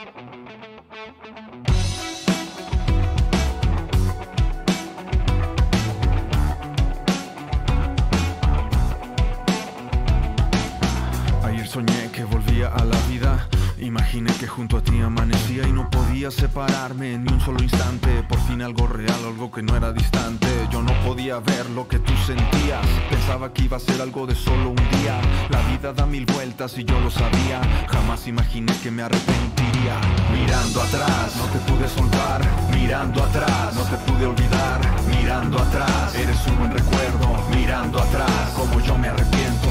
Ayer soñé que volvía a la vida. Imaginé que junto a ti no separarme ni un solo instante. Por fin algo real, algo que no era distante. Yo no podía ver lo que tú sentías. Pensaba que iba a ser algo de solo un día. La vida da mil vueltas y yo lo sabía. Jamás imaginé que me arrepentiría. Mirando atrás, no te pude soltar. Mirando atrás, no te pude olvidar. Mirando atrás, eres un buen recuerdo. Mirando atrás, como yo me arrepiento.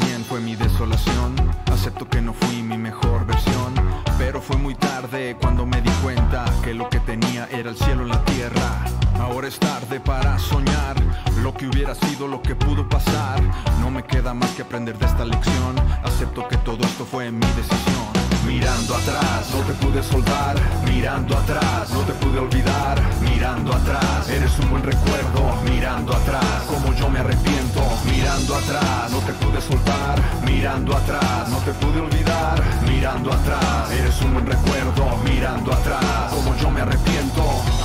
Bien fue mi desolación. Acepto que no fui mi mejor versión. Pero fue muy tarde cuando me di cuenta que lo que tenía era el cielo en la tierra. Ahora es tarde para soñar lo que hubiera sido, lo que pudo pasar. No me queda más que aprender de esta lección. Acepto que todo esto fue mi decisión. Mirando atrás, no te pude soltar. Mirando atrás, no te pude olvidar. Mirando atrás, eres un buen recuerdo. Mirando atrás, como yo me arrepiento. Mirando atrás, no te pude soltar. Mirando atrás, no te pude olvidar. Mirando atrás, eres un buen recuerdo. Mirando atrás, como yo me arrepiento.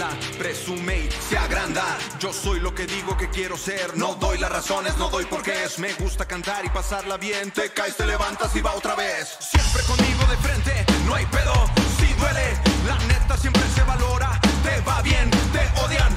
Habla, presume y se agranda. Yo soy lo que digo que quiero ser, no doy las razones, no doy por qué es. Me gusta cantar y pasarla bien, te caes, te levantas y va otra vez. Siempre conmigo de frente, no hay pedo, si duele. La neta siempre se valora, te va bien, te odian,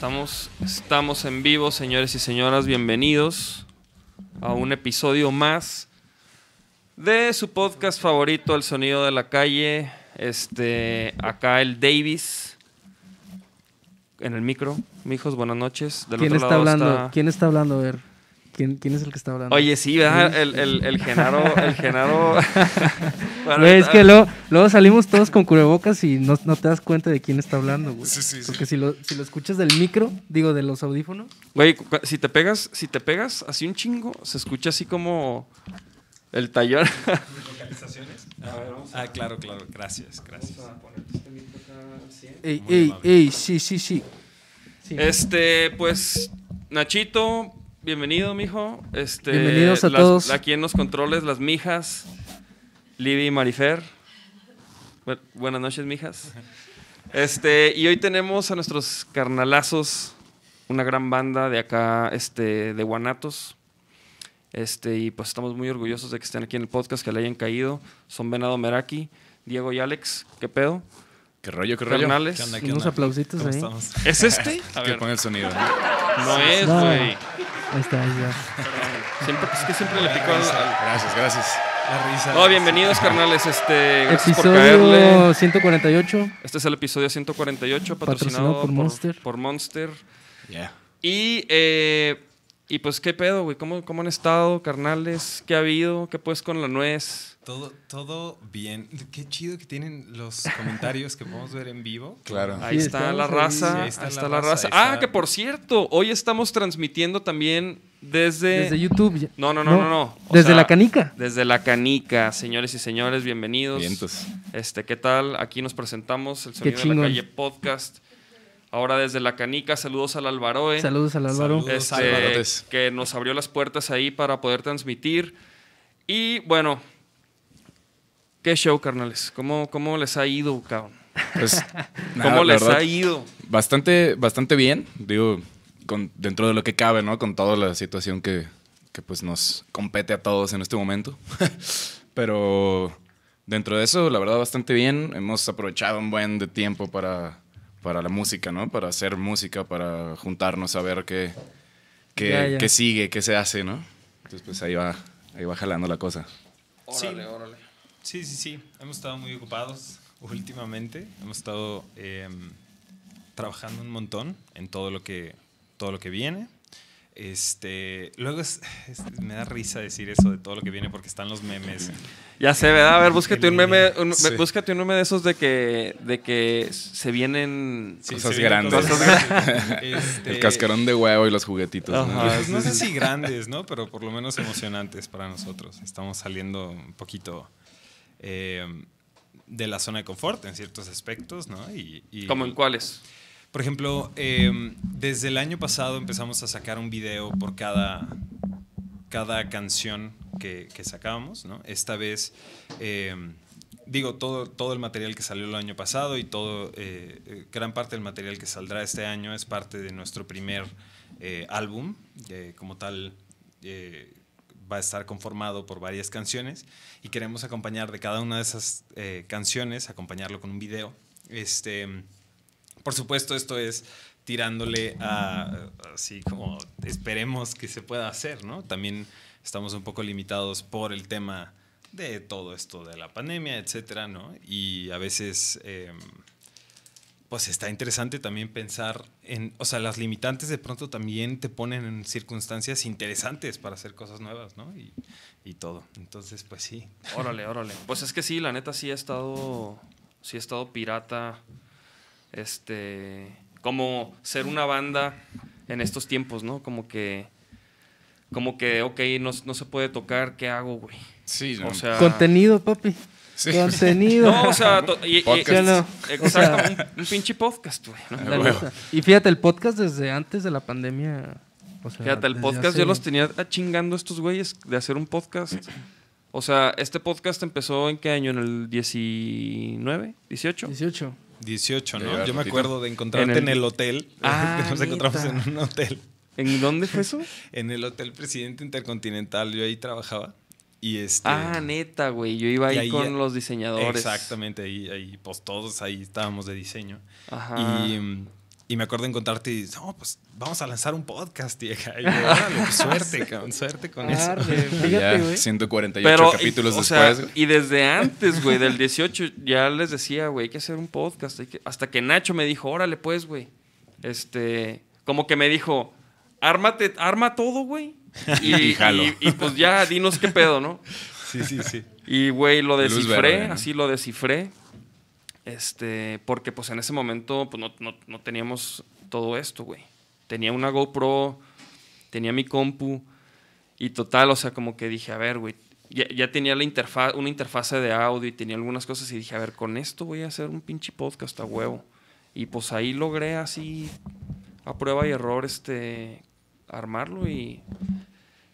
Estamos, estamos en vivo, señores y señoras. Bienvenidos a un episodio más de su podcast favorito, El Sonido de la Calle. Este, acá el Davis en el micro. Mijos, buenas noches. Del ¿Quién otro está lado hablando? ¿Quién está hablando? A ver. ¿Quién, quién es el que está hablando? Oye, sí, ¿verdad? El, el, el Genaro. El Genaro. Bueno, Güey, es que luego, luego salimos todos con cubrebocas y no, no te das cuenta de quién está hablando, güey. Sí, sí, sí. Porque si lo, si lo escuchas del micro, digo, de los audífonos, Güey, si te pegas, si te pegas así un chingo, se escucha así como el tallón. Ah, claro, claro. Gracias, gracias. Ey, Muy ey, amable. ey, sí, sí, sí. Sí. Este, pues, Nachito, bienvenido, mijo. Este, Bienvenidos a las- todos. Aquí en los controles, las mijas, Libby y Marifer. Bu- buenas noches, mijas. Este, y hoy tenemos a nuestros carnalazos, una gran banda de acá, este, de Guanatos. Este, y pues estamos muy orgullosos de que estén aquí en el podcast, que le hayan caído. Son Venado Meraki, Diego y Alex. ¿Qué pedo? ¿Qué rollo, qué rollo? Carnales. ¿Qué onda, qué Unos aplausitos ¿Cómo ahí. estamos? ¿Es este? A Que ver, ponga el sonido. ¿no? no es, No. Ahí está, ahí está. Siempre, es que siempre le pico al... al- Gracias, gracias. La risa. No, bienvenidos, carnales. Este, gracias por caerle. Episodio 148. Este es el episodio 148, patrocinado, Patrocinado por Monster. Por Monster. Ya. Y, eh, y pues, ¿qué pedo, güey? ¿Cómo, ¿Cómo han estado, carnales? ¿Qué ha habido? ¿Qué pues con la nuez? Todo, todo bien. Qué chido que tienen los comentarios que podemos ver en vivo. Claro. Ahí Sí, está la raza. Sí, ahí ahí está, está la la raza. raza, ahí Ah, está. que por cierto, hoy estamos transmitiendo también desde... Desde YouTube. No, no, no, no, no. Desde sea, la canica. Desde la canica, señores y señores, bienvenidos. Vientos. Este, ¿qué tal? Aquí nos presentamos el Sonido de la. Calle Podcast. Ahora desde la canica, saludos al Alvaroe. Saludos al Álvaro. Saludos. este, que nos abrió las puertas ahí para poder transmitir. Y bueno, qué show, carnales. ¿Cómo, cómo les ha ido, cabrón? Pues, nada, ¿Cómo les verdad, ha ido? Bastante, bastante bien. Digo, con, dentro de lo que cabe, ¿no? Con toda la situación que, que pues nos compete a todos en este momento. Pero dentro de eso, la verdad, bastante bien. Hemos aprovechado un buen de tiempo para, para la música, ¿no? Para hacer música, para juntarnos a ver qué, qué, Ya, ya. qué sigue, qué se hace, ¿no? Entonces, pues ahí va, ahí va jalando la cosa. Sí. Órale, órale. Sí, sí, sí. Hemos estado muy ocupados últimamente. Hemos estado eh, trabajando un montón en todo lo que, todo lo que viene. Este, luego es- es- me da risa decir eso de todo lo que viene porque están los memes. Ya sé, ¿verdad? A ver, búscate un meme, un- Sí. búscate un meme de esos de que, de que se vienen... Sí, Cosas se vienen grandes. cosas- Este, El cascarón de huevo y los juguetitos. ¿no? Pues no sé si grandes, ¿no? Pero por lo menos emocionantes para nosotros. Estamos saliendo un poquito eh, de la zona de confort en ciertos aspectos, ¿no? Y, y- ¿Cómo en cuáles? Por ejemplo, eh, desde el año pasado empezamos a sacar un video por cada, cada canción que, que sacábamos, ¿no? Esta vez, eh, digo, todo, todo el material que salió el año pasado y todo, eh, eh, gran parte del material que saldrá este año es parte de nuestro primer álbum, como tal. Va a estar conformado por varias canciones y queremos acompañar de cada una de esas eh, canciones, acompañarlo con un video. Este, por supuesto, esto es tirándole a, así como esperemos que se pueda hacer, ¿no? También estamos un poco limitados por el tema de todo esto de la pandemia, etcétera, ¿no? Y a veces, eh, pues está interesante también pensar en, o sea, las limitantes de pronto también te ponen en circunstancias interesantes para hacer cosas nuevas, ¿no? Y, y todo. Entonces, pues sí. Órale, órale. Pues es que sí, la neta sí ha estado, sí ha estado pirata, este, como ser una banda en estos tiempos, ¿no? Como que, como que, ok, no, no se puede tocar, ¿qué hago, güey? Sí, no. O sea, Contenido, papi. Sí. Contenido. no, o sea, un, un pinche podcast, güey. ¿no? La huevo. neta. Y fíjate, el podcast desde antes de la pandemia. o sea, Fíjate, el podcast hace- yo los tenía chingando estos güeyes de hacer un podcast. O sea, este podcast empezó en qué año? ¿En el 19? ¿18? 18. 18, Ya ¿no? Yo me acuerdo de encontrarte En en el- el, hotel. Ah, Nos encontramos en un hotel. ¿En dónde fue eso? En el Hotel Presidente Intercontinental. Yo ahí trabajaba. Y este. Ah, neta, güey. Yo iba ahí, ahí- con los diseñadores. Exactamente, ahí, ahí, pues todos ahí estábamos de diseño. Ajá. Y, y me acuerdo encontrarte y no, pues vamos a lanzar un podcast, vieja. Y yo, órale, pues, suerte, cabrón, suerte con eso. Arre, Y Fíjate, ya güey. 148 Pero, capítulos y, o sea, después. y desde antes, güey, del 18, ya les decía, güey, hay que hacer un podcast. hay que- Hasta que Nacho me dijo, órale, pues, güey. Este, como que me dijo, ármate, arma todo, güey. Y, Y jalo. y- y, pues ya, dinos qué pedo, ¿no? Sí, sí, sí. Y, güey, lo descifré, verde, ¿no? así lo descifré. Este, porque pues en ese momento pues, no, no- no teníamos todo esto, güey. Tenía una GoPro, tenía mi compu y total, o sea, como que dije, a ver, güey, ya, ya tenía la interfaz, una interfase de audio y tenía algunas cosas y dije, a ver, con esto voy a hacer un pinche podcast a huevo. Y pues ahí logré así, a prueba y error, este, armarlo y,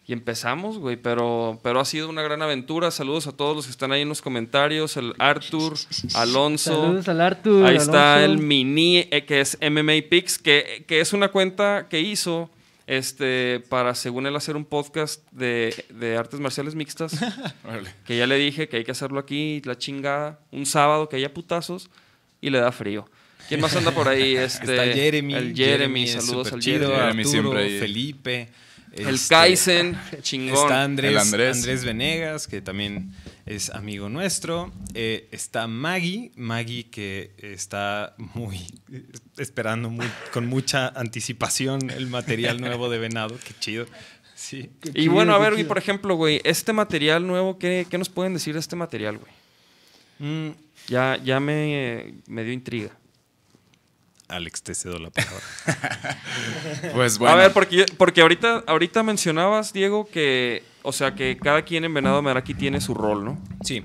y empezamos, güey. Pero, pero ha sido una gran aventura. Saludos a todos los que están ahí en los comentarios. El Arthur, Alonso. Saludos al Artur. Ahí está el mini, eh, que es MMA Pix, que, que es una cuenta que hizo este, para, según él, hacer un podcast de, de artes marciales mixtas. Que ya le dije que hay que hacerlo aquí, la chingada, un sábado que haya putazos y le da frío. ¿Quién más anda por ahí? Este, Está Jeremy. El Jeremy, es saludos al chido, Jeremy. Jeremy Arturo, siempre ahí. Felipe. El este, Kaizen, chingón. Está Andrés, El Andrés. Andrés. Venegas, que también es amigo nuestro. Eh, está Maggie, Maggie que está muy esperando muy- con mucha anticipación el material nuevo de Venado. Qué chido. Sí. Qué Y bueno, a ver, güey, por ejemplo, güey, este material nuevo, ¿qué, qué nos pueden decir de este material, güey? Mm, Ya, ya me, me dio intriga. Alex, te cedo la palabra. Pues bueno. A ver, porque, porque ahorita, ahorita mencionabas, Diego, que, o sea, que cada quien en Venado Meraki tiene su rol, ¿no? Sí.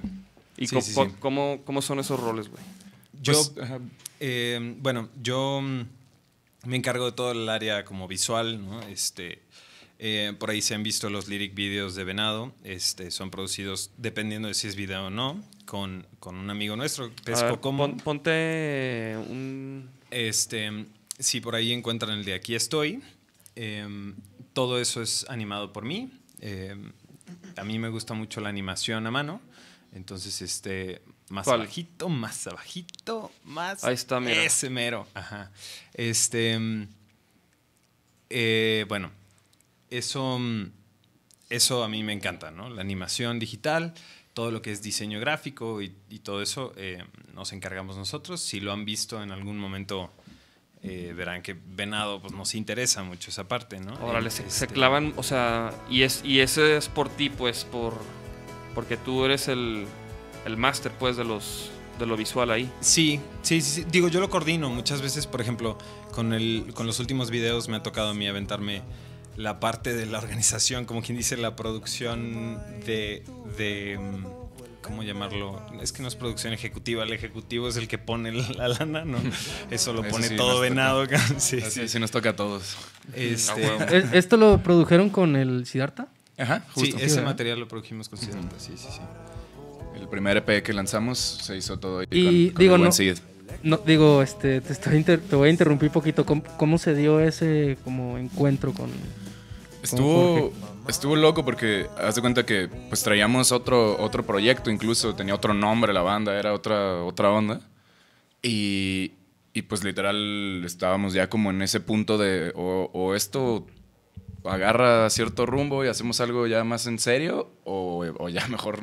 ¿Y Sí, co- sí, co- sí. Cómo, cómo son esos roles, güey? Yo, Pues, eh, bueno, yo mm, me encargo de todo el área como visual, ¿no? Este, eh, por ahí se han visto los lyric videos de Venado, este, son producidos dependiendo de si es video o no, con, con un amigo nuestro, A Pesco ver, Como. pon- ponte un... Este, si por ahí encuentran el de Aquí estoy, em, todo eso es animado por mí. Em, a mí me gusta mucho la animación a mano. Entonces, este, más ¿Cuál? abajito, más abajito, más. Ahí está, mira. Ese mero. Ajá. Este. mm, eh, bueno, eso. mm, Eso a mí me encanta, ¿no? La animación digital, todo lo que es diseño gráfico y, y todo eso eh, nos encargamos nosotros. Si lo han visto en algún momento, eh, verán que Venado pues, nos interesa mucho esa parte, ¿no? Órale, se, se Este, clavan, o sea, y, es, y ese es por ti, pues, por porque tú eres el, el máster, pues, de los de lo visual ahí. Sí, sí, sí, sí. Digo, yo lo coordino. Muchas veces, por ejemplo, con, el, con los últimos videos me ha tocado a mí aventarme la parte de la organización, como quien dice, la producción de, de mm, ¿cómo llamarlo? Es que no es producción ejecutiva, el ejecutivo es el que pone la lana, ¿no? Eso lo Eso pone sí, todo venado. sí, Así, sí. sí nos toca a todos. Este. ¿Es- ¿Esto lo produjeron con el Siddhartha? Ajá, sí, justo. ese ¿verdad? material lo produjimos con Siddhartha, sí, sí, sí. El primer EP que lanzamos se hizo todo ahí Y con, con digo, el buen no- Sid. No, digo, este, te, estoy inter- te voy a interrumpir un poquito. ¿Cómo, cómo se dio ese como encuentro con...? Estuvo, estuvo loco porque haz de cuenta que pues traíamos otro, otro proyecto, incluso tenía otro nombre la banda, era otra, otra onda. Y, y, pues literal estábamos ya como en ese punto de o, o esto agarra cierto rumbo y hacemos algo ya más en serio o, o ya mejor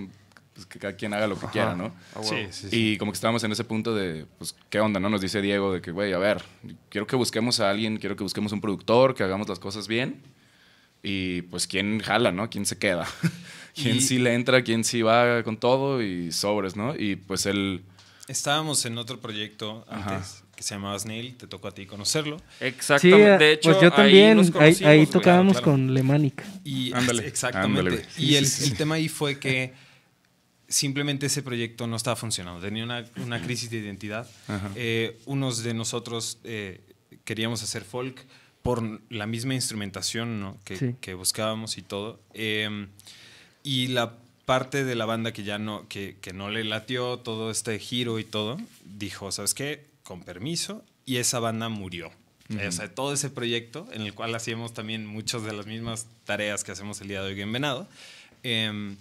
pues, que cada quien haga lo que quiera, ¿no? A huevo. Sí, sí, sí. Y como que estábamos en ese punto de, pues, ¿qué onda? ¿No? Nos dice Diego de que, güey, a ver, quiero que busquemos a alguien, quiero que busquemos un productor, que hagamos las cosas bien. Y pues, ¿quién jala, no? ¿Quién se queda? ¿Quién Y- sí le entra? ¿Quién sí va con todo? Y sobres, ¿no? Y pues él... Estábamos en otro proyecto Ajá. antes que se llamaba Snail, te tocó a ti conocerlo. Sí, Exactamente. de hecho, pues yo ahí también, ahí, ahí güey. tocábamos claro. con Lemanic. Y Ándale, exactamente. ándale, y el, Sí, sí, sí. el tema ahí fue que simplemente ese proyecto no estaba funcionando. Tenía una, una crisis de identidad. Eh, unos de nosotros eh, queríamos hacer folk por la misma instrumentación ¿no? que, Sí. que buscábamos y todo. Eh, y la parte de la banda que ya no, que, que no le latió todo este giro y todo, dijo, ¿sabes qué? Con permiso. Y esa banda murió. O sea, todo ese proyecto en el cual hacíamos también muchas de las mismas tareas que hacemos el día de hoy en Venado, em,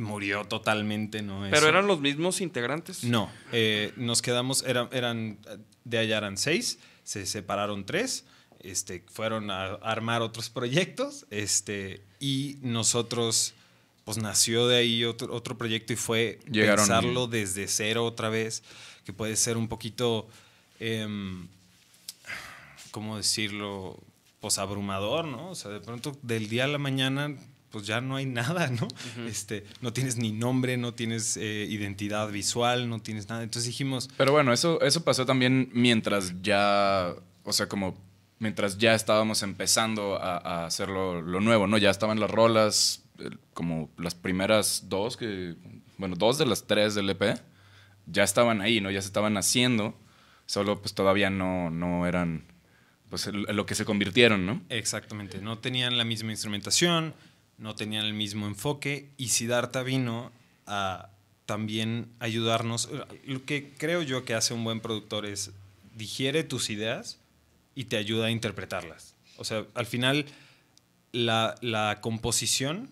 murió totalmente, ¿no? Pero Eso. eran los mismos integrantes. No, eh, nos quedamos, eran, eran, de allá eran seis, se separaron tres, este, fueron a armar otros proyectos, este, y nosotros, pues nació de ahí otro, otro proyecto y fue Llegaron- pensarlo desde cero otra vez, que puede ser un poquito, em, ¿cómo decirlo? Pues abrumador, ¿no? O sea, de pronto del día a la mañana, pues ya no hay nada, ¿no? este, no tienes ni nombre, no tienes eh, identidad visual, no tienes nada. Entonces dijimos, Pero bueno, eso, eso pasó también mientras ya, o sea, como mientras ya estábamos empezando a, a hacer lo, nuevo, ¿no? Ya estaban las rolas, el- como las primeras dos, que, bueno, dos de las tres del EP, ya estaban ahí, ¿no? Ya se estaban haciendo, solo pues todavía no, no eran, pues lo que se convirtieron, ¿no? exactamente, no tenían la misma instrumentación, no tenían el mismo enfoque, y Siddhartha vino a también ayudarnos. Lo que creo yo que hace un buen productor es digiere tus ideas y te ayuda a interpretarlas. O sea, al final la, la composición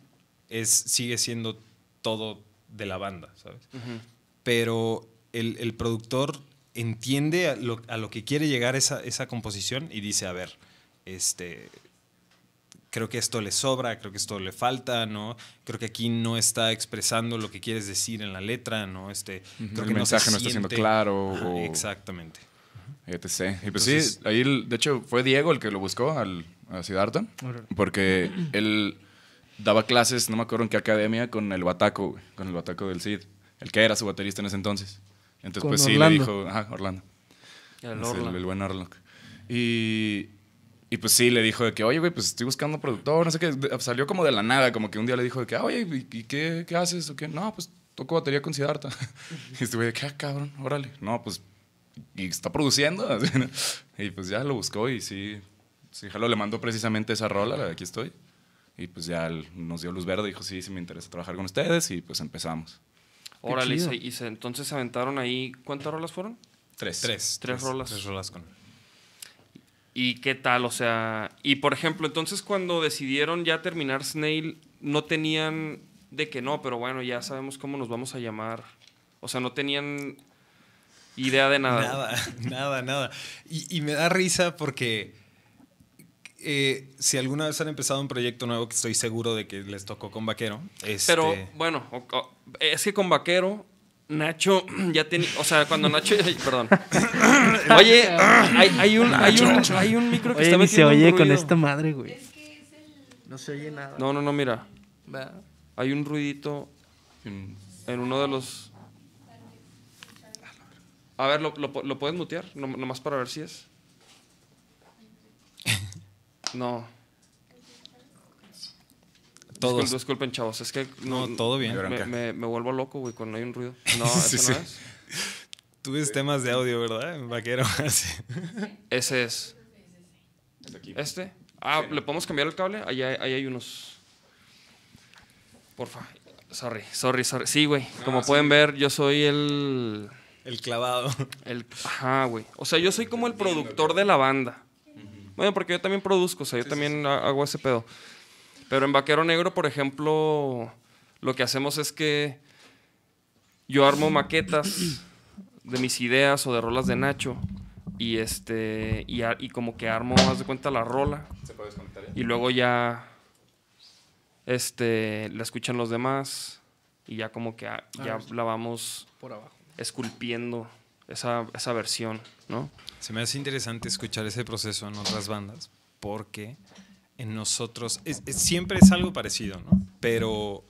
es, sigue siendo todo de la banda, ¿sabes? Pero el, el productor entiende a lo, a lo que quiere llegar esa, esa composición y dice, a ver, este, creo que esto le sobra, creo que esto le falta, ¿no? Creo que aquí no está expresando lo que quieres decir en la letra, ¿no? Este, creo el que mensaje se no está siendo claro. O- Exactamente. Etc. Y pues Entonces- sí, ahí, el- de hecho, fue Diego el que lo buscó al, a Siddhartha. Porque él daba clases, no me acuerdo en qué academia, con el Bataco, con el Bataco del Cid, el que era su baterista en ese entonces. Entonces, Con pues sí, Orlando. le dijo, ajá, Orlando. El el, el buen Orlock. Y, y pues sí, le dijo de que, oye, güey, pues estoy buscando productor, no sé qué. De- Salió como de la nada, como que un día le dijo de que, "Ah, oye, ¿y, y qué, qué haces? ¿O qué? No, pues toco batería con Siddhartha. y este güey de que, ah, cabrón, órale. No, pues, y está produciendo. y pues ya lo buscó y sí, sí, jalo, le mandó precisamente esa rola, la de aquí estoy. Y pues ya nos dio luz verde, dijo, sí, sí me interesa trabajar con ustedes y pues empezamos. Órale, y, se, y se- entonces se aventaron ahí. ¿Cuántas rolas fueron? Tres. Tres. Tres rolas. Tres rolas con. ¿Y qué tal? O sea, y por ejemplo, entonces cuando decidieron ya terminar Snail, no tenían de que no, pero bueno, ya sabemos cómo nos vamos a llamar. O sea, no tenían idea de nada. Nada, nada, nada. Y, y me da risa porque eh, si alguna vez han empezado un proyecto nuevo que estoy seguro de que les tocó con Vaquero. Pero este, bueno, o- o- es que con Vaquero, Nacho ya tenía. O sea, cuando Nacho. perdón. Oye, hay, hay un, hay, un, hay un micro que Oye, está ni se oye con esta madre, güey. No se oye nada. No, no, no, mira. Hay un ruidito en uno de los. A ver, ¿lo, lo, lo puedes mutear? No- nomás para ver si es. No. Todos. Disculpen, disculpen, chavos. Es que no, No, todo bien. Me, me- me vuelvo loco, güey, cuando hay un ruido. No, Sí, ese no sí. es. Tú ves temas de audio, ¿verdad? Vaquero. así. Ese es. ¿Este? Ah, ¿le podemos cambiar el cable? Ahí hay, ahí hay unos. Porfa. Sorry, sorry, sorry. Sí, güey. Como pueden ver, yo soy el. El clavado. el ajá, güey. O sea, yo soy como el productor de la banda. Bueno, porque yo también produzco, o sea, yo también ha- hago ese pedo. Pero en Vaquero Negro, por ejemplo, lo que hacemos es que yo armo maquetas de mis ideas o de rolas de Nacho. Y este. Y, a- y como que armo, haz de cuenta, la rola. ¿Se puede desconectar ya? Y luego ya este, la escuchan los demás y ya como que ah, ya la vamos Por abajo. Esculpiendo esa, esa versión, ¿no? Se me hace interesante escuchar ese proceso en otras bandas porque en nosotros es- es- siempre es algo parecido, ¿no? Pero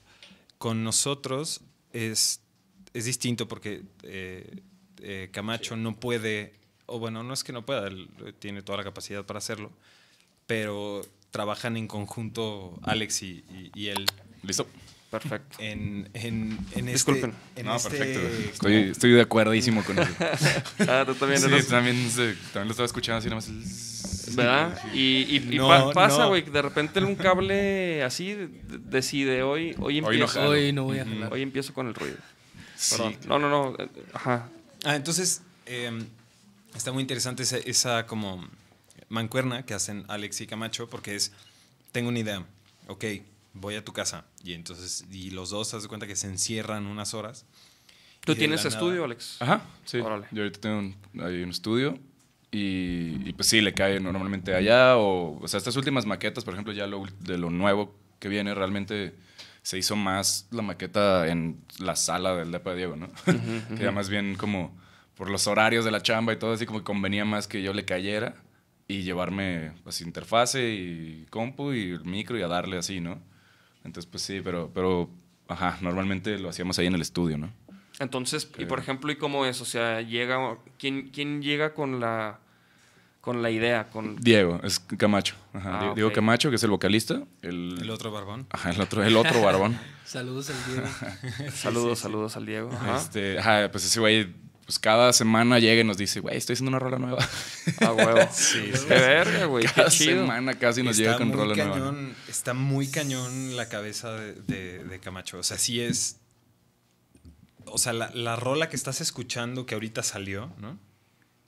con nosotros es, es distinto porque eh, eh, Camacho no puede, o bueno, no es que no pueda, él tiene toda la capacidad para hacerlo, pero trabajan en conjunto Alex y, y- y él ¿Listo? Perfecto. en, en, en este... Disculpen. en no, este perfecto. Estoy, estoy de acuerdísimo con eso. Ah, tú también Sí, eres- también, lo estaba escuchando así nomás. el- ¿Verdad? Y, y- y No, pa- pasa, no. güey, de repente un cable así de- de- decide hoy, hoy Hoy no empiezo. Hoy no voy a jalar. Hoy empiezo con el ruido. Sí, Perdón. No, no, no. eh, Ajá. Ah, entonces eh, está muy interesante esa, esa como mancuerna que hacen Alex y Camacho porque es, tengo una idea, ok, voy a tu casa. Y entonces, y los dos, haz de cuenta que se encierran unas horas. ¿Tú tienes la nada- estudio, Alex? Ajá, sí. Órale. Yo ahorita tengo un, hay un estudio y, y pues sí, le cae normalmente allá. O, o sea, estas últimas maquetas, por ejemplo, ya lo, de lo nuevo que viene, realmente se hizo más la maqueta en la sala del depa de Diego, ¿no? que ya más bien como por los horarios de la chamba y todo, así como que convenía más que yo le cayera y llevarme pues interfase y compu y el micro y a darle así, ¿no? Entonces, pues sí, pero, pero, ajá, normalmente lo hacíamos ahí en el estudio, ¿no? Entonces, y por ejemplo, ¿y cómo es? O sea, llega, ¿quién, quién llega con la, con la idea? Con, Diego, es Camacho. Ajá, Ah, Di- Diego. Camacho, que es el vocalista. El, El otro barbón. Ajá, el otro, el otro barbón. Saludos al Diego. saludos, saludos al Diego. Ajá. Este, ajá, pues ese güey, pues cada semana llega y nos dice, güey, estoy haciendo una rola nueva. A huevo. Sí, sí. Qué verga, güey. Qué cada chido. semana casi nos llega con muy rola nueva. cañón, Está muy cañón la cabeza de, de- de Camacho. O sea, sí es. O sea, la, la rola que estás escuchando que ahorita salió, ¿no?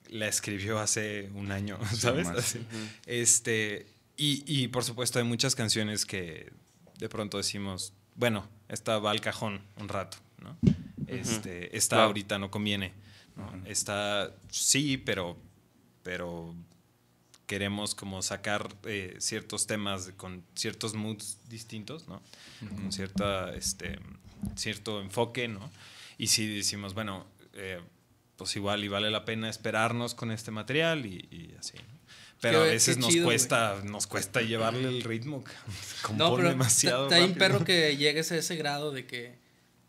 La escribió hace un año, ¿sabes? Así. Este. Y, y, por supuesto, hay muchas canciones que de pronto decimos, bueno, esta va al cajón un rato, ¿no? Este, esta Claro. ahorita no conviene. ¿No? Esta sí, pero, pero queremos como sacar eh, ciertos temas con ciertos moods distintos, ¿no? Con cierta, este, cierto enfoque, ¿no? Y si decimos, bueno, eh, pues igual y vale la pena esperarnos con este material y, y así, ¿no? Pero Qué- a veces nos chido, cuesta, nos cuesta llevarle el ritmo. No, pero demasiado. está rápido. perro que llegues a ese grado de que,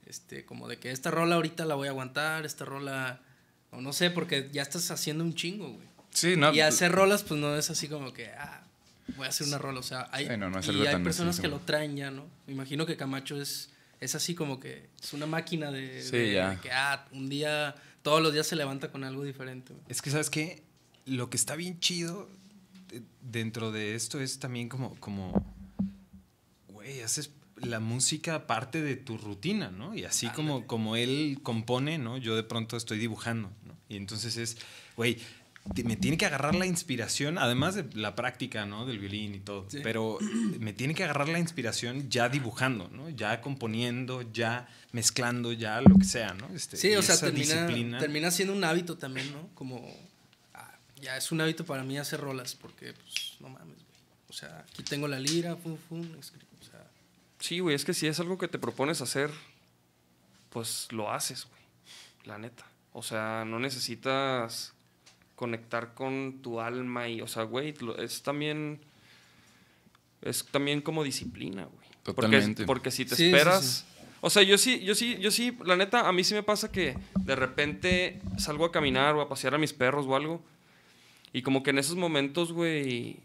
este, como de que esta rola ahorita la voy a aguantar, esta rola, o no sé, porque ya estás haciendo un chingo, güey. Sí, no. y hacer rolas, pues no es así como que, ah, voy a hacer una rola. O sea, hay, Sí, no, no es y hay personas que lo traen ya, ¿no? Me imagino que Camacho es, es así como que es una máquina de, Sí, de- ya. de que, ah, un día, todos los días se levanta con algo diferente. güey. Es que, ¿sabes qué? Lo que está bien chido eh, dentro de esto es también como, como, güey, haces la música parte de tu rutina, ¿no? Y así como, como él compone, ¿no? Yo de pronto estoy dibujando. Y entonces es, güey, me tiene que agarrar la inspiración, además de la práctica, ¿no? Del violín y todo, Sí. pero me tiene que agarrar la inspiración ya dibujando, ¿no? Ya componiendo, ya mezclando, ya lo que sea, ¿no? Este, Sí, o sea, termina, disciplina- termina siendo un hábito también, ¿no? Como, ah, ya es un hábito para mí hacer rolas, porque, pues, no mames, güey. O sea, aquí tengo la lira, pum, pum, escribo, o sea, Sí, güey, es que si es algo que te propones hacer, pues lo haces, güey. La neta. O sea, no necesitas conectar con tu alma y, o sea, güey, es también es también como disciplina, güey. Porque, Totalmente. porque si te Sí, sí, esperas, sí. o sea, yo sí, yo sí, yo sí, la neta, a mí sí me pasa que de repente salgo a caminar o a pasear a mis perros o algo y como que en esos momentos, güey,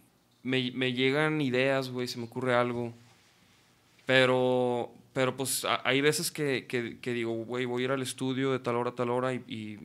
me, me llegan ideas, güey, se me ocurre algo. Pero, pero pues a- hay veces que, que- que digo, güey, voy a ir al estudio de tal hora a tal hora y, y-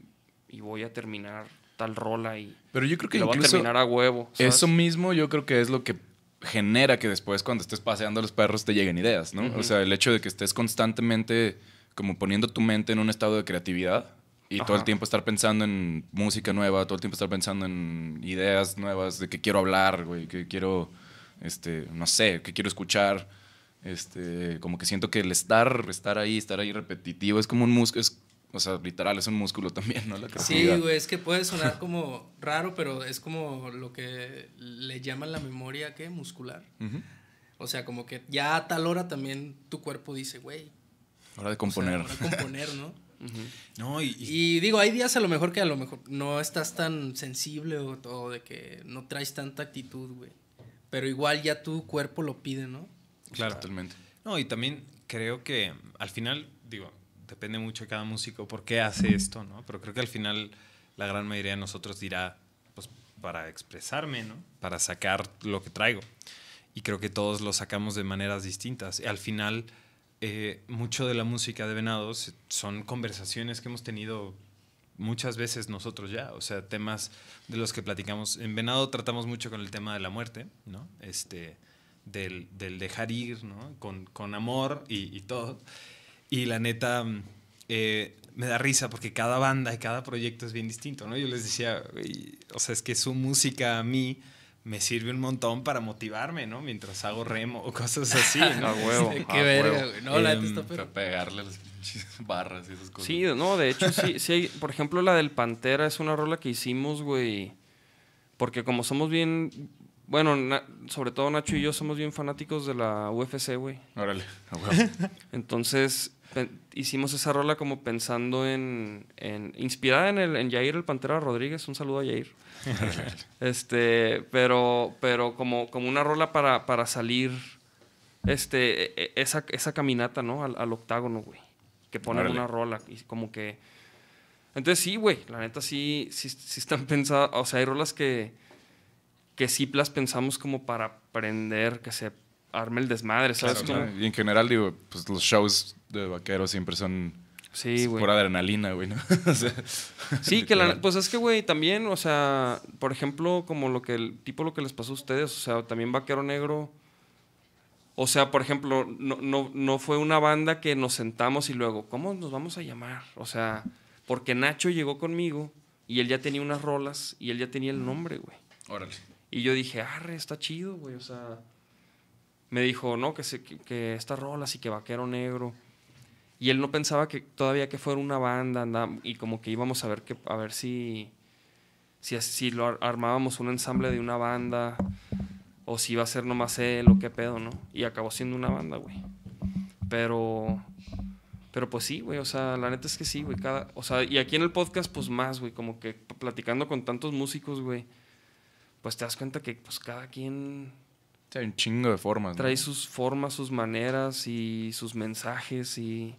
y voy a terminar tal rola y, Pero yo creo que voy a terminar a huevo. ¿sabes? eso mismo yo creo que es lo que genera que después cuando estés paseando a los perros te lleguen ideas, ¿no? O sea, el hecho de que estés constantemente como poniendo tu mente en un estado de creatividad y todo el tiempo estar pensando en música nueva, todo el tiempo estar pensando en ideas nuevas de que quiero hablar, güey, que quiero, este, no sé, que quiero escuchar. Este, como que siento que el estar, estar ahí, estar ahí repetitivo es como un músculo, es, o sea, literal, es un músculo también, ¿no? La Sí, güey, es que puede sonar como raro, pero es como lo que le llaman la memoria, ¿qué? Muscular. O sea, como que ya a tal hora también tu cuerpo dice, güey. Hora de o sea, componer. ahora componer, ¿no? No, y- y Y digo, hay días a lo mejor que a lo mejor no estás tan sensible o, o de que no traes tanta actitud, güey. Pero igual ya tu cuerpo lo pide, ¿no? Claro. Totalmente. No, y también creo que al final, digo, depende mucho de cada músico por qué hace esto, ¿no? Pero creo que al final la gran mayoría de nosotros dirá, pues para expresarme, ¿no? Para sacar lo que traigo. Y creo que todos lo sacamos de maneras distintas. Y al final, eh, mucho de la música de Venados son conversaciones que hemos tenido muchas veces nosotros ya, o sea, temas de los que platicamos. En Venado tratamos mucho con el tema de la muerte, ¿no? Este, del, del dejar ir, ¿no? Con, con amor y, y todo. Y la neta, eh, me da risa porque cada banda y cada proyecto es bien distinto, ¿no? Yo les decía, "Güey, o sea, es que su música a mí me sirve un montón para motivarme, ¿no? Mientras hago remo o cosas así, ¿no? A huevo. Qué a verga, huevo. güey. No, la neta Em, está Para pero. pegarle las pinches barras y esas cosas. Sí, no, de hecho sí, sí hay, por ejemplo la del Pantera es una rola que hicimos, güey, porque como somos bien, bueno, na- sobre todo Nacho y yo somos bien fanáticos de la UFC, güey. Órale, huevo. Entonces hicimos esa rola como pensando en, en inspirada en el en Jair el Pantera Rodríguez, un saludo a Jair. este, pero pero como como una rola para, para salir este e- e- esa, esa caminata, ¿no? Al, al octágono, güey. Que ponen Órale. una rola y como que entonces sí, güey, la neta sí, sí, sí están pensadas, o sea, hay rolas que, que sí las pensamos como para aprender, que se arme el desmadre, ¿sabes? Claro. Y en general, digo, pues los shows de vaqueros siempre son Sí, pura adrenalina, güey, ¿no? O sea, Sí, que la, pues es que, güey, también, o sea, por ejemplo, como lo que, el tipo lo que les pasó a ustedes, o sea, también Vaquero Negro, o sea, por ejemplo, no, no, no fue una banda que nos sentamos y luego, ¿cómo nos vamos a llamar? O sea, porque Nacho llegó conmigo y él ya tenía unas rolas y él ya tenía el nombre, güey. Órale. Y yo dije, arre, está chido, güey, o sea, me dijo, no, que, se, que, que estas rolas y que Vaquero Negro. Y él no pensaba que todavía que fuera una banda, andaba- y como que íbamos a ver que, a ver si, si, si lo ar- armábamos un ensamble de una banda, o si iba a ser nomás él, o qué pedo, ¿no? Y acabó siendo una banda, güey. Pero, pero pues sí, güey, o sea, la neta es que sí, güey, cada, o sea, y aquí en el podcast, pues más, güey, como que platicando con tantos músicos, güey, pues te das cuenta que, pues cada quien Sí, hay un chingo de formas. ¿no? trae sus formas, sus maneras y sus mensajes y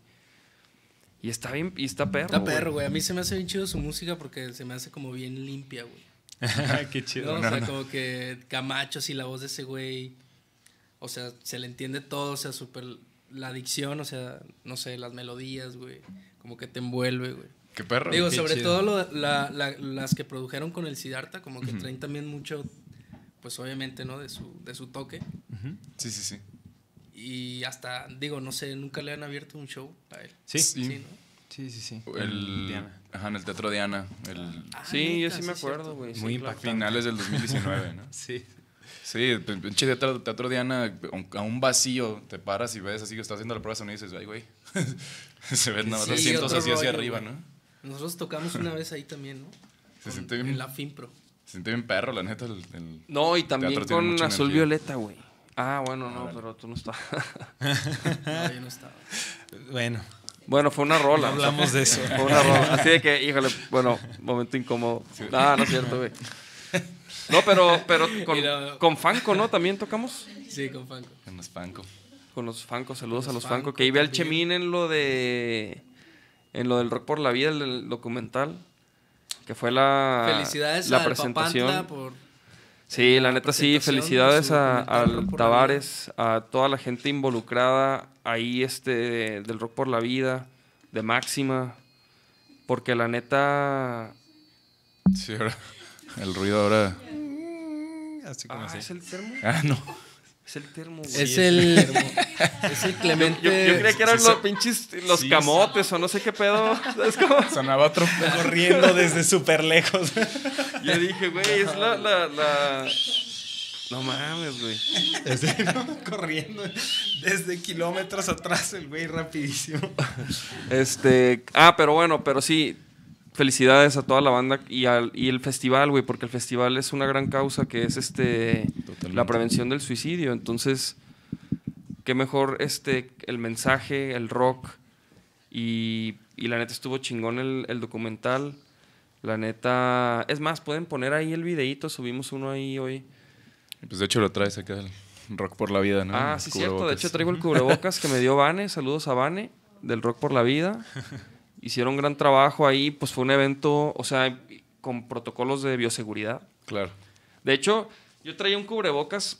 y está bien y está perro. Está perro, güey. A mí se me hace bien chido su música porque se me hace como bien limpia, güey. Qué ¿no? chido. O sea, como que Camacho, y la voz de ese güey. O sea, se le entiende todo, o sea, súper. La dicción, o sea, no sé, las melodías, güey. Como que te envuelve, güey. Qué perro. Digo, qué sobre chido. todo lo- la- la- las que produjeron con el Siddhartha, como que traen también mucho, pues obviamente, ¿no? De su, de su toque. Sí, sí, sí. Y hasta, digo, no sé, nunca le han abierto un show a él. Sí. Sí. Sí, ¿no? Sí, sí, sí. El, Diana. Ajá, en el Teatro Diana. El Ah, Sí, yo sí me acuerdo, güey. sí, Muy claro. impactante. finales del 2019, ¿no? Sí. Sí, pinche teatro, teatro Diana, a un vacío, te paras y ves así que está haciendo la prueba de sonido y dices, ay, güey. Se ven nada más Sí, asientos así hacia arriba. ¿no? Nosotros tocamos una vez ahí también, ¿no? Se Con- siente bien. En la FIMPRO. Se siente bien perro, la neta. El, el- No, y también con Azul energía. Violeta, güey. Ah, bueno, no, Órale. pero tú no estás. No, yo no estaba. Bueno, bueno, fue una rola. no hablamos de eso. Fue una rola. Así de que, híjole, bueno, momento incómodo. No, no es cierto, güey. No, pero, pero con, con Fanco, ¿no? También tocamos. Sí, con Fanco. en los Panco. Con los Fanco, saludos Los a los Fanco Fanco. Que iba al. Chemín en lo de. En lo del Rock por la Vida, el, el documental. Que fue la. Felicidades la presentación. Papantla por... Sí, la la neta sí, felicidades a, al Tavares, a toda la gente involucrada ahí este del Rock por la Vida, de Máxima, porque la neta Sí, ahora. El ruido ahora. Así como ah, así. es el termo, Ah, no. Es el termo. güey. Es el... es el Clemente... yo, yo creía que eran Sí, los pinches los Sí, camotes o no sé qué pedo. ¿Sabes cómo? Sonaba otro. Corriendo desde súper lejos. Yo dije, güey, es la, la, la... No mames, güey. Desde- ¿no? Corriendo desde kilómetros atrás el güey rapidísimo. Este, ah, pero bueno, pero sí, felicidades a toda la banda y, al, y el festival, güey, porque el festival es una gran causa que es este Totalmente. la prevención del suicidio. Entonces, qué mejor este el mensaje, el rock y, y la neta estuvo chingón el, el documental. La neta, es más, pueden poner ahí el videíto, subimos uno ahí hoy. Pues de hecho lo traes acá, el rock por la vida, ¿no? Ah, sí, cierto. De hecho, traigo el cubrebocas que me dio Vane. Saludos a Vane, del Rock por la Vida. Hicieron gran trabajo ahí. Pues fue un evento, o sea, con protocolos de bioseguridad. Claro. De hecho, yo traía un cubrebocas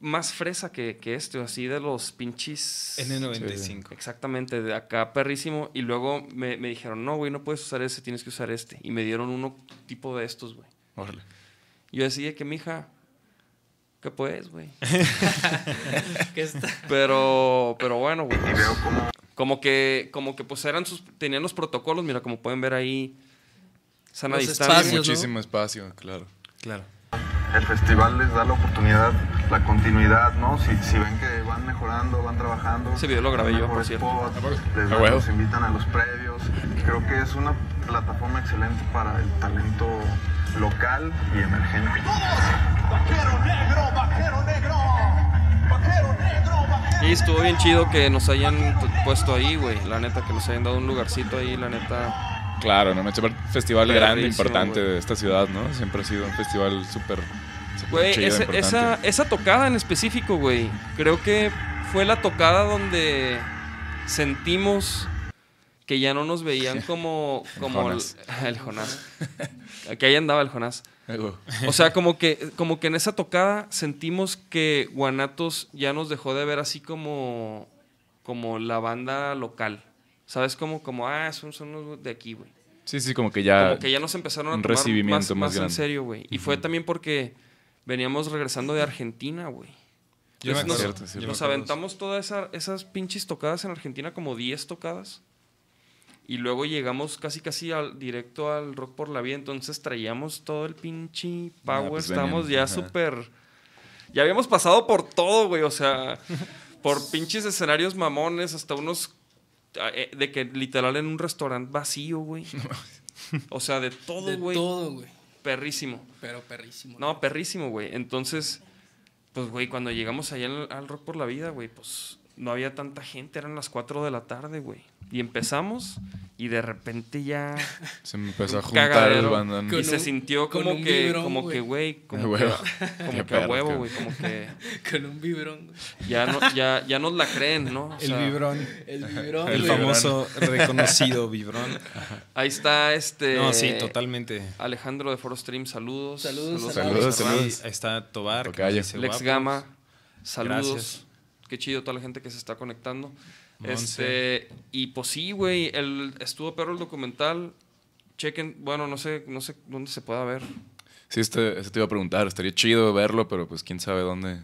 más fresa que, que este, así de los pinches. N95. Exactamente, de acá perrísimo. Y luego me, me dijeron, no, güey, no puedes usar ese, tienes que usar este. Y me dieron uno tipo de estos, güey. Órale. Y yo decía que, mija, ¿qué pues, güey? que está... Pero, pero bueno, güey. pues, como que, como que pues eran sus, tenían los protocolos, mira, como pueden ver ahí, sana Los distancia. espacios, ¿no? Muchísimo espacio, claro. Claro. el festival les da la oportunidad, la continuidad, ¿no? Si, si ven que van mejorando, van trabajando. Ese video lo grabé yo, por cierto. spot, les dan- los invitan a los previos. Creo que es una plataforma excelente para el talento local y emergente. Y estuvo bien chido que nos hayan puesto ahí, güey. La neta, que nos hayan dado un lugarcito ahí, la neta. Claro, ¿no? Me un festival grande, importante de esta ciudad, ¿no? Siempre ha sido un festival súper Güey, importante. esa, esa tocada en específico, güey. Creo que fue la tocada donde sentimos que ya no nos veían como, como el, Jonás. el Jonás. Que ahí andaba el Jonás. O sea, como que, como que en esa tocada sentimos que Guanatos ya nos dejó de ver así como, como la banda local. ¿Sabes? Como, como ah, son, son los de aquí, güey. Sí, sí, como que ya... Como que ya nos empezaron a un tomar recibimiento más, más más en grande. serio, güey. Y fue también porque veníamos regresando de Argentina, güey. Nos, Cierto, nos aventamos todas esa- esas pinches tocadas en Argentina, como 10 tocadas. Y luego llegamos casi casi al, directo al Rock por la Vida. Entonces traíamos todo el pinche power. pues Estábamos ya súper... Ya habíamos pasado por todo, güey. O sea, por pinches escenarios mamones, hasta unos... eh, De que literal en un restaurante vacío, güey. O sea, de todo, De güey. todo, güey. Perrísimo. Pero perrísimo. No, perrísimo, güey. Entonces, pues, güey, cuando llegamos allá al, al Rock por la Vida, güey, pues no había tanta gente, eran las 4 de la tarde, güey. Y empezamos y de repente ya... Se me empezó a un juntar el bandón. Y se sintió como que, vibrón, como güey. que, güey, como que, huevo. como que a huevo, güey, como que Con un vibrón, güey. ya, no, ya, ya nos la creen, ¿no? O El sea, vibrón. El vibrón, El famoso reconocido vibrón. Ahí está este... No, sí, totalmente. Alejandro de Foro Stream, saludos. Saludos, saludos, saludos. Ahí está Tobar. Lex. Gama, saludos. Gracias. Qué chido toda la gente que se está conectando. Monse. Este, y pues sí, güey, el, estuvo perro el documental. Chequen, bueno, no sé, no sé dónde se pueda ver. Sí, este, eso te iba a preguntar. Estaría chido verlo, pero pues quién sabe dónde,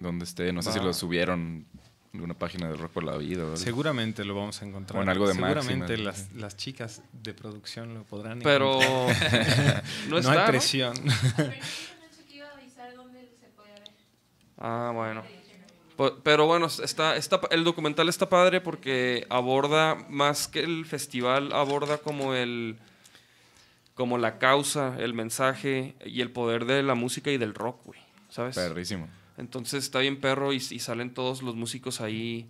dónde esté. No sé si lo subieron en alguna página de Rock por la Vida. Seguramente lo vamos a encontrar. O en algo de Seguramente Máxima. las, las chicas de producción lo podrán Pero encontrar. no no, está, hay ¿no? presión. Pero yo pensé que iba a avisar dónde se podía ver. Ah, bueno. Po- Pero bueno, está, está, el documental está padre porque aborda más que el festival, aborda como el como la causa, el mensaje y el poder de la música y del rock, güey. ¿Sabes? Perrísimo. Entonces está bien perro y, y salen todos los músicos ahí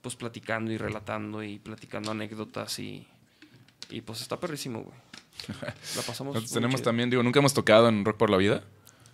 pues platicando y relatando y platicando anécdotas y, y pues está perrísimo, güey. La pasamos. Tenemos chido. también, digo, nunca hemos tocado en Rock por la Vida.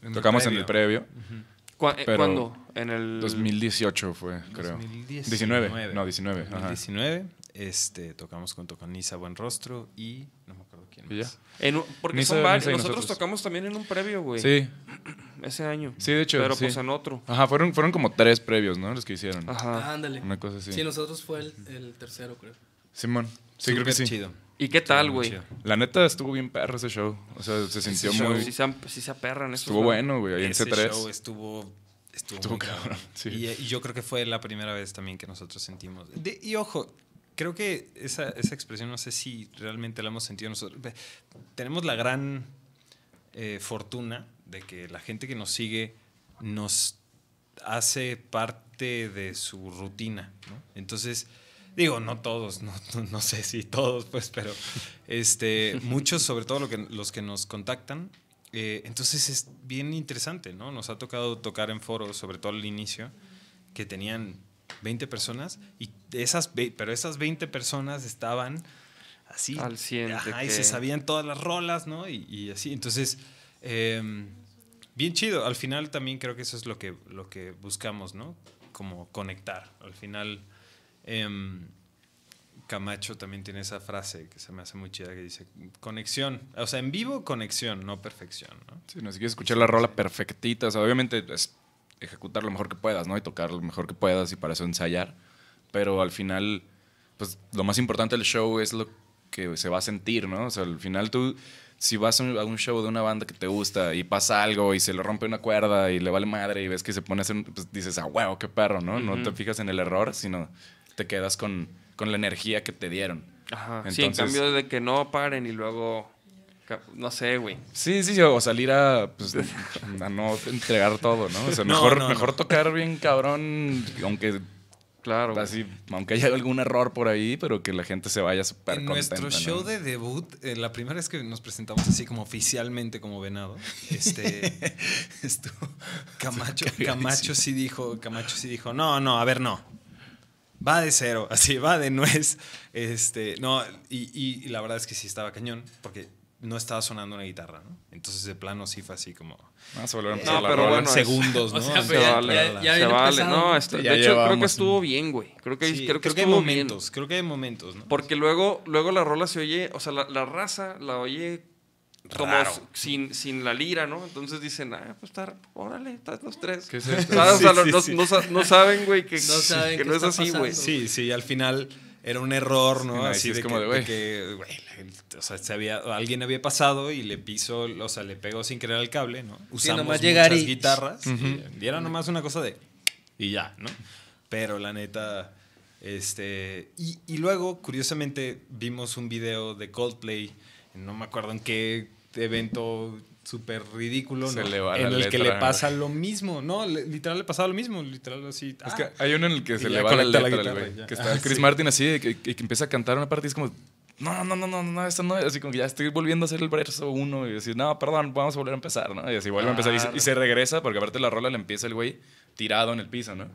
En el Tocamos en el previo. ¿Cuá- eh, pero- ¿Cuándo? En el 2018 fue, creo. 2019. 19. No, 19. ajá. 2019. Este, tocamos junto con Nisa Buen Rostro y no me acuerdo quién ¿Y ya? más. en porque Nisa- son varios. Nosotros, nosotros. tocamos también en un previo, güey. Sí, Ese año. sí, de hecho. Pero sí. pues en otro. Ajá, fueron, fueron como tres previos, ¿no? Los que hicieron. Ajá. Ah, ándale. Una cosa así. Sí, nosotros fue el, el tercero, creo. Simón. Sí, creo que sí. chido. ¿Y qué tal, güey? La neta estuvo bien perro ese show. O sea, se sintió show muy. Si se, sí se aperran esos, Estuvo bueno, güey. Ahí en Ese C3. show estuvo, estuvo, Estuvo muy cabrón, cabrón. sí. Y, y yo creo que fue la primera vez también que nosotros sentimos. De- y ojo, creo que esa, esa expresión no sé si realmente la hemos sentido nosotros. Tenemos la gran eh, fortuna de que la gente que nos sigue nos hace parte de su rutina. ¿no? Entonces, digo, no todos, no, no- sé si todos, pues, pero este, muchos, sobre todo lo que, los que nos contactan. eh, entonces es bien interesante, ¿no? Nos ha tocado tocar en foros, sobre todo al inicio, que tenían 20 personas, y esas, pero esas 20 personas estaban así. Al cien de Ajá, y que- se sabían todas las rolas, ¿no? Y, y así. Entonces, eh, bien chido. Al final también creo que eso es lo que, lo que buscamos, ¿no? Como conectar. Al final, em, Camacho también tiene esa frase que se me hace muy chida que dice conexión. O sea, en vivo, conexión, no perfección, ¿no? Sí, no, si quieres escuchar la rola perfectita, o sea, obviamente es ejecutar lo mejor que puedas, ¿no? Y tocar lo mejor que puedas y para eso ensayar. Pero al final, pues lo más importante del show es lo que se va a sentir, ¿no? O sea, al final tú, si vas a un, show de una banda que te gusta y pasa algo y se le rompe una cuerda y le vale madre y ves que se pone a hacer, pues dices, ah, huevo, qué perro, ¿no? No te fijas en el error, sino te quedas con, con la energía que te dieron. Ajá. sí, en Entonces- cambio de que no paren y luego No sé, güey. Sí, sí, o salir a, pues, a no entregar todo, ¿no? O sea, mejor, no, mejor no. tocar bien cabrón, aunque Claro. así, aunque haya algún error por ahí, pero que la gente se vaya súper En contenta. nuestro ¿no? show de debut, eh, la primera vez que nos presentamos así como oficialmente como venado, este estuvo Camacho, Camacho sí dijo, Camacho sí dijo, no, no, a ver, no. Va de cero, así, va de nuez. Este, no, y, y- y la verdad es que sí estaba cañón, porque no estaba sonando una guitarra, ¿no? Entonces de plano sí fue así como Ah, se volvieron a No, empezar la pero bueno, segundos, ¿no? o sea, Se ya- vale, ya- ya se vale. No, ¿no? este- Ya de hecho, creo que estuvo bien, güey. Creo que, Sí, creo que creo que hay estuvo bien. momentos, creo que hay momentos, ¿no? Porque luego, luego la rola se oye, o sea, la, la raza la oye como Raro. sin, sin la lira, ¿no? Entonces dicen, ah, pues está, órale, están los tres. ¿Qué es esto? O sea, Sí, no, sí. no no saben, güey, que, No saben que qué no es así, güey. Sí, sí, al final era un error, ¿no? Sí, no, Así sí, es de, como que, de, güey. de que, güey, o sea, se había, alguien había pasado y le pisó, o sea, le pegó sin querer al cable, ¿no? Usamos muchas llegar y- guitarras y, y era nomás una cosa de y ya, ¿no? Pero la neta, este, y, y luego, curiosamente, vimos un video de Coldplay, no me acuerdo en qué evento súper ridículo, Se ¿no? le va en la el que le pasa lo mismo, ¿no? Le- literal le pasaba lo mismo, literal así. Es ah, que hay uno en el que Y se le va la la letra guitarra, güey. Que está Ah, Chris sí. Martin así, de que, que empieza a cantar una parte y es como, no, no, no, no, no, esto no es. Así como que ya estoy volviendo a hacer el verso uno y decir, no, perdón, vamos a volver a empezar, ¿no? Y así vuelve a empezar y se, y se regresa, porque aparte la rola le empieza el güey tirado en el piso, ¿no?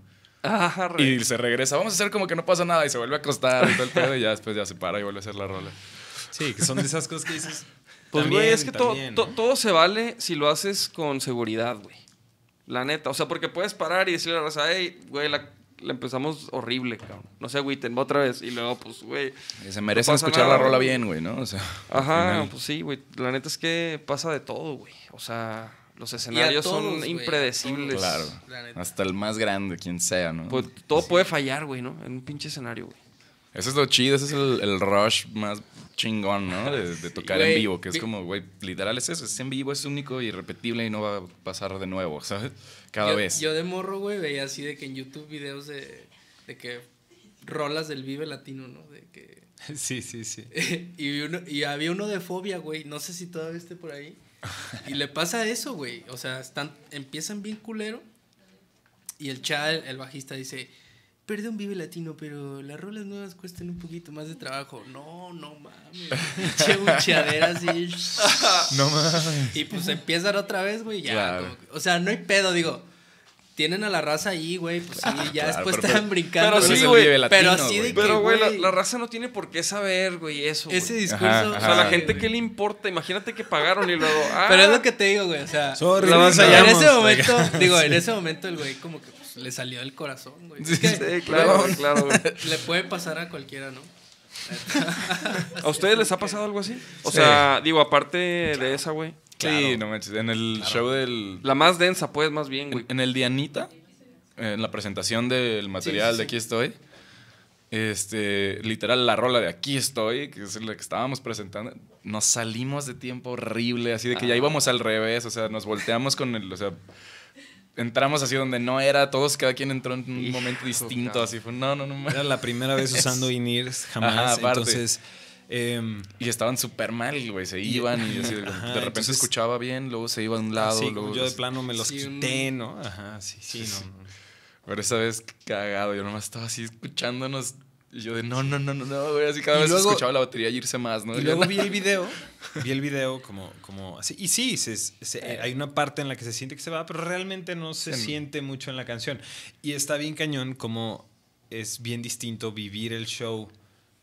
Ah, Y se regresa, vamos a hacer como que no pasa nada y se vuelve a acostar y todo el pedo y ya después ya se para y vuelve a hacer la rola. Sí, que son de esas cosas que dices. Pues, también, güey, es que todo, también, to- ¿no? todo se vale si lo haces con seguridad, güey. La neta. O sea, porque puedes parar y decirle a la raza, hey, güey, la, la empezamos horrible, cabrón. No se agüiten, otra vez. Y luego, pues, güey. Y se merecen pasa escuchar nada, la rola bien, güey, ¿no? O sea, Ajá, pues sí, güey. La neta es que pasa de todo, güey. O sea, los escenarios todos, son impredecibles. Claro. Hasta el más grande, quien sea, ¿no? Pues todo puede fallar, güey, ¿no? En un pinche escenario, güey. Eso es lo chido, ese es el, el rush más chingón, ¿no? De, de tocar en vivo, que es como, güey, literal es eso, es en vivo, es único irrepetible y no va a pasar de nuevo, ¿sabes? Cada yo, vez. Yo de morro, güey, veía así de que en YouTube videos de, de que rolas del Vive Latino, ¿no? De que... Sí, sí, sí. y, uno- y había uno de fobia, güey. No sé si todavía esté por ahí. Y le pasa eso, güey. O sea, están, empiezan bien culero. Y el chal, el bajista, dice: Perdón, vive latino, pero las rolas nuevas cuestan un poquito más de trabajo. No, no mames. Che bucheadera así. No mames. Y pues empiezan otra vez, güey. Ya. Claro. como que- o sea, no hay pedo, digo. Tienen a la raza ahí, güey. Pues sí, ya Claro, después pero- están brincando. pero Pero sí, güey, pero así de que, Pero, güey, la, raza no tiene por qué saber, güey, eso. Ese discurso. Ajá, O sea, a la gente, güey. ¿qué le importa? Imagínate que pagaron y luego. Ah, Pero es lo que te digo, güey. O sea, Sorry, la no en ese momento, digo, en ese momento el güey como que le salió del corazón, güey. Que Sí, claro, claro, güey. le puede pasar a cualquiera, ¿no? ¿A ustedes les ha pasado algo así? O Sí. sea, digo, aparte de esa, güey. Sí, no manches. En el show del. La más densa, pues, más bien, En, güey. en el Dianita, en la presentación del material sí, de sí. Aquí estoy, este, literal, la rola de Aquí estoy, que es la que estábamos presentando, nos salimos de tiempo horrible, así de que ya íbamos al revés, o sea, nos volteamos con el, o sea, entramos así donde no era, todos, cada quien entró en un Hijo, momento distinto, así fue, no, no, no, Era la primera vez usando in-ears jamás. Ajá, aparte. entonces, em, Y estaban súper mal, güey, se iban y así, de, Ajá, de repente entonces- escuchaba bien, luego se iba a un lado, sí, luego... yo de plano me los Sí, un- quité, ¿no? Ajá, sí, sí, no, no. Pero esa vez cagado, yo nomás estaba así escuchándonos. Y yo de no, no, no, no, no, güey. Así cada Y vez luego- escuchaba la batería y irse más, ¿no? Y luego vi el video, vi el video como, como así. Y sí, se- se- hay una parte en la que se siente que se va, pero realmente no se Sí. siente mucho en la canción. Y está bien cañón como es bien distinto vivir el show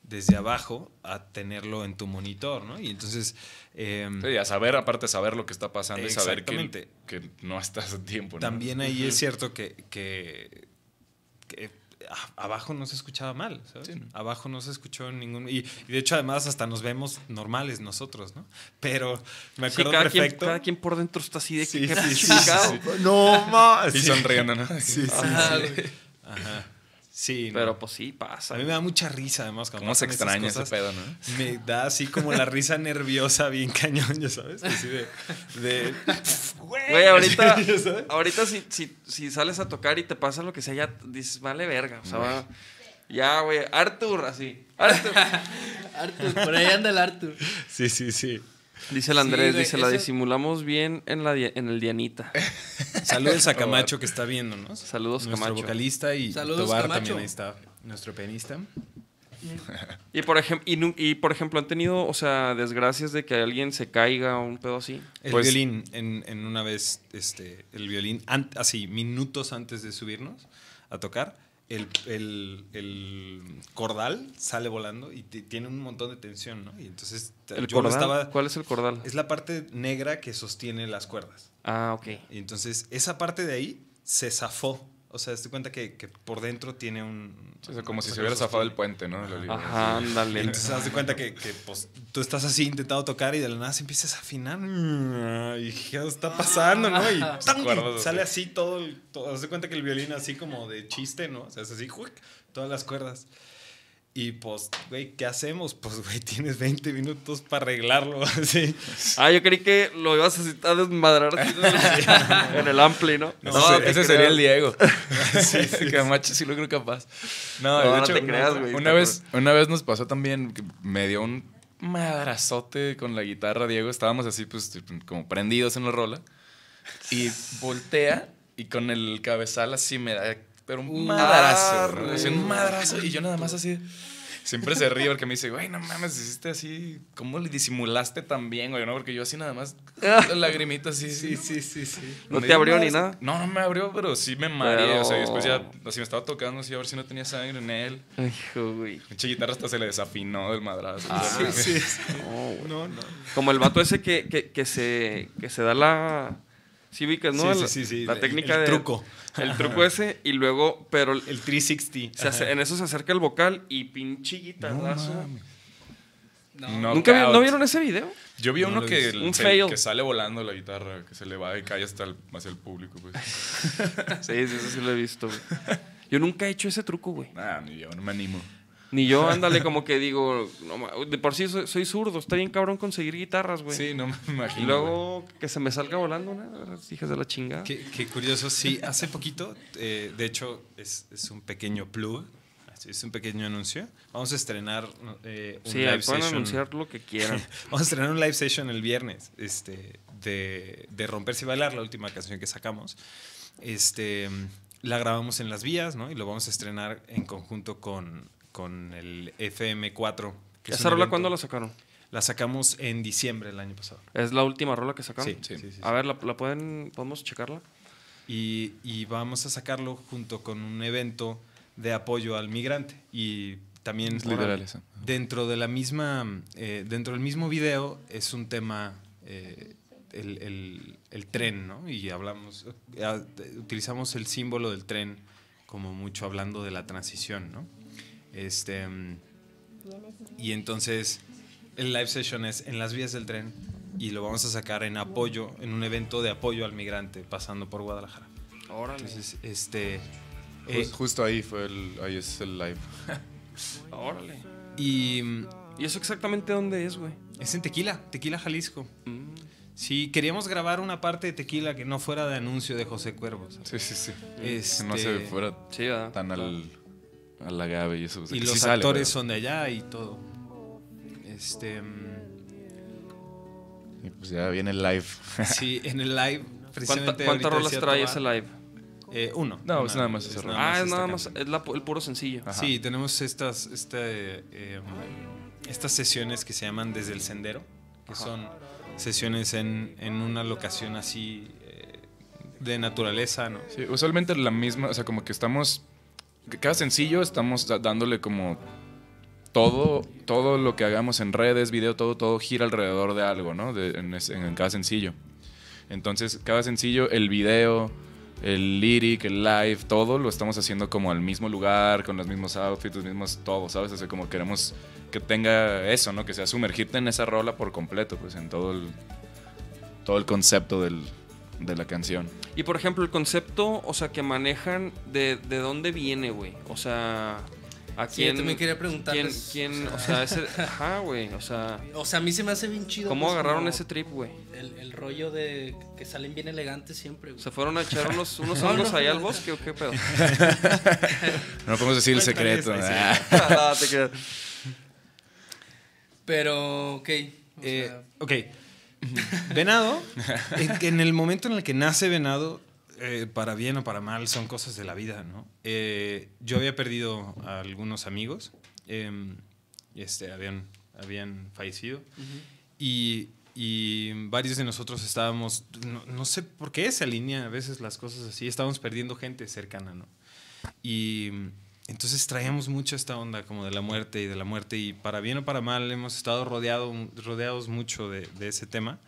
desde abajo a tenerlo en tu monitor, ¿no? Y entonces... em, Sí, a saber, aparte saber lo que está pasando y saber que, que no estás a tiempo, ¿no? También ahí es cierto que, que- que abajo no se escuchaba mal, ¿sabes? Sí, ¿no? Abajo no se escuchó ningún... Y, y de hecho además hasta nos vemos normales nosotros, ¿no? Pero me Sí, acuerdo cada, quien, cada quien por dentro está así de que. Sí, qué sí, sí, sí. No más. Y sonriendo, ¿no? Sí, sí, sí. Ajá. Sí, no. Pero pues sí, pasa. a mí me da mucha risa además cuando ¿Cómo se extraña ese pedo, no? Me da así como la risa nerviosa bien cañón, ya sabes, así de, de Güey, ahorita, ahorita si, si, si sales a tocar y te pasa lo que sea, ya dices, vale verga. O sea, va- ya, güey. Arthur, así. Arthur. Arthur, por ahí anda el Arthur. Sí, sí, sí. Dice el Andrés, dice, la eso- disimulamos bien en, la dia- en el Dianita. Saludos a Camacho que está viéndonos. Saludos, nuestro Camacho. vocalista y Saludos, Tobar Camacho. también ahí está, nuestro pianista. Y por, y, y por ejemplo, ¿han tenido, o sea, desgracias de que alguien se caiga o un pedo así? El Pues- violín, en, en una vez, este, el violín, así, minutos antes de subirnos a tocar, el, el- el cordal sale volando y ti- tiene un montón de tensión, ¿no? Y entonces ¿El yo cordal? estaba... ¿Cuál es el cordal? Es la parte negra que sostiene las cuerdas. Ah, ok. Y entonces esa parte de ahí se zafó. O sea, te cuenta que, que por dentro tiene un... O sea, como si se hubiera zafado el puente, ¿no? Ajá, Y ándale. entonces de cuenta que, que, pues, tú estás así intentando tocar y de la nada se empiezas a afinar. Y ¿qué está pasando, no? Y sale así. todo, el- todo. De cuenta que el violín así como de chiste, ¿no? O sea, es así, ¡juic! todas las cuerdas. Y pues, güey, ¿qué hacemos? Pues, güey, tienes 20 minutos para arreglarlo, así. Ah, yo creí que lo ibas a citar a desmadrar así en el- ampli, ¿no? No, No, ese, sería el Diego. sí, Camacho sí lo creo capaz. No, No, de no hecho, te creas, güey. Una vez, una vez nos pasó también que me dio un madrazote con la guitarra, Diego. Estábamos así, pues, como prendidos en la rola. Y voltea y con el cabezal así me da, pero un madrazo. un madrazo. Y yo nada más así. Siempre se ríe porque me dice, güey, no mames, hiciste así, ¿cómo le disimulaste tan bien, güey? ¿no? Porque yo así nada más, lagrimitas así. Sí, sí, sí, sí. ¿No te abrió ni nada? No, no me abrió, pero sí me mareé. O sea, y después ya, así me estaba tocando así a ver si no tenía sangre en él. Ay, hijo, güey. Pinche guitarra hasta se le desafinó del madrazo. Ah, Sí, sí. No. No, no. Como el vato ese que, que, que se, que se da la... Sí, ubicas, ¿no? Sí, la, sí, sí, sí, La el- técnica el de... truco. El truco ese y luego, pero El 360. se en eso se acerca el vocal y pinche guitarrazo. No. ¿Nunca vi-. ¿No vieron ese video? Yo vi No uno que, visto. Un se- fail. que sale volando la guitarra, que se le va y cae hasta el, hacia el público. Pues. Sí, sí, eso sí lo he visto, güey. Yo nunca he hecho ese truco, güey. Ah, ni yo, no me animo. Ni yo, ándale, como que digo, no de por sí soy, soy zurdo, está bien cabrón conseguir guitarras, güey. Sí, no me imagino. Y luego que se me salga volando una, hijas de la chingada. Qué, qué curioso, sí, hace poquito, eh, de hecho, es, es un pequeño plug, es un pequeño anuncio. Vamos a estrenar eh, un Sí, live pueden session. anunciar lo que quieran. Vamos a estrenar un live session el viernes este, de, de Romperse y Bailar, la última canción que sacamos. Este, la grabamos en las vías, ¿no? Y lo vamos a estrenar en conjunto con, con el FM4. que es ¿Esa rola cuándo la sacaron? La sacamos en diciembre del año pasado. ¿Es la última rola que sacaron? Sí, sí, sí, sí. A ver, ¿la, la pueden, podemos checarla? Y, y vamos a sacarlo junto con un evento de apoyo al migrante. Y también Es literal eso. dentro de la misma, eh, dentro del mismo video es un tema eh, el, el- el tren, ¿no? Y hablamos, eh, utilizamos el símbolo del tren como mucho hablando de la transición, ¿no? Este, y entonces el live session es en las vías del tren y lo vamos a sacar en apoyo, en un evento de apoyo al migrante pasando por Guadalajara. Órale. Entonces, este... eh, Jus- justo ahí fue el, ahí es el live. Órale. y ¿Y eso exactamente dónde es, güey? es en Tequila, Tequila, Jalisco. Mm. Sí, queríamos grabar una parte de Tequila que no fuera de anuncio de José Cuervos. Sí, sí, sí. Este, Que no se fuera tan al, al agave y eso. o sea, Y los sí actores son de allá y todo. Este, mm, Y pues ya viene el live. sí, en el live, ¿Cuánta- precisamente. ¿Cuántas rolas trae ese live? eh, uno. No, es nada más ese rollo. Ah, es esta nada más, es la- el puro sencillo. Ajá. Sí, tenemos estas, este, eh, estas sesiones que se llaman Desde el Sendero, que son sesiones en, en una locación así eh, de naturaleza, ¿no? Sí, usualmente la misma, o sea, como que estamos, cada sencillo estamos dándole como todo, todo lo que hagamos en redes, video, todo, todo gira alrededor de algo, ¿no? En, cada sencillo. Entonces, cada sencillo, el video, el lyric, el live, todo lo estamos haciendo como al mismo lugar, con los mismos outfits, los mismos todo, ¿sabes? O sea, como queremos que tenga eso, ¿no? Que sea sumergirte en esa rola por completo, pues en todo todo el concepto del, de la canción. Y por ejemplo, el concepto, o sea, que manejan, ¿de, de dónde viene, güey? O sea, ¿a Sí, yo quién? también quería ¿Quién, preguntarles, quién, o o sea, ese, ajá, güey, o sea, O sea, a mí se me hace bien chido. ¿cómo pues, agarraron como ese trip, güey? El, el rollo de que salen bien elegantes siempre, güey. ¿Se fueron a echar unos, unos No, hongos no, ahí no. al bosque o qué pedo? No podemos decir el Cuéntale secreto. esa Ah. No, te quedas. Pero, ok. o Eh, sea, ok. Venado, en, en el momento en el que nace Venado, eh, para bien o para mal, son cosas de la vida, ¿no? Eh, yo había perdido a algunos amigos, em, este, habían, habían fallecido, y, y varios de nosotros estábamos, no, no sé por qué se alinean a veces las cosas así, estábamos perdiendo gente cercana, ¿no? Y entonces traíamos mucho esta onda como de la muerte y de la muerte y para bien o para mal hemos estado rodeado, rodeados mucho de, de ese tema.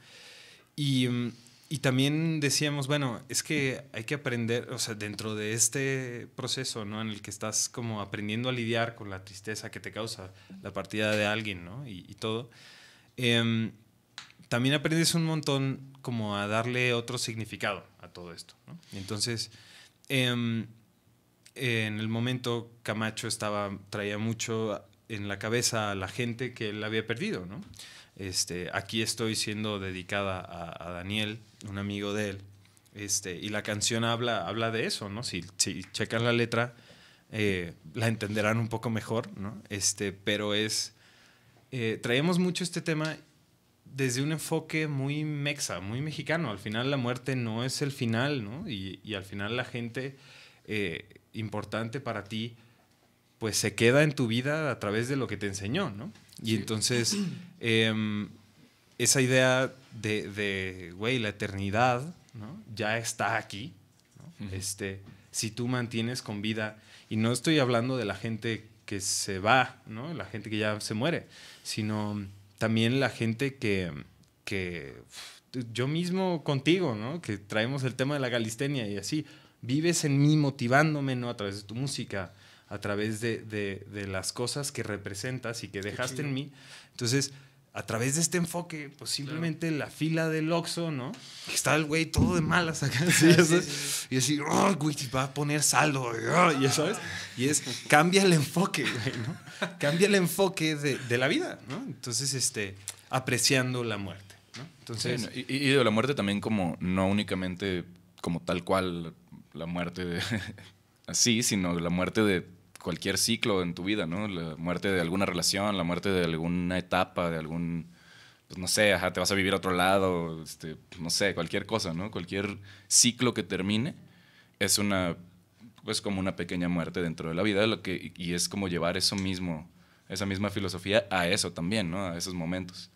Y, mm, y también decíamos, bueno, es que hay que aprender, o sea, dentro de este proceso, ¿no? En el que estás como aprendiendo a lidiar con la tristeza que te causa la partida de alguien, ¿no? Y, y todo. em, también aprendes un montón como a darle otro significado a todo esto, ¿no? Entonces, em, en el momento Camacho estaba, traía mucho en la cabeza a la gente que él había perdido, ¿no? Este, aquí estoy siendo dedicada a, Daniel, un amigo de él, este, y la canción habla, habla de eso, ¿no? Si, si checan la letra, eh, la entenderán un poco mejor, ¿no? Este, pero es, eh, traemos mucho este tema desde un enfoque muy mexa, muy mexicano. Al final la muerte no es el final, ¿no? Y, y al final la gente eh, importante para ti, pues se queda en tu vida a través de lo que te enseñó, ¿no? Y entonces, em, esa idea de, güey, la eternidad, ¿no? Ya está aquí, ¿no? este, si tú mantienes con vida, y no estoy hablando de la gente que se va, ¿no? La gente que ya se muere, sino también la gente que, que yo mismo contigo, ¿no? Que traemos el tema de la galistenia y así, vives en mí motivándome, ¿no? A través de tu música, a través de, de- de las cosas que representas y que dejaste en mí. Entonces, a través de este enfoque, pues simplemente la fila del Oxxo, ¿no? Está el güey todo de malas acá, ¿sí? Ya sabes? Y así, "Oh, güey, va a poner saldo, oh", ya sabes. Y es, cambia el enfoque, güey, ¿no? Cambia el enfoque de, de la vida, ¿no? Entonces, este, apreciando la muerte, ¿no? Entonces, Sí, no, y, y de la muerte también como no únicamente como tal cual la muerte de así, sino la muerte de cualquier ciclo en tu vida, ¿no? La muerte de alguna relación, la muerte de alguna etapa, de algún, pues no sé, ajá, te vas a vivir a otro lado, este, no sé, cualquier cosa, ¿no? Cualquier ciclo que termine es una, pues como una pequeña muerte dentro de la vida, lo que, y es como llevar eso mismo, esa misma filosofía a eso también, ¿no? A esos momentos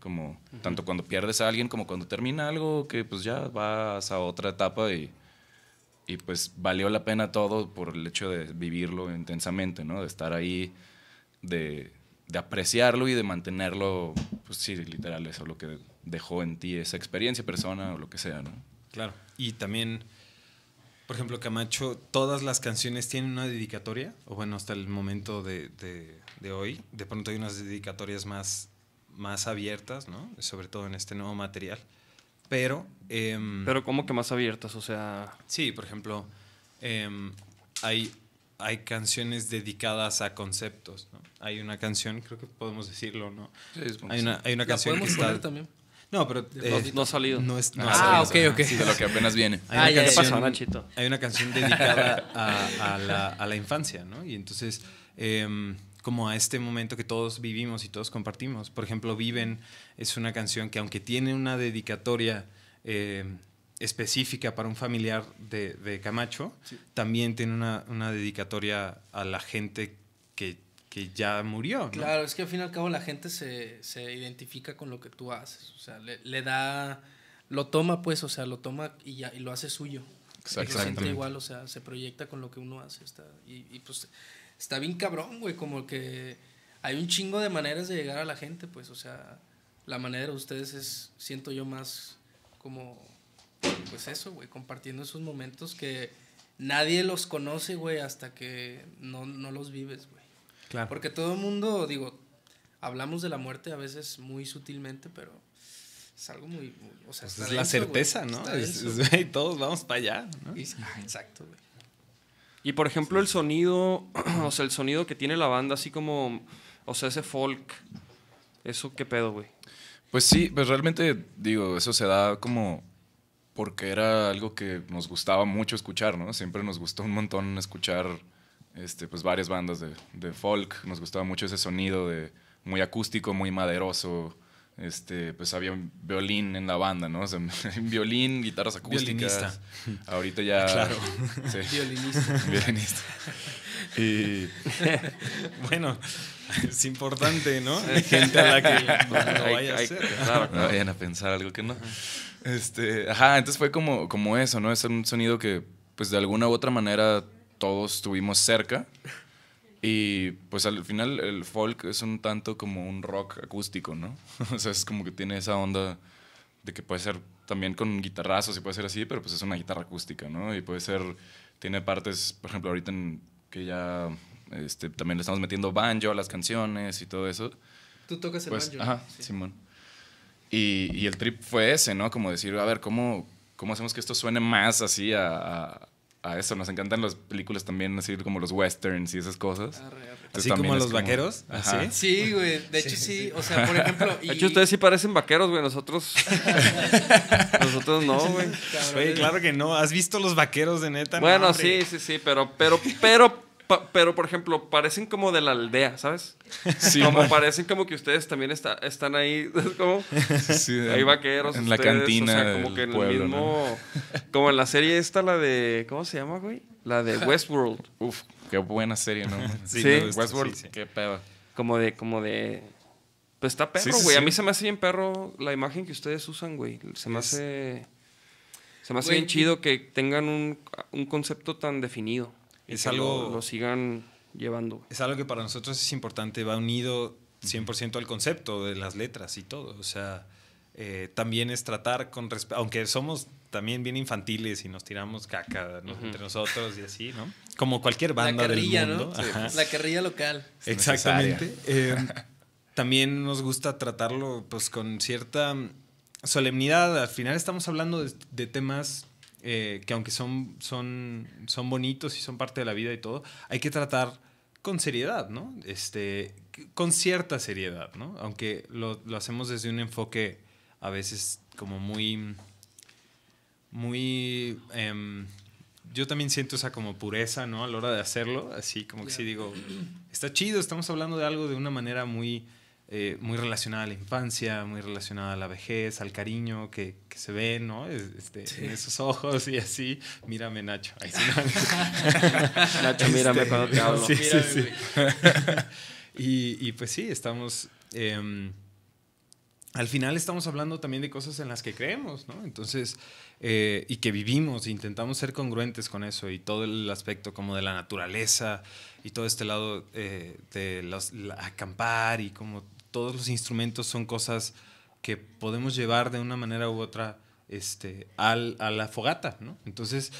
como tanto cuando pierdes a alguien como cuando termina algo que pues ya vas a otra etapa y, y pues valió la pena todo por el hecho de vivirlo intensamente, ¿no? De estar ahí, de, de apreciarlo y de mantenerlo, pues sí, literal, eso lo que dejó en ti esa experiencia, persona o lo que sea, ¿no? Claro. Y también, por ejemplo, Camacho, todas las canciones tienen una dedicatoria, o bueno, hasta el momento de, de- hoy, de pronto hay unas dedicatorias más, más abiertas, ¿no? Sobre todo en este nuevo material. Pero, em, Pero como que más abiertas, o sea... sí, por ejemplo, em, hay, hay canciones dedicadas a conceptos, ¿no? Hay una canción, creo que podemos decirlo, ¿no? Hay una, hay una canción que podemos está... poner también. No, pero... No, no ha salido. No es, no Ah, ha salido. ok, ok. Sí, de lo que apenas viene. Hay Ah, una ya, ya, ¿Qué canción- pasó, Nachito? Hay una canción dedicada a, a la, a la infancia, ¿no? Y entonces, em, como a este momento que todos vivimos y todos compartimos. Por ejemplo, Viven es una canción que aunque tiene una dedicatoria em, específica para un familiar de, de Camacho, también tiene una, una dedicatoria a la gente que, que ya murió, ¿no? Claro, es que al fin y al cabo la gente se, se identifica con lo que tú haces. O sea, le, le da. Lo toma, pues, o sea, lo toma y, ya, y lo hace suyo. Se siente Exactamente. igual, o sea, se proyecta con lo que uno hace. Está, y, y, pues está bien cabrón, güey, como que hay un chingo de maneras de llegar a la gente, pues, o sea, la manera de ustedes es, siento yo, más como, pues eso, güey, compartiendo esos momentos que nadie los conoce, güey, hasta que no, no los vives, güey. Claro. Porque todo el mundo, digo, hablamos de la muerte a veces muy sutilmente, pero es algo muy, muy- o sea, Pues es la denso, certeza, güey, ¿no? Es- es, todos vamos para allá, ¿no? Y- ah, exacto, güey. Y por ejemplo, el sonido, o sea, el sonido que tiene la banda, así como, o sea, ese folk, eso qué pedo, güey. Pues sí, pues realmente digo, eso se da como porque era algo que nos gustaba mucho escuchar, ¿no? Siempre nos gustó un montón escuchar este, pues varias bandas de, de folk, nos gustaba mucho ese sonido de muy acústico, muy maderoso, este, pues había un violín en la banda, ¿no? O sea, violín, guitarras acústicas. Violinista. Ahorita ya. Claro. Sí, Violinista. violinista. Y Bueno, es importante, ¿no? Hay gente a la que no Hay- vaya a claro, no claro. vayan a pensar algo que no. Este, ajá, entonces fue como, como eso, ¿no? Es un sonido que, pues de alguna u otra manera, todos estuvimos cerca. Y pues al final el folk es un tanto como un rock acústico, ¿no? O sea, es como que tiene esa onda de que puede ser también con guitarrazos y puede ser así, pero pues es una guitarra acústica, ¿no? Y puede ser, tiene partes, por ejemplo, ahorita en, que ya este, también le estamos metiendo banjo a las canciones y todo eso. Tú tocas el Pues, banjo. ajá, Sí. Simón. Y, y el trip fue ese, ¿no? Como decir, a ver, ¿cómo, cómo hacemos que esto suene más así a, a, a eso? Nos encantan las películas también, así como los westerns y esas cosas. Arre, arre. Así como los vaqueros, Ajá. Sí, güey. De hecho, sí. O sea, por ejemplo. De hecho, ustedes sí parecen vaqueros, güey. Nosotros. nosotros no, güey. Güey, claro que no. ¿Has visto los vaqueros de neta? No, Bueno, sí, sí, sí, pero, pero, pero, pa- pero, por ejemplo, parecen como de la aldea, ¿sabes? Sí, como man. parecen como que ustedes también está- están ahí, ¿sabes cómo? Sí, Hay vaqueros. En la ustedes, cantina. O sea, como del que en pueblo, el ¿no? mismo. Como en la serie esta, la de. ¿Cómo se llama, güey? La de Westworld. Uf, qué buena serie, ¿no? Sí, Sí. me gusta, Westworld, sí, sí. qué pedo. Como de, como de. Pues está perro, Sí, sí, güey. A mí se me hace bien perro la imagen que ustedes usan, güey. Se me hace. Se me hace bien chido que tengan un, un concepto tan definido. Es que lo- algo- Lo, sigan llevando. Es algo que para nosotros es importante, va unido 100% al concepto de las letras y todo. O sea, eh, también es tratar con respeto, aunque somos también bien infantiles y nos tiramos caca ¿no? entre nosotros y así, ¿no? Como cualquier La banda carrilla, del mundo. ¿no? Ajá. La carrilla local. Es Exactamente. Eh, también nos gusta tratarlo pues con cierta solemnidad. Al final estamos hablando de, de temas eh, que aunque son, son, son bonitos y son parte de la vida y todo, hay que tratar con seriedad, ¿no? Este, con cierta seriedad, ¿no? Aunque lo, lo hacemos desde un enfoque a veces como muy, muy... em, yo también siento esa como pureza, ¿no? A la hora de hacerlo, así como que sí digo, está chido, estamos hablando de algo de una manera muy, eh, muy relacionada a la infancia, muy relacionada a la vejez, al cariño que, que se ve, ¿no? Es- Este, En esos ojos y así. Mírame, Nacho. Ay, sí, no. Nacho, mírame Este, cuando te hablo. sí, Mírame, y, y pues sí, estamos... em, al final estamos hablando también de cosas en las que creemos, ¿no? Entonces, eh, y que vivimos, e intentamos ser congruentes con eso y todo el aspecto como de la naturaleza y todo este lado eh, de los, la- acampar y como todos los instrumentos son cosas que podemos llevar de una manera u otra este, al, a la fogata, ¿no? Entonces,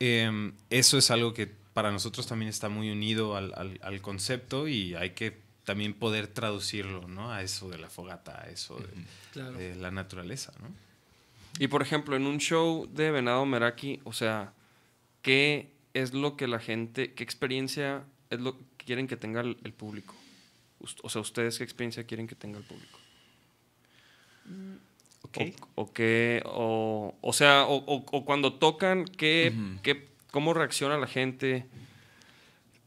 em, eso es algo que para nosotros también está muy unido al, al- al concepto y hay que también poder traducirlo, ¿no? A eso de la fogata, a eso de, Claro. de la naturaleza, ¿no? Y por ejemplo, en un show de Venado Meraki, o sea, ¿qué es lo que la gente, qué experiencia es lo que quieren que tenga el, el público? O sea, ¿ustedes qué experiencia quieren que tenga el público? Ok. O, o qué, o, o sea, o, o- o cuando tocan, ¿qué, qué- ¿cómo reacciona la gente?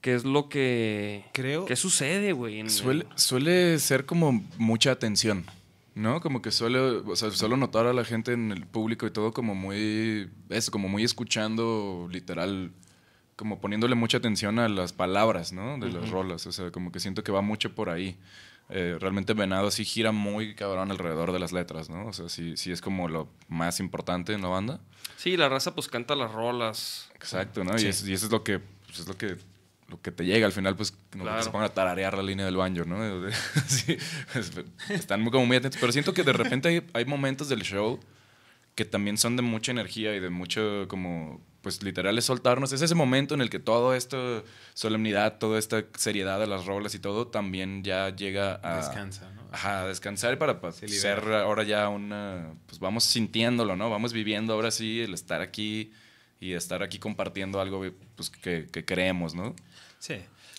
¿Qué es lo que... Creo- ¿Qué sucede, güey? Suele, suele ser como mucha atención, ¿no? Como que suele, o sea, suelo notar a la gente en el público y todo como muy, eso, como muy escuchando literal, como poniéndole mucha atención a las palabras, ¿no? De las rolas, o sea, como que siento que va mucho por ahí. Eh, realmente Venado sí gira muy cabrón alrededor de las letras, ¿no? O sea, sí, sí es como lo más importante en la banda. Sí, la raza pues canta las rolas. Exacto, ¿no? Sí. Y, eso, y eso es lo que, pues, es lo que, lo que te llega al final, pues, como que Claro. se pongan a tararear la línea del banjo, ¿no? Sí, es- están muy- como muy atentos. Pero siento que de repente hay, hay momentos del show que también son de mucha energía y de mucho, como, pues, literal es soltarnos. Es ese momento en el que todo esto, solemnidad, toda esta seriedad de las rolas y todo, también ya llega a... Descansa, ¿no? Ajá, a descansar para, para Se ser ahora ya una, pues vamos sintiéndolo, ¿no? Vamos viviendo ahora sí el estar aquí y estar aquí compartiendo algo pues, que, que creemos, ¿no? Sí.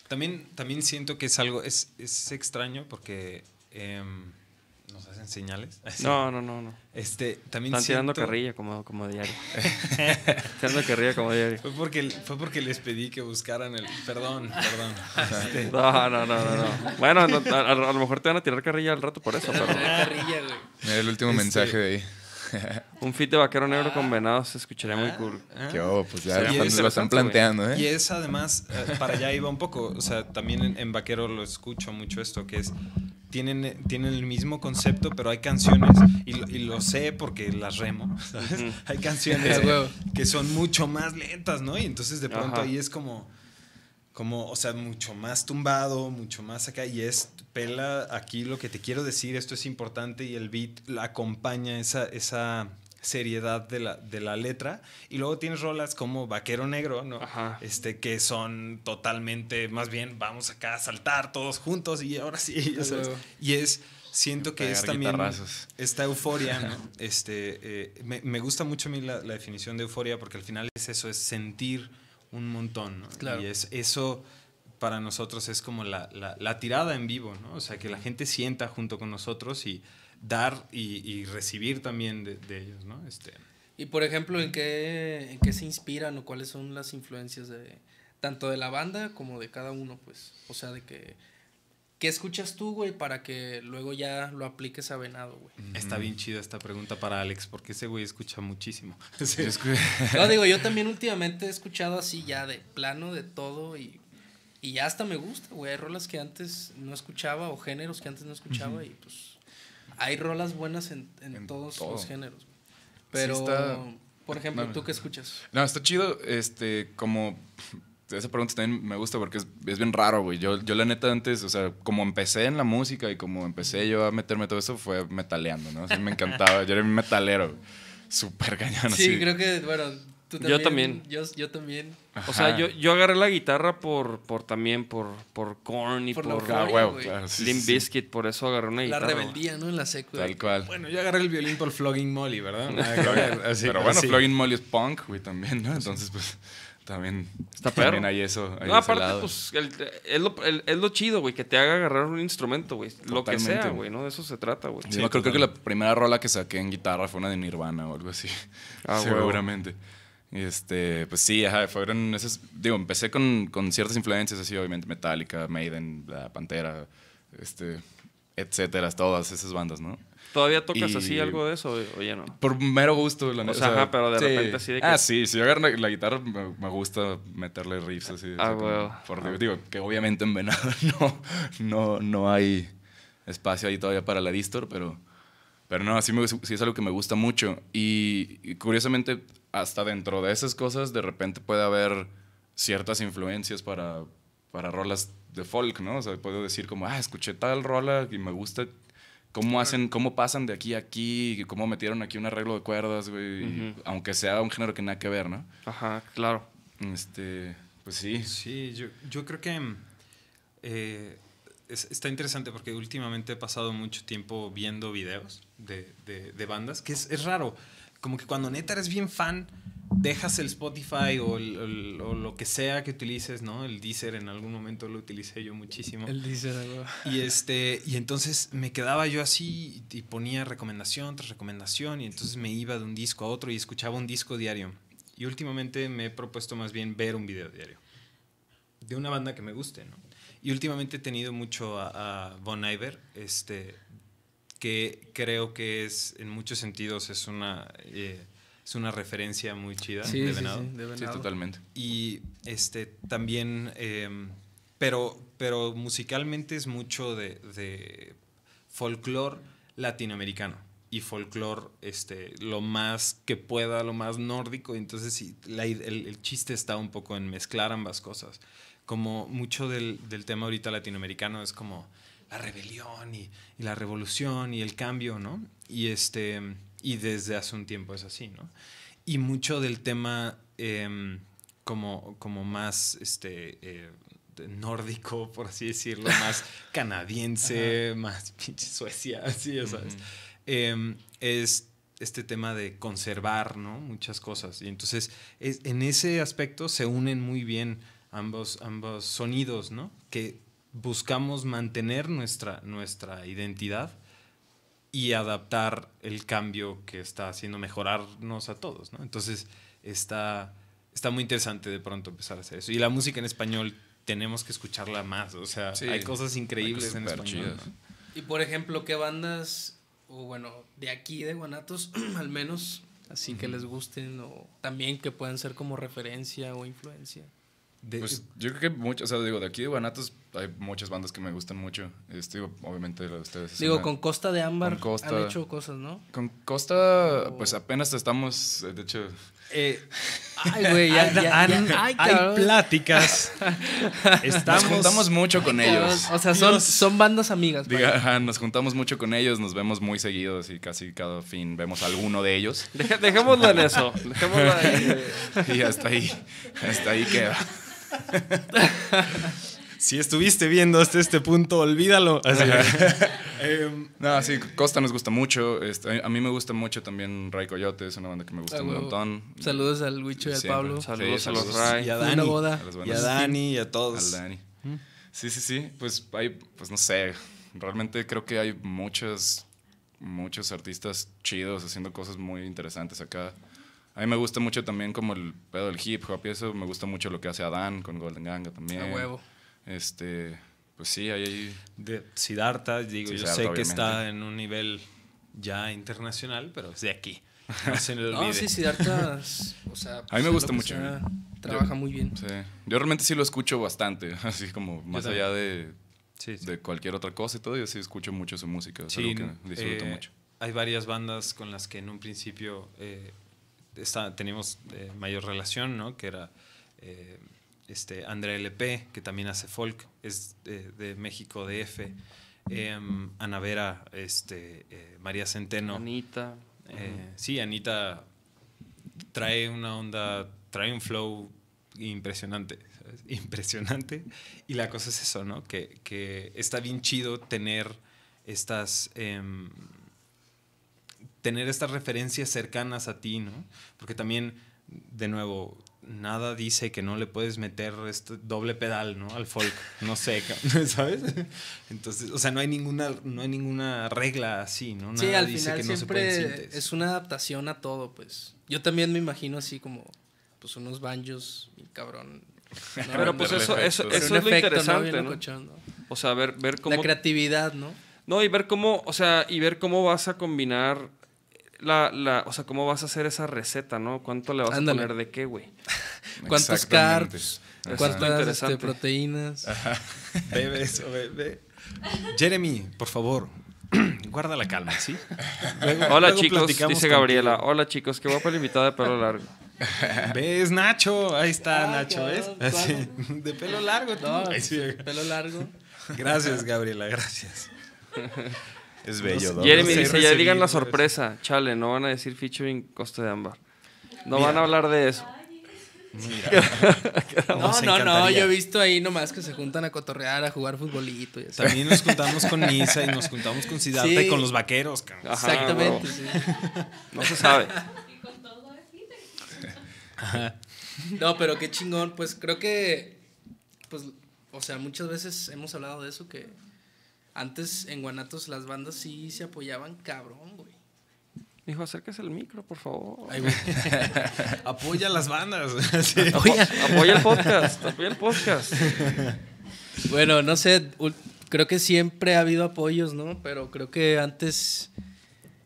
También, también siento que es algo, es, es extraño porque em, nos hacen señales. No, no, no, no. Este, también Están tirando carrilla como, como diario. tirando carrilla como diario. Fue porque, fue porque les pedí que buscaran el. Perdón, perdón. Este, No, no, no, no. no. Bueno, no, a, a- a lo mejor te van a tirar carrilla al rato por eso, pero carrilla, güey. Mira el último Este- mensaje de ahí. un fit de vaquero negro con venados se escucharía muy cool. ah, Que oh, pues ya Sí, lo están- es lo están planteando, Y ¿eh? es además, eh, para allá iba un poco, o sea, también en, en Vaquero lo escucho mucho esto, que es, tienen, eh, tienen el mismo concepto, pero hay canciones, y lo, y lo sé porque las remo, ¿sabes? Hay canciones que son mucho más lentas, ¿no? Y entonces de pronto Ajá. ahí es como, como, o sea, mucho más tumbado, mucho más acá, y es, pela aquí lo que te quiero decir, esto es importante, y el beat la acompaña esa, esa seriedad de la, de la letra, y luego tienes rolas como Vaquero Negro, ¿no? Ajá. Este, que son totalmente, más bien, vamos acá a saltar todos juntos, y ahora sí, sabes. Y es, siento que es también esta euforia, ¿no? Este, eh, me, me gusta mucho a mí la, la definición de euforia porque al final es eso, es sentir un montón, ¿no? Claro. Y es eso para nosotros es como la, la- la tirada en vivo, ¿no? O sea, que la gente sienta junto con nosotros y dar y, y recibir también de, de ellos, ¿no? Este, Y por ejemplo, ¿en qué, ¿en qué se inspiran o cuáles son las influencias de tanto de la banda como de cada uno, pues? O sea, de que ¿qué escuchas tú, güey, para que luego ya lo apliques a Venado, güey? Está bien chida esta pregunta para Alex porque ese güey escucha muchísimo. Sí. No, digo, yo también últimamente he escuchado así ya de plano de todo y, y ya hasta me gusta, güey. Hay rolas que antes no escuchaba o géneros que antes no escuchaba y pues hay rolas buenas en, en En todos todo. los géneros. Pero, está- por ejemplo. ¿tú qué escuchas? No, está chido. Este, como. Esa pregunta también me gusta porque es, es bien raro, güey. Yo, yo, la neta, antes, o sea, como empecé en la música y como empecé yo a meterme todo eso, fue metaleando, ¿no? O sea, me encantaba. Yo era un metalero. Súper cañón. sí, así. creo que, bueno, también. Yo también. Yo, yo también. O sea, yo, yo agarré la guitarra por, por también por, por Korn y Por por, la Ah, euforia, huevo, güey. claro. sí, Limp sí, sí. Bizkit, por eso agarré una La guitarra. güey. rebeldía, ¿no? En la secu. Tal cual. Bueno, yo agarré el violín por Flogging Molly, ¿verdad? Así, Pero bueno, así. Flogging Molly es punk, güey, también, ¿no? Entonces, pues, también. Está perro. También hay eso. Hay No, ese aparte, lado. pues, el- es, lo, lo chido, güey, que te haga agarrar un instrumento, güey. Lo que sea, güey. ¿no? De eso se trata, güey. Yo me acuerdo, creo que la primera rola que saqué en guitarra fue una de Nirvana o algo así. Ah. Seguramente. Este, pues sí, ajá, fueron esas. Digo, empecé con, con ciertas influencias así, obviamente, Metallica, Maiden, La Pantera, este, etcétera, todas esas bandas, ¿no? ¿Todavía tocas Y- así algo de eso, oye, no? Por mero gusto, la O neta, sea, ajá, pero de repente así de que- Ah, sí, si yo agarro la, la guitarra, me, me gusta meterle riffs así. o Ah, huevo. por- digo, que obviamente en Venado no, no, no hay espacio ahí todavía para la distor, pero, pero no, sí, me, sí es algo que me gusta mucho. Y, y curiosamente, hasta dentro de esas cosas, de repente puede haber ciertas influencias para, para rolas de folk, ¿no? O sea, puedo decir como, ah, escuché tal rola y me gusta cómo hacen, cómo pasan de aquí a aquí, y cómo metieron aquí un arreglo de cuerdas, güey, y Ujú. aunque sea un género que nada que ver, ¿no? Ajá, claro. Este, pues sí. Sí, yo, yo creo que eh, es- está interesante porque últimamente he pasado mucho tiempo viendo videos de, de- de bandas, que es, es raro. Como que cuando neta eres bien fan, dejas el Spotify o, el- el- o lo que sea que utilices, ¿no? El Deezer en algún momento lo utilicé yo muchísimo. Él dice algo. Y este, y entonces me quedaba yo así y ponía recomendación tras recomendación y entonces me iba de un disco a otro y escuchaba un disco diario. Y últimamente me he propuesto más bien ver un video diario de una banda que me guste, ¿no? Y últimamente he tenido mucho a, a Bon Iver, este, que creo que es, en muchos sentidos, es una, eh, es una referencia muy chida Sí, de sí, Venado. sí, de Sí, Venado. totalmente. Y este también, em, pero, pero musicalmente es mucho de, de folclore latinoamericano y folclore este, lo más que pueda, lo más nórdico. Entonces sí, la el, el chiste está un poco en mezclar ambas cosas. Como mucho del, del tema ahorita latinoamericano es como la rebelión y, y la revolución y el cambio, ¿no? Y, este, y desde hace un tiempo es así, ¿no? Y mucho del tema em, como, como más este, eh, nórdico, por así decirlo, más canadiense, más pinche Suecia, así, ya sabes. Em, es este tema de conservar, ¿no? Muchas cosas. Y entonces, es- en ese aspecto se unen muy bien ambos, ambos sonidos, ¿no? Que buscamos mantener nuestra, nuestra identidad, y adaptar el cambio que está haciendo mejorarnos a todos, ¿no? Entonces está, está muy interesante de pronto empezar a hacer eso. Y la música en español tenemos que escucharla más, o sea, Sí, hay cosas increíbles hay cosas en español. ¿no? Y por ejemplo, ¿qué bandas, o bueno, de aquí, de Guanatos, al menos, así que les gusten, o también que puedan ser como referencia o influencia? De- Pues yo creo que mucho, o sea, digo, de aquí de Guanatos hay muchas bandas que me gustan mucho. Este, digo, obviamente la de ustedes. es Digo, una- con Costa de Ámbar Con Costa. han hecho cosas, ¿no? Con Costa, pues apenas estamos, eh, de hecho, Eh, Ay, güey, ya, ya, ya. han- Ay, hay pláticas. nos Estamos juntamos mucho con ellos. O sea, son, Dios. son bandas amigas. Diga, ajá, nos juntamos mucho con ellos, nos vemos muy seguidos y casi cada fin vemos a alguno de ellos. Dejémoslo en eso. Dejémoslo ahí. Y hasta ahí, hasta ahí queda. Si estuviste viendo hasta este punto, olvídalo. Así. Em, No, sí, Costa nos gusta mucho. este, a mí me gusta mucho también Ray Coyote, es una banda que me gusta Ah, un montón. Saludos al Huicho y al Siempre. Pablo. Saludos Sí, a los. Ray. y a Dani. boda. A Y a buenos. Dani y a Al todos. Dani. Sí, sí, sí. Pues hay, pues no sé. Realmente creo que hay muchos, muchos artistas chidos haciendo cosas muy interesantes acá. A mí me gusta mucho también como el pedo del hip hop y eso. Me gusta mucho lo que hace Adán con Golden Ganga también. A huevo. Este, pues sí, hay ahí. De Siddhartha, digo, yo Siddhartha, sé que obviamente. está en un nivel ya internacional, pero es de aquí. No se le No, olvide. sí, Siddhartha, o sea... A mí me sea gusta que mucho. sea, Trabaja muy bien. Sí. Yo realmente sí lo escucho bastante, así como más allá de, Sí, sí. de cualquier otra cosa y todo, yo sí escucho mucho su música. Es Sí, algo que disfruto eh, mucho. Hay varias bandas con las que en un principio eh, está- teníamos eh, mayor relación, ¿no? Que era eh, este Andrea LP, que también hace folk, es de, de México DF. em, Ana Vera, este, eh, María Centeno. Anita. Eh, sí, Anita trae una onda, trae un flow impresionante, ¿sabes? impresionante. Y la cosa es eso, ¿no? Que, que está bien chido tener estas, em, tener estas referencias cercanas a ti, ¿no? Porque también, de nuevo, nada dice que no le puedes meter este doble pedal, ¿no? Al folk, no sé, ¿sabes? Entonces, o sea, no hay ninguna, no hay ninguna regla así, ¿no? Sí, Nada al dice final que no se pueden siempre es una adaptación a todo, pues. Yo también me imagino así como, pues, unos banjos, y cabrón. ¿no? Pero pues eso, eso, eso es lo efecto, interesante, ¿no? ¿no? O sea, ver, ver cómo... La creatividad, ¿no? No, y ver cómo, o sea, y ver cómo vas a combinar la, la, o sea, cómo vas a hacer esa receta, ¿no? ¿Cuánto le vas Ándale. a poner de qué, güey? ¿Cuántos carbs? Ajá. ¿Cuántas este, proteínas? Bebe eso, bebe. Jeremy, por favor, guarda la calma, ¿sí? Luego- Hola luego chicos, dice Gabriela. Hola chicos, qué guapa la invitada de pelo largo. ¿Ves, Nacho? Ahí está Ah, Nacho, ¿ves? de pelo largo. tú. No, sí. pelo largo. Gracias, Gabriela, gracias. Es bello, ¿no? Jeremy dice, ya digan la eso. sorpresa. Chale, no van a decir featuring Costa de Ámbar. No Mira. van a hablar de eso. No, no, no, encantaría. yo he visto ahí nomás que se juntan a cotorrear, a jugar futbolito y así. También nos juntamos con Misa y nos juntamos con Siddhartha Sí. y con los vaqueros, cabrón. Ajá, Exactamente, sí. No se sabe. Y con todo así. No, pero qué chingón, pues creo que, pues, o sea, muchas veces hemos hablado de eso, que antes en Guanatos las bandas sí se apoyaban cabrón, güey. Dijo, acérquese el micro, por favor. Ay. Apoya las bandas. Sí. Apoya el podcast, apoya el podcast. bueno, no sé, creo que siempre ha habido apoyos, ¿no? Pero creo que antes,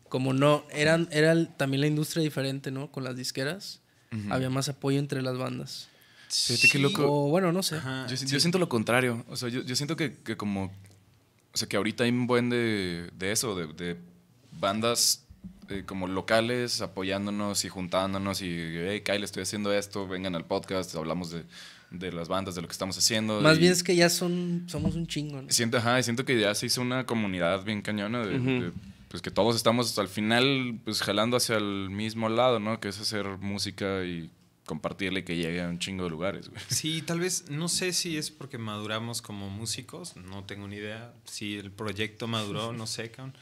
como no, eran, era también la industria diferente, ¿no? Con las disqueras, había más apoyo entre las bandas. Fíjate qué loco. O bueno, no sé. Yo, si- sí. yo siento lo contrario. O sea, yo, yo siento que, que como. O sea, que ahorita hay un buen de, de eso, de, de bandas eh, como locales apoyándonos y juntándonos y, hey, Kyle, estoy haciendo esto, vengan al podcast, hablamos de, de las bandas, de lo que estamos haciendo. Más y bien es que ya son, somos un chingo, ¿no? Siento, ajá, y siento que ya se hizo una comunidad bien cañona de, de, pues que todos estamos al final pues jalando hacia el mismo lado, ¿no? Que es hacer música y compartirla y que llegue a un chingo de lugares, güey. Sí, tal vez, no sé si es porque maduramos como músicos, no tengo ni idea. Si el proyecto maduró, no sé, cabrón.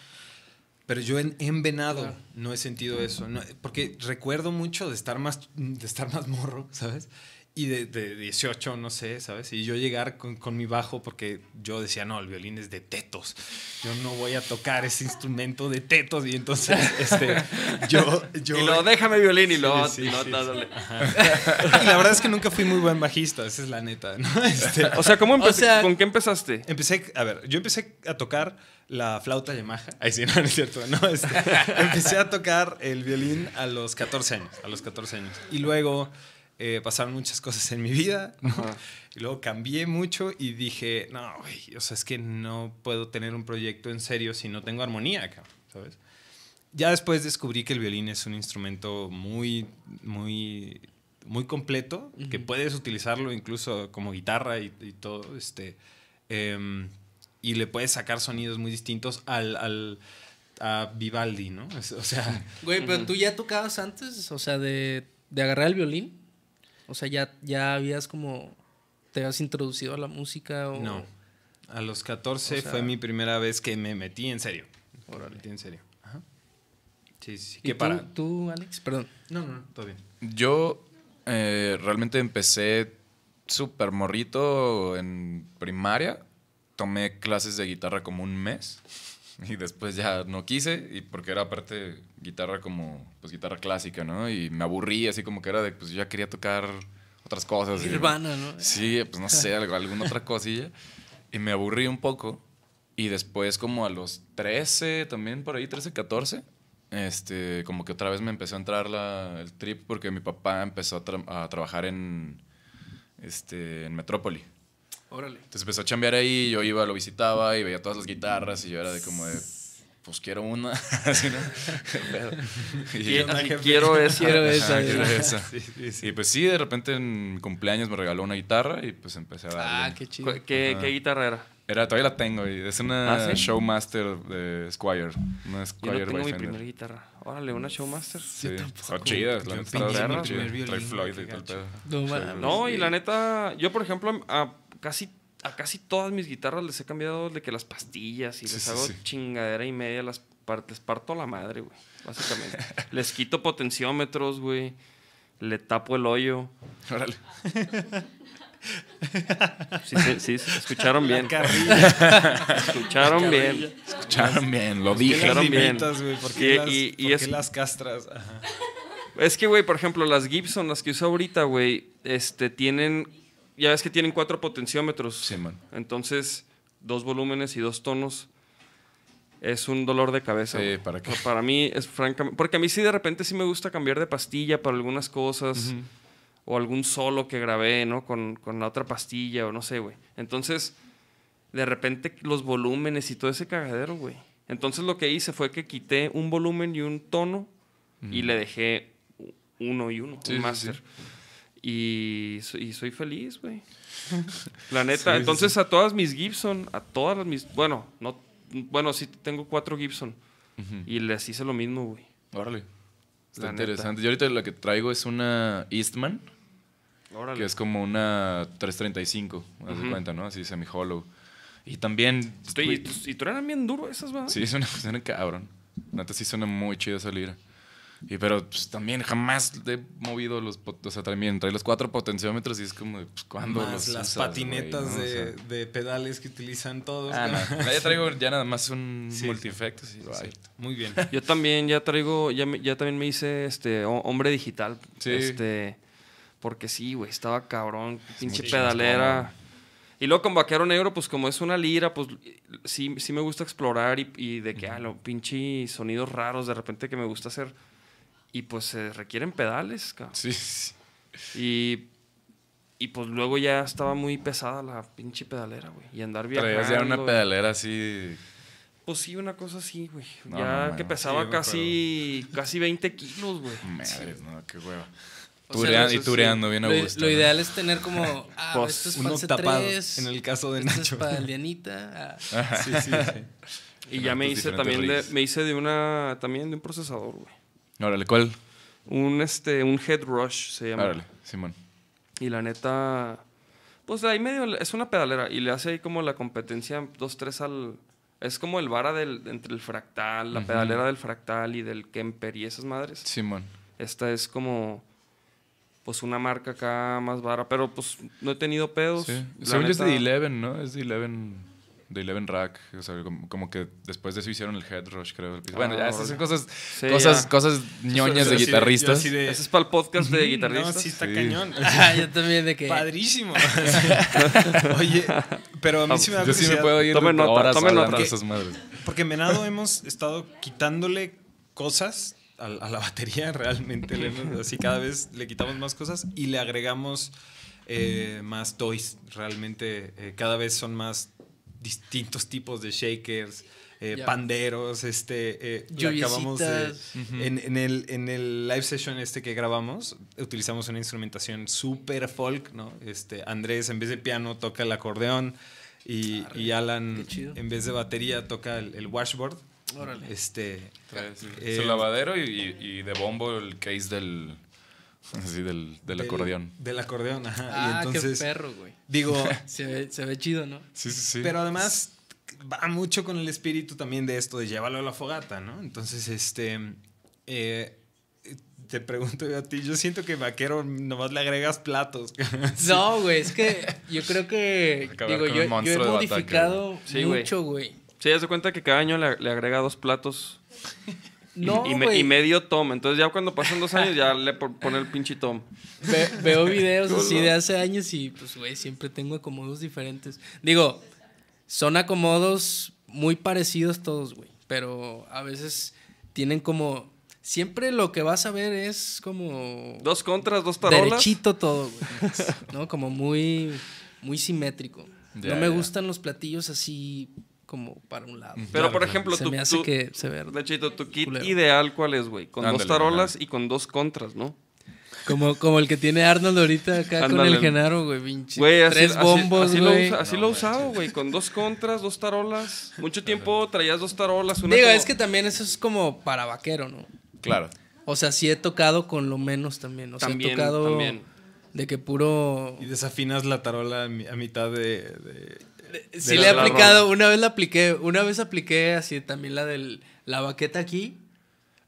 Pero yo en, en Venado Claro. no he sentido eso. no- porque recuerdo mucho de estar, más, de estar más morro, ¿sabes? Y de, de 18, no sé, ¿sabes? Y yo llegar con, con mi bajo porque yo decía, no, el violín es de tetos. Yo no voy a tocar ese instrumento de tetos. Y entonces, este, yo... yo Y luego déjame violín y luego Sí, sí, y luego sí, y la verdad es que nunca fui muy buen bajista, esa es la neta, ¿no? Este, O sea, ¿cómo O sea- ¿con qué empezaste? Empecé, a ver, yo empecé a tocar la flauta Yamaha. Ahí sí, no, no es cierto. No, este, empecé a tocar el violín a los 14 años. A los 14 años. Y luego eh, pasaron muchas cosas en mi vida. ¿no? Y luego cambié mucho y dije, no, güey, o sea, es que no puedo tener un proyecto en serio si no tengo armonía, ¿sabes? Ya después descubrí que el violín es un instrumento muy, muy, muy completo, que puedes utilizarlo incluso como guitarra y, y todo, este, em, y le puedes sacar sonidos muy distintos al, al a Vivaldi, ¿no? O sea, Güey, pero tú ya tocabas antes, o sea, de, de agarrar el violín. O sea, ya, ya habías como. ¿Te habías introducido a la música o.? no. A los 14 O sea- fue mi primera vez que me metí en serio. Me metí en serio. Ajá. Sí, sí, sí. ¿Y ¿Qué tú, para? tú, Alex? Perdón. No, no, no, todo bien. Yo eh, realmente empecé súper morrito en primaria. Tomé clases de guitarra como un mes. Y después ya no quise, y porque era aparte guitarra como, pues guitarra clásica, ¿no? Y me aburrí, así como que era de, pues yo ya quería tocar otras cosas. Nirvana, ¿no? Sí, pues no sé, algo- alguna otra cosilla. Y me aburrí un poco. Y después, como a los 13, también por ahí, 13, 14, este, como que otra vez me empezó a entrar la, el trip porque mi papá empezó a, tra- a trabajar en, este, en Metrópoli. Órale. Entonces empezó a chambear ahí, yo iba, lo visitaba y veía todas las guitarras y yo era de como de, pues quiero una, así, ¿no? ¿Qué pedo? Y Qui- yo, así, quiero esa. Quiero Ajá, esa. quiero. Y pues sí, de repente en mi cumpleaños me regaló una guitarra y pues empecé a darle. Ah, qué chido. ¿Cu- ¿Qué, guitarra era? Era, todavía la tengo y es una ¿Ah, sí? Showmaster de Squire. Una Yo Squire no tengo mi primera guitarra. Órale, una Showmaster. Sí, está chida, la Yo neta Trae Floyd y pedo. Mames. No, y la neta, yo por ejemplo, a casi, a casi todas mis guitarras les he cambiado de que las pastillas y Sí, les sí, hago sí. chingadera y media, las par- les parto la madre, güey, básicamente. les quito potenciómetros, güey, le tapo el hoyo. Órale. Sí, sí, sí, sí, escucharon bien. escucharon bien. Escucharon bien, lo ¿Qué dije. Escucharon bien. güey? ¿Por Y- qué, las, y- y por es- qué las castras? Ajá. Es que, güey, por ejemplo, las Gibson, las que uso ahorita, güey, este, tienen, ya ves que tienen cuatro potenciómetros. Sí, man. Entonces, dos volúmenes y dos tonos. Es un dolor de cabeza. Sí. ¿para qué? O sea, Para mí es francamente... Porque a mí sí de repente sí me gusta cambiar de pastilla para algunas cosas. O algún solo que grabé, ¿no? Con, con la otra pastilla o no sé, güey. Entonces, de repente los volúmenes y todo ese cagadero, güey. Entonces lo que hice fue que quité un volumen y un tono y le dejé uno y uno, Sí, un sí, máster. sí. Y, y soy feliz, güey. La neta. Sí, sí, Entonces a todas mis Gibson, a todas mis... Bueno, no, bueno, sí tengo cuatro Gibson. Y les hice lo mismo, güey. Órale. Está La neta. interesante. Yo ahorita la que traigo es una Eastman, Órale. que es como una 335, haz de Ujú. cuenta, ¿no? Así semi-hollow. Y también... Estoy- y, y tú eran bien duro esas, ¿verdad? Sí, suena, suena cabrón. Neta, sí suena muy chido esa lira. Y pero pues, también jamás he movido los... O sea, también trae los cuatro potenciómetros y es como, pues, ¿cuándo Más los las usas, patinetas güey, no? O de, sea, de pedales que utilizan todos. Ah, ¿no? no. Ya traigo ya nada más un Sí, bye. Sí, Muy bien. Yo también ya traigo, ya, me- ya también me hice este ho- hombre digital. Sí. Este, porque sí, güey, estaba cabrón, pinche pedalera. Y luego con Vaquero Negro, pues como es una lira, pues sí, sí me gusta explorar y, y de que, ah, lo pinche sonidos raros de repente que me gusta hacer. Y pues se requieren pedales, cabrón. Sí, sí. Y, y pues luego ya estaba muy pesada la pinche pedalera, güey. Y andar viajando. Traías ya una pedalera así... Pues sí, una cosa así, güey. No, ya no, que pesaba Sí, casi, casi 20 kilos, güey. Madres, no, qué hueva. O sea, y sí. tureando bien a Lo, gusto. lo ¿no? ideal es tener como. Ah, Pues, esto es Un false octapado, 3. en el caso de Esto es Nacho. para Dianita. ah. Sí, sí, sí. Y ya me hice también de, me hice de una también de un procesador, güey. Órale, ¿cuál? Un este un Head Rush se llama. Órale, Simón. Y la neta pues ahí medio es una pedalera y le hace ahí como la competencia 2 3 al es como el vara del entre el fractal, la pedalera del fractal y del Kemper y esas madres. Simón. Esta es como pues una marca acá más vara. Pero pues no he tenido pedos. Sí. Según yo es de neta- Eleven, ¿no? Es de Eleven, de Eleven Rack. O sea, como, como que después de eso hicieron el Head Rush, creo. bueno, ya, esas son cosas, Sí, cosas, ya. cosas ñoñas de guitarristas. de- Ese es para el podcast de guitarristas. No, sí está Sí. cañón. Ah, yo también de que. Padrísimo. Oye, pero a mí sí me da Yo sí me puedo ir Tome nota, horas tome hablando nota. de esas madres. Porque en Venado hemos estado quitándole cosas a, a la batería, realmente. así cada vez le quitamos más cosas y le agregamos eh, más toys. Realmente eh, cada vez son más distintos tipos de shakers. eh, Ya. panderos, este, eh, acabamos de, en, en el, en el live session este que grabamos, utilizamos una instrumentación super folk, ¿no? Este, Andrés en vez de piano toca el acordeón y, y Alan en vez de batería toca el, el washboard. Órale. Este, Es Eh, el lavadero y, y- y de bombo el case del, así del, del acordeón. Del acordeón, ajá. Ah, y entonces, qué perro, güey. digo, Se ve, se ve chido, ¿no? Sí, sí, sí. pero además va mucho con el espíritu también de esto de llévalo a la fogata, ¿no? Entonces, este, eh, te pregunto yo a ti, yo siento que vaquero nomás le agregas platos. No, güey, es que yo creo que. Digo, yo, yo he bataca, modificado Sí, mucho, güey. Sí, haz de cuenta que cada año le, le agrega dos platos No, y, me- güey. y medio tom. Entonces ya cuando pasan dos años ya le po- pone el pinche tom. Ve- veo videos así de hace años y pues, güey, siempre tengo acomodos diferentes. Digo, son acomodos muy parecidos todos, güey. Pero a veces tienen como. Siempre lo que vas a ver es como. Dos contras, dos tarolas. derechito todo, güey. ¿No? Como muy. Muy simétrico. No me gustan los platillos así como para un lado. Pero Claro, por claro. ejemplo, Se tu, me hace tu- que se ve. de hecho, tu kit culero. ideal, ¿cuál es, güey? Con dos tarolas ajá. y con dos contras, ¿no? Como, como el que tiene Arnold ahorita acá con el Genaro, güey. pinche. Güey, así, Tres así- bombos, así lo, güey. así lo he usado, güey. Con dos contras, dos tarolas. Mucho tiempo traías dos tarolas. Una Digo, como- es que también eso es como para vaquero, ¿no? Claro. O sea, sí he tocado con lo menos también. O sea, También, he tocado también. de que puro... y desafinas la tarola a, mi- a mitad de... de- Sí de le he aplicado, una vez la apliqué, una vez apliqué así también la del la baqueta aquí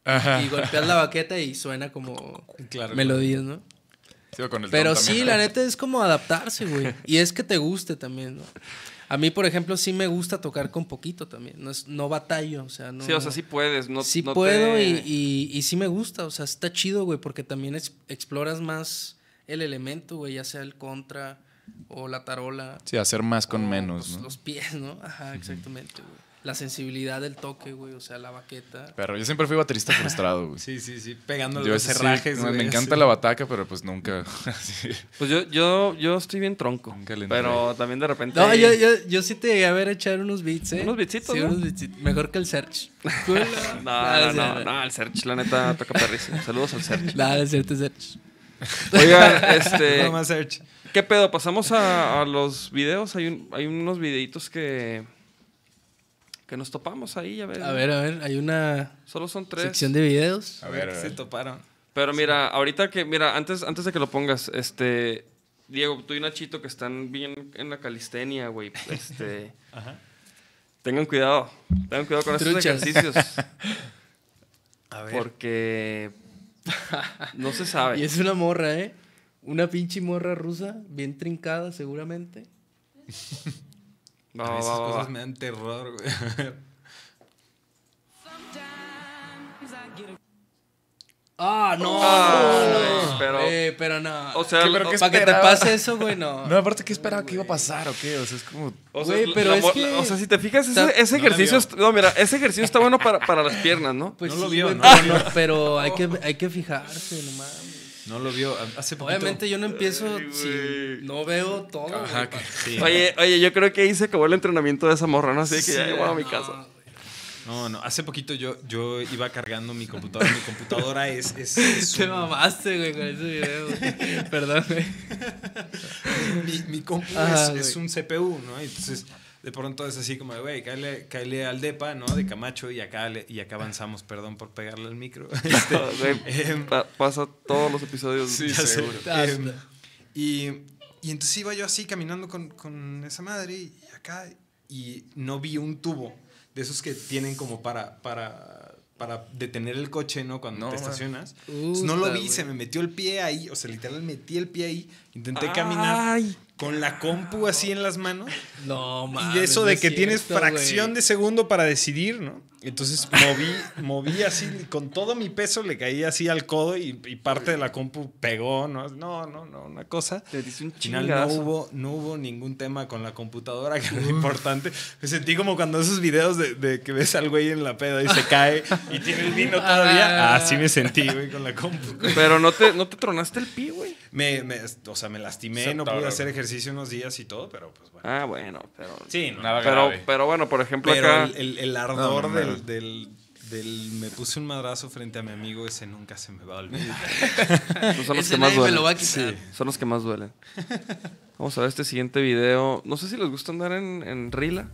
Ajá. y golpeas la baqueta y suena como Claro, melodías, ¿no? Sí, o con el Pero sí, también. la neta es como adaptarse, güey. Y es que te guste también, ¿no? A mí, por ejemplo, sí me gusta tocar con poquito también. No, es, no batallo, o sea, no... Sí, o sea, sí puedes. No, sí no puedo te- y, y, y sí me gusta, o sea, está chido, güey, porque también ex- exploras más el elemento, güey, ya sea el contra o la tarola. Sí, hacer más con o, menos, pues, ¿no? Los pies, ¿no? Ajá, exactamente, güey. La sensibilidad del toque, güey, o sea, la baqueta. Pero yo siempre fui baterista frustrado, güey. Sí, sí, sí, pegando Yo los sí, cerrajes. me- güey, me encanta la bataca, pero pues nunca. Pues yo, yo, yo estoy bien tronco. Nunca le entré. Pero también de repente. No, yo, yo, yo sí te llegué a ver echar unos beats, ¿eh? Unos beatsitos, Sí, ¿no? unos beatsitos. Mejor que el Search. No, Ah, no, no, el Search, la neta, toca perrísimo. Saludos al Search. Nada, es cierto, Search. Oigan, este. No más search. ¿Qué pedo? Pasamos a, a los videos. Hay, un- hay unos videitos que. que nos topamos ahí, a ver. A ver, a ver, hay una Solo son tres. sección de videos. A ver, a Se toparon. Pero mira, ahorita que, mira, antes, antes de que lo pongas, este. Diego, tú y Nachito que están bien en la calistenia, güey. Este. Tengan cuidado. Tengan cuidado con estos Truchas. ejercicios. A ver. Porque. No se sabe. Y es una morra, ¿eh? Una pinche morra rusa, bien trincada seguramente. Va, esas va, va, cosas va. me dan terror, güey. Ah, no, Ah, no, pero- Eh, pero no. O sea, ¿Qué, pero o- qué para que te pase eso, güey, no. No, aparte, ¿qué esperaba que iba a pasar o qué? O sea, es como. O sea, Güey, pero la es mo- que- o sea, si te fijas, ese, ese No ejercicio. No, mira, ese ejercicio está bueno para, para las piernas, ¿no? Pues No lo vio, ¿no? Pero, no, pero hay, que, hay que fijarse, no mames. No lo vio. Hace poquito. Obviamente yo no empiezo Ay, si no veo todo. Ajá, que- Sí. Oye, oye, yo creo que ahí se acabó el entrenamiento de esa morra, ¿no? Así que ya Sí, llevo a mi no, casa. No, no. Hace poquito yo, yo iba cargando mi computadora. Mi computadora es. es, es Te un- mamaste, güey, con ese video. güey. Perdón, güey. mi, mi compu Ajá, es, un CPU, ¿no? Entonces, de pronto es así como, de, güey, cáele, cáele al DEPA, ¿no? De Camacho y acá, le- y acá avanzamos, perdón por pegarle al micro. Este, Güey, em, pa- pasa todos los episodios. sé. Ah, Em, y, y entonces iba yo así caminando con, con esa madre y acá y no vi un tubo de esos que tienen como para, para para detener el coche, ¿no? Cuando No, te estacionas. Entonces, no lo vi, se me metió el pie ahí, o sea, literal metí el pie ahí, intenté caminar con la compu así en las manos. No, Y mames. de eso de que tienes cierto, fracción de segundo para decidir, ¿no? Entonces moví, moví así, con todo mi peso le caí así al codo y, y parte de la compu pegó, ¿no? No, no, no, una cosa. Te diste un Al final no chingazo. hubo, no hubo ningún tema con la computadora, que era lo importante. Me sentí como cuando esos videos de, de que ves al güey en la peda y se cae y tiene el vino todavía. Ah. Así me sentí, güey, con la compu. Pero no te, no te tronaste el pie, güey. Me, me- o sea, me lastimé, Se no pude hacer ejercicio unos días y todo, pero pues bueno. Ah, bueno, pero. Sí, no. Nada Pero, grave. pero bueno, por ejemplo, Pero acá. el, el- el ardor No, no, no. Del, del, del- Me puse un madrazo frente a mi amigo, ese nunca se me va a olvidar. pues son los Ese que más me duelen. lo va a quitar. Son los que más duelen. Vamos a ver este siguiente video. No sé si les gusta andar en, en Rila.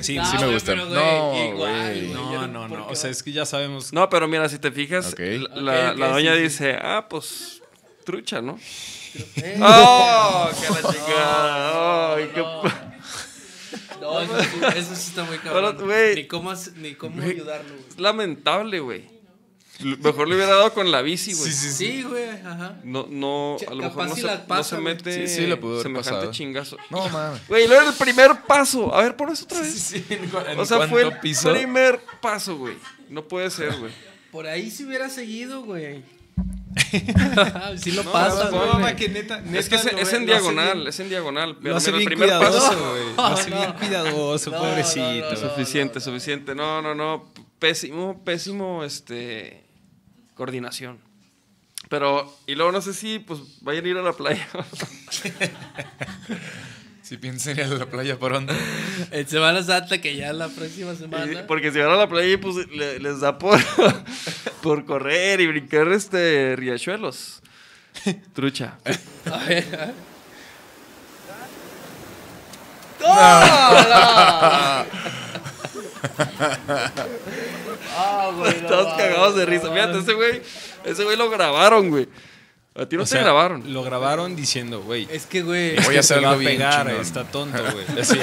Sí, No, sí me gusta. pero, No, igual, No, no, ¿por no. O sea, es que ya sabemos. No, pero mira, si te fijas, la, la doña sí, sí. dice, ah, pues, trucha, ¿no? ¡Oh! ¡Qué la qué pa- No, eso, sí- eso sí está muy cabrón. Pero, güey. Ni cómo, ni cómo ayudarlo, güey. Es lamentable, güey. Mejor le hubiera dado con la bici, güey. Sí, güey, ajá. No, no, a lo capaz mejor no sí se, no güey. mete Sí, sí, le pudo haber semejante pasado. chingazo. No, mames. Güey, luego era el primer paso. A ver, pon eso otra vez. Sí, ¿en cu- en o sea, fue el piso? primer paso, güey. No puede ser, güey. Por ahí si hubiera seguido, güey. sí lo No, pasa, no, güey. no, mamá, que neta, Es que es, lo es ve- en diagonal, bien- es en diagonal. Pero Lo hace mira, el primer cuidadoso, paso. güey. No, Lo hace no. bien cuidadoso, No, pobrecito. no, no, no. Suficiente, suficiente. No, no, no. Pésimo, pésimo, este. Coordinación. Pero, y luego no sé si, pues, vayan a ir a la playa. Si piensan ir a la playa pronto. En Semana Santa, que ya la próxima Y- semana. porque si van a la playa, pues, le- les da por, por correr y brincar, este, riachuelos. Trucha. A ver, a ver. Ah, güey, no Todos cagados de risa. Fíjate, ese güey, ese güey lo grabaron, güey. A ti no O te sea, grabaron. Lo grabaron diciendo, güey. Es que, güey. Voy a hacer se va algo a bien pegar, chingón. está tonto, güey. Así.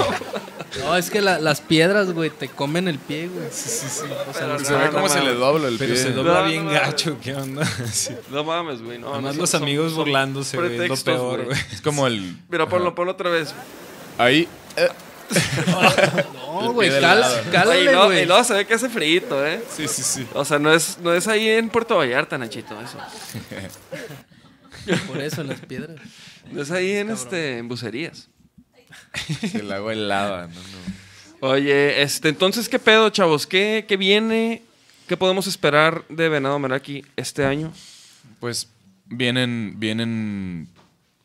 No, es que la- las piedras, güey, te comen el pie, güey. Sí, sí, sí. O sea, Pero Se ve no se le dobla el Pero pie. se dobla No, bien no. gacho, ¿qué onda? Sí. No mames, güey. No, Además, no, los son- amigos son burlándose, güey. Es lo pretextos, peor, güey. Es como el... Mira, ponlo, ponlo otra vez. Ahí. eh, No, güey, cálale, luego- güey. y luego se ve que hace frito, ¿eh? Sí, sí, sí. O sea, no es, no es ahí en Puerto Vallarta, Nachito, eso. Por eso, las piedras. No es ahí en, este, en bucerías. El agua helada. No, no. Oye, este, entonces, ¿qué pedo, chavos? ¿Qué, qué viene? ¿Qué podemos esperar de Venado Meraki este año? Pues vienen, vienen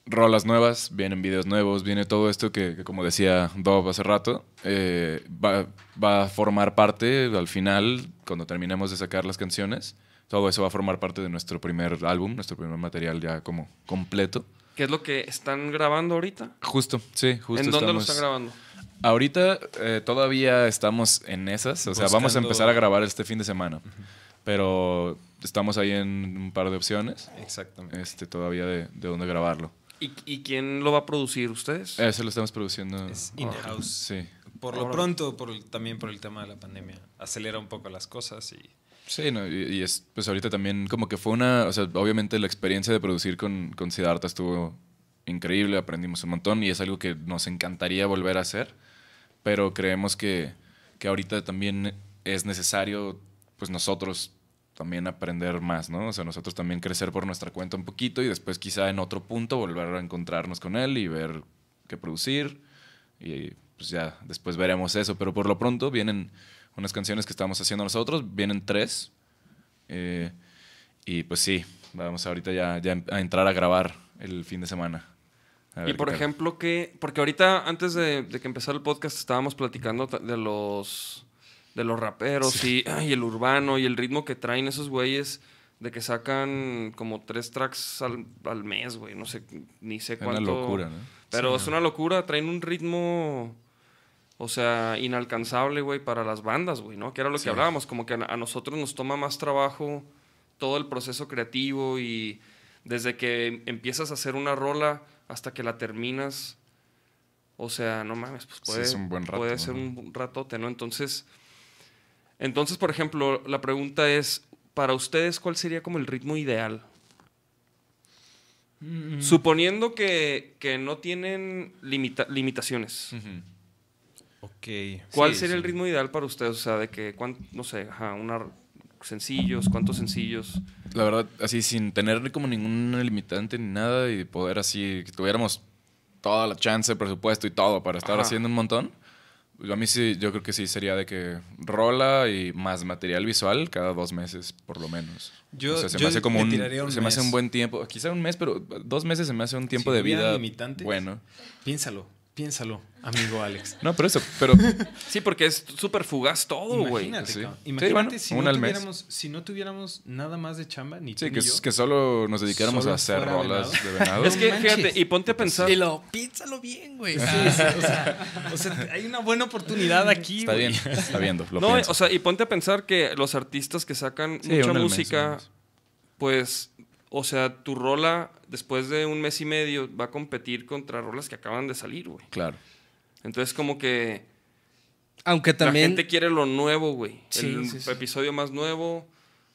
rolas nuevas, vienen videos nuevos, viene todo esto que, que como decía Bob hace rato, eh, va, va a formar parte al final, cuando terminemos de sacar las canciones, todo eso va a formar parte de nuestro primer álbum, nuestro primer material ya como completo. ¿Qué es lo que están grabando ahorita? Justo, sí, justo. ¿En dónde lo están grabando? Ahorita eh, todavía estamos en esas, o sea, vamos a empezar a grabar este fin de semana, pero estamos ahí en un par de opciones, Exactamente. este, todavía de, de dónde grabarlo. ¿Y, y quién lo va a producir? ¿Ustedes? Ese lo estamos produciendo. Es in-house. Sí. Por lo pronto, por el- también por el tema de la pandemia, acelera un poco las cosas y Sí, no, y, y es, pues ahorita también como que fue una, o sea, obviamente la experiencia de producir con, con Siddhartha estuvo increíble, aprendimos un montón y es algo que nos encantaría volver a hacer, pero creemos que, que ahorita también es necesario, pues nosotros también aprender más, ¿no? O sea, nosotros también crecer por nuestra cuenta un poquito y después quizá en otro punto volver a encontrarnos con él y ver qué producir y pues ya después veremos eso, pero por lo pronto vienen unas canciones que estamos haciendo nosotros, vienen tres eh, y pues sí, vamos ahorita ya, ya a entrar a grabar el fin de semana. A Y por qué ejemplo, que porque ahorita antes de, de que empezara el podcast estábamos platicando de los de los raperos y, y el urbano y el ritmo que traen esos güeyes de que sacan como tres tracks al, al mes, güey, no sé, ni sé Es una cuánto. locura, ¿no? Pero es una locura, traen un ritmo, o sea, inalcanzable, güey, para las bandas, güey, ¿no? Que era lo Sí. que hablábamos, como que a, a nosotros nos toma más trabajo todo el proceso creativo y desde que empiezas a hacer una rola hasta que la terminas, o sea, no mames, pues puede, es un buen rato, puede ser ¿no? un ratote, ¿no? Entonces, Entonces, por ejemplo, la pregunta es, para ustedes, ¿cuál sería como el ritmo ideal? Mm. Suponiendo que, que no tienen limita- limitaciones. Ok. ¿Cuál Sí, sería sí. el ritmo ideal para ustedes? O sea, de que, no sé, ajá, una, sencillos, cuántos sencillos. La verdad, así sin tener como ningún limitante ni nada y poder así, que tuviéramos toda la chance, presupuesto y todo para estar Ajá. haciendo un montón. pues, A mí sí, yo creo que sí sería de que rola y más material visual cada dos meses, por lo menos. Yo- o sea, se yo me hace como un, tiraría un se me hace un buen tiempo. Quizá un mes, pero dos meses se me hace un tiempo Si de vida limitantes. bueno. Piénsalo, piénsalo, amigo Alex. No, pero eso, pero Sí, porque es súper fugaz todo, güey. Imagínate, Sí. cabrón. Sí, Imagínate bueno, si, no tuviéramos, si no tuviéramos nada más de chamba, ni tú sí, ni que, yo. que solo nos dedicáramos Solo a hacer rolas venado. de venado. Es que, manches. fíjate, y ponte a pensar. Y lo, piénsalo bien, güey. Sí, sí, o, sea, o sea, hay una buena oportunidad aquí. Está güey. bien, está viendo. Lo no, pienso. o sea, y ponte a pensar que los artistas que sacan Sí, mucha música, mes. pues, o sea, tu rola después de un mes y medio va a competir contra rolas que acaban de salir, güey. Claro. Entonces, como que Aunque la también. gente quiere lo nuevo, güey. Sí, el sí, sí. episodio más nuevo,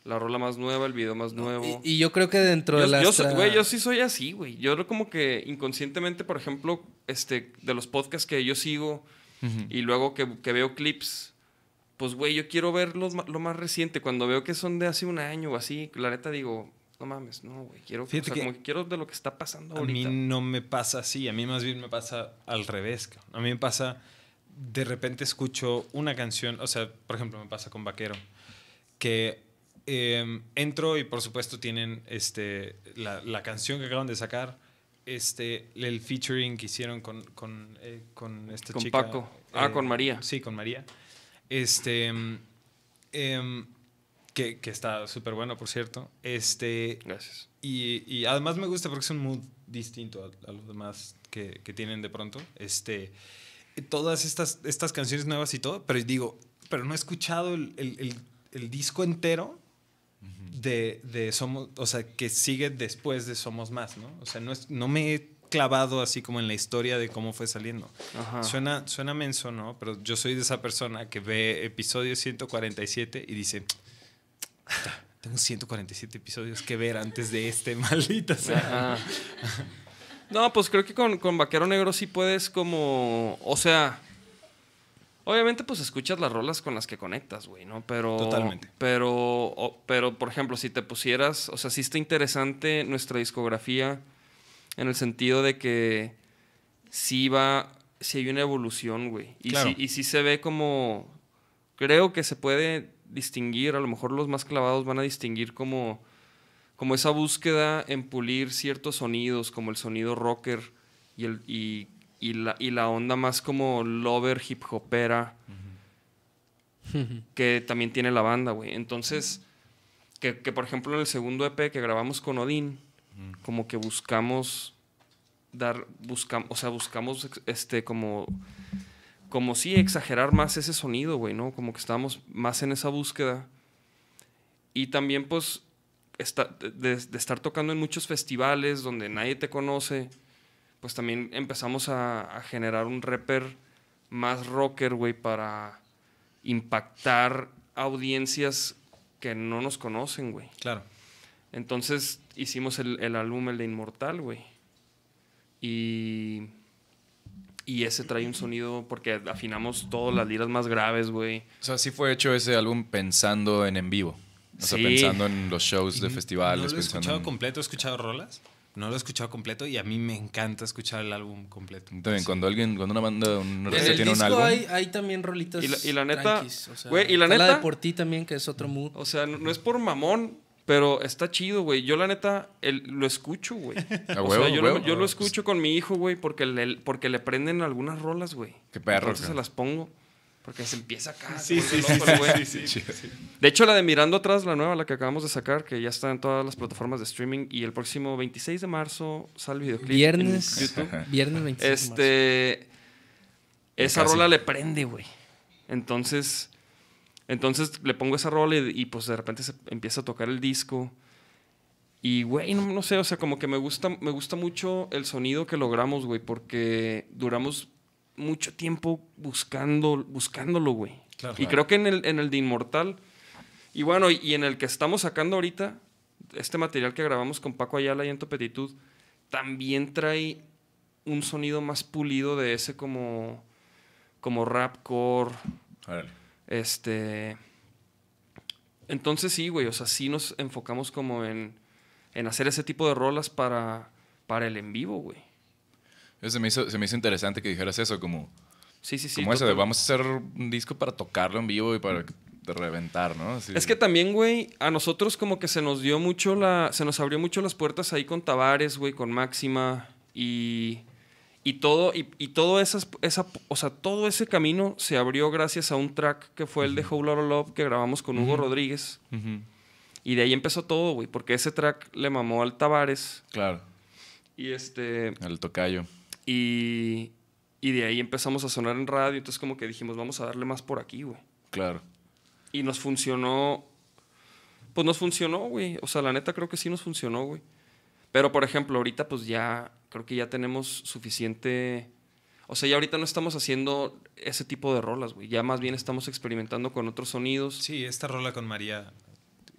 la rola más nueva, el video más nuevo. Y, y yo creo que dentro yo, de las. yo tra- güey, yo sí soy así, güey. Yo como que inconscientemente, por ejemplo, este, de los podcasts que yo sigo y luego que, que veo clips, pues, güey, yo quiero ver los lo más reciente. Cuando veo que son de hace un año o así, la neta digo, no mames, no, güey. Quiero, o sea, que como que quiero de lo que está pasando A mí ahorita. no me pasa así, a mí más bien me pasa al revés. A mí me pasa, de repente escucho una canción, o sea, por ejemplo, me pasa con Vaquero, que eh, entro y por supuesto tienen este, la, la canción que acaban de sacar, este, el featuring que hicieron con, con, eh, con esta Con chica. Paco. Ah, con María. Sí, con María. Este, mm, em, que, que está súper bueno, por cierto. Este, Gracias. y, y además me gusta porque es un mood distinto a, a los demás que, que tienen de pronto. Este, todas estas, estas canciones nuevas y todo, pero digo, pero no he escuchado el, el- el- el disco entero de, de Somos, o sea, que sigue después de Somos Más, ¿no? O sea, no, es, no me he clavado así como en la historia de cómo fue saliendo. Ajá. Suena, suena menso, ¿no? Pero yo soy de esa persona que ve episodio 147 y dice, "Ah, tengo 147 episodios que ver antes de este, maldita sea. Ajá. No, pues creo que con, con Vaquero Negro sí puedes como, o sea, obviamente pues escuchas las rolas con las que conectas, güey, ¿no? Pero, Totalmente. Pero, o- pero por ejemplo, si te pusieras, o sea, sí está interesante nuestra discografía en el sentido de que sí va, sí hay una evolución, güey. Y, Claro. sí, y sí se ve como, creo que se puede distinguir, a lo mejor los más clavados van a distinguir como como esa búsqueda en pulir ciertos sonidos, como el sonido rocker y, el, y, y la, y la onda más como lover hip hopera que también tiene la banda, güey. Entonces, que, que, por ejemplo en el segundo EP que grabamos con Odín, como que buscamos dar, buscamos, o sea, buscamos este como, como sí exagerar más ese sonido, güey, ¿no? Como que estábamos más en esa búsqueda. Y también, pues, esta- de, de estar tocando en muchos festivales donde nadie te conoce, pues también empezamos a, a generar un rapper más rocker, güey, para impactar audiencias que no nos conocen, güey. Claro. Entonces hicimos el, el álbum, el de Inmortal, güey. Y, y ese trae un sonido, porque afinamos todas las liras más graves, güey. O sea, sí fue hecho ese álbum pensando en en vivo. O sea, Sí. pensando en los shows de No festivales. lo he escuchado en- completo, he escuchado rolas. No lo he escuchado completo y a mí me encanta escuchar el álbum completo. También, cuando alguien, cuando una banda, un En artista el tiene un disco álbum. hay, hay también rolitas. Y la- y la neta, tranquis, o sea, güey, y la neta- de por ti también, que es otro mood. O sea, no, no es por mamón, pero está chido, güey. Yo la neta el- lo escucho, güey. A o huevo, sea, yo, huevo. Lo, yo lo escucho con mi hijo, güey, porque le, porque le prenden algunas rolas, güey. Qué perro, Entonces se las pongo. Porque se empieza acá. Sí, sí, sí, loco sí, güey. De hecho, la de Mirando Atrás, la nueva, la que acabamos de sacar, que ya está en todas las plataformas de streaming. Y el próximo 26 de marzo sale el videoclip. en Viernes, YouTube. viernes 25 de marzo. Este. Esa casi. rola le prende, güey. Entonces. Entonces le pongo esa rola y, y, pues de repente se empieza a tocar el disco. Y, güey, no, no sé, o sea, como que me gusta, me gusta mucho el sonido que logramos, güey, porque duramos mucho tiempo buscando, buscándolo, güey. Claro. y creo que en el, en el de Inmortal, y bueno, y, y en el que estamos sacando ahorita, este material que grabamos con Paco Ayala y Ento Petitud, también trae un sonido más pulido de ese como, como rapcore, Órale. Este. Entonces sí, güey. O sea, sí nos enfocamos como en, en hacer ese tipo de rolas para, para el en vivo, güey. Eso se me, hizo, se me hizo interesante que dijeras eso, como, Sí, sí, sí. como eso de vamos a hacer un disco para tocarlo en vivo y para reventar, ¿no? Es que también, güey, a nosotros como que se nos dio mucho la. Se nos abrió mucho las puertas ahí con Tavares, güey, con Máxima. Y. Y todo, y, y todo esas, esa, o sea, todo ese camino se abrió gracias a un track que fue el de Lotta Love que grabamos con Hugo Rodríguez. Y de ahí empezó todo, güey, porque ese track le mamó al Tavares. Claro, Y este. el tocayo. Y, y de ahí empezamos a sonar en radio. Entonces, como que dijimos, vamos a darle más por aquí, güey. Claro. Y nos funcionó. Pues nos funcionó, güey. O sea, la neta creo que sí nos funcionó, güey. Pero, por ejemplo, ahorita, pues ya. Creo que ya tenemos suficiente. O sea, ya ahorita no estamos haciendo ese tipo de rolas, güey. Ya más bien estamos experimentando con otros sonidos. Sí, esta rola con María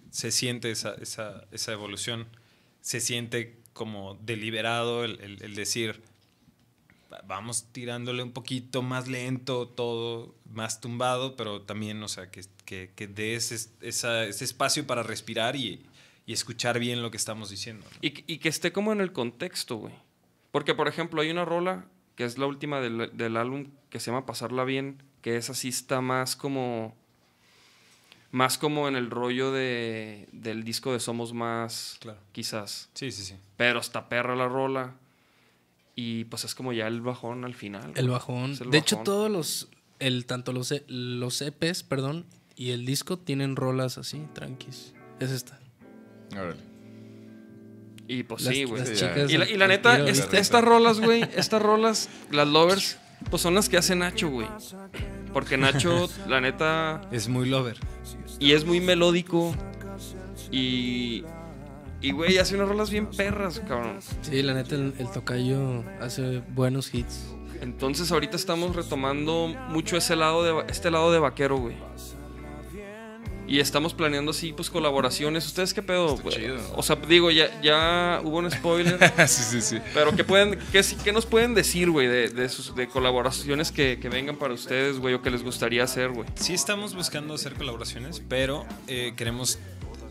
se siente esa, esa, esa evolución. Se siente como deliberado el, el- el decir, "Va- vamos tirándole un poquito más lento, todo más tumbado, pero también, o sea, que, que, que dé ese, esa- ese espacio para respirar y, y escuchar bien lo que estamos diciendo. ¿no? Y, y que esté como en el contexto, güey. Porque, por ejemplo, hay una rola que es la última del, del álbum que se llama Pasarla Bien, que esa sí está más como. Más como en el rollo de, del disco de Somos Más, Claro. quizás. Sí, sí, sí. Pero está perra la rola. Y pues es como ya el bajón al final. El bajón. Es el de hecho, todos los. El, tanto los, E- los EPs, perdón, y el disco tienen rolas así, tranquis. Es esta. Órale. Y pues Las- sí, güey. Y la, y la neta, estas rolas, güey, estas rolas, las lovers, pues son las que hace Nacho, güey. Porque Nacho, la neta, Es muy lover. y es muy melódico. Y. Y, güey, hace unas rolas bien perras, cabrón. Sí, la neta, el, el tocayo hace buenos hits. Entonces, ahorita estamos retomando mucho ese lado de, este lado de vaquero, güey. Y estamos planeando así, pues, colaboraciones. ¿Ustedes qué pedo? Chido. O sea, digo, ya, ya hubo un spoiler. sí, sí, sí. Pero ¿qué, pueden, qué, sí- qué nos pueden decir, güey, de, de, sus- de colaboraciones que, que vengan para ustedes, güey, o que les gustaría hacer, güey? Sí estamos buscando hacer colaboraciones, pero eh, queremos...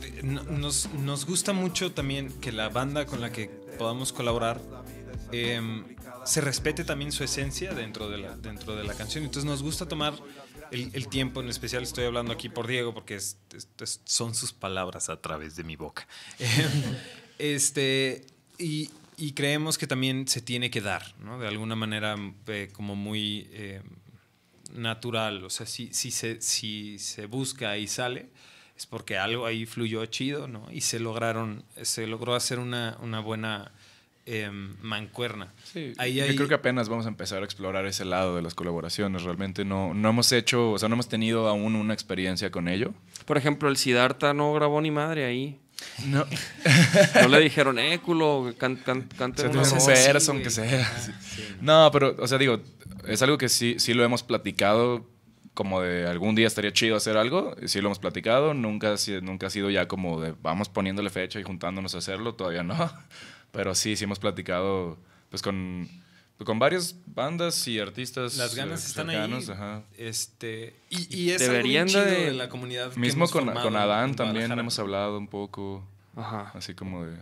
eh, no- Nos, nos gusta mucho también que la banda con la que podamos colaborar em, se respete también su esencia dentro de la, dentro de la canción. Entonces nos gusta tomar el, tiempo, en especial estoy hablando aquí por Diego, porque son sus palabras a través de mi boca. Este, y, creemos que también se tiene que dar, ¿no? De alguna manera eh, como muy... em, natural. O sea, si, si, se, si se busca y sale, es porque algo ahí fluyó chido, ¿no? Y se lograron, se logró hacer una, una buena em, mancuerna. Sí, Ahí yo hay- creo que apenas vamos a empezar a explorar ese lado de las colaboraciones. Realmente no, no hemos hecho, o sea, no hemos tenido aún una experiencia con ello. Por ejemplo, el Siddhartha no grabó ni madre ahí. No. No le dijeron, eh, culo, can, can, O cante sea, una tienes un rola". verso, aunque sea. Sí. No, pero, o sea, digo, es algo que sí, sí lo hemos platicado, como de algún día estaría chido hacer algo, sí lo hemos platicado, nunca, nunca ha sido ya como de vamos poniéndole fecha y juntándonos a hacerlo, todavía no. Pero sí, sí hemos platicado, pues con, con varias bandas y artistas. Las ganas eh, están cercanos, ahí. ajá. Este, y, y es Deberían algo chido de- de la comunidad. que Mismo hemos con, con Adán también hemos hablado un poco, Ajá. así como de,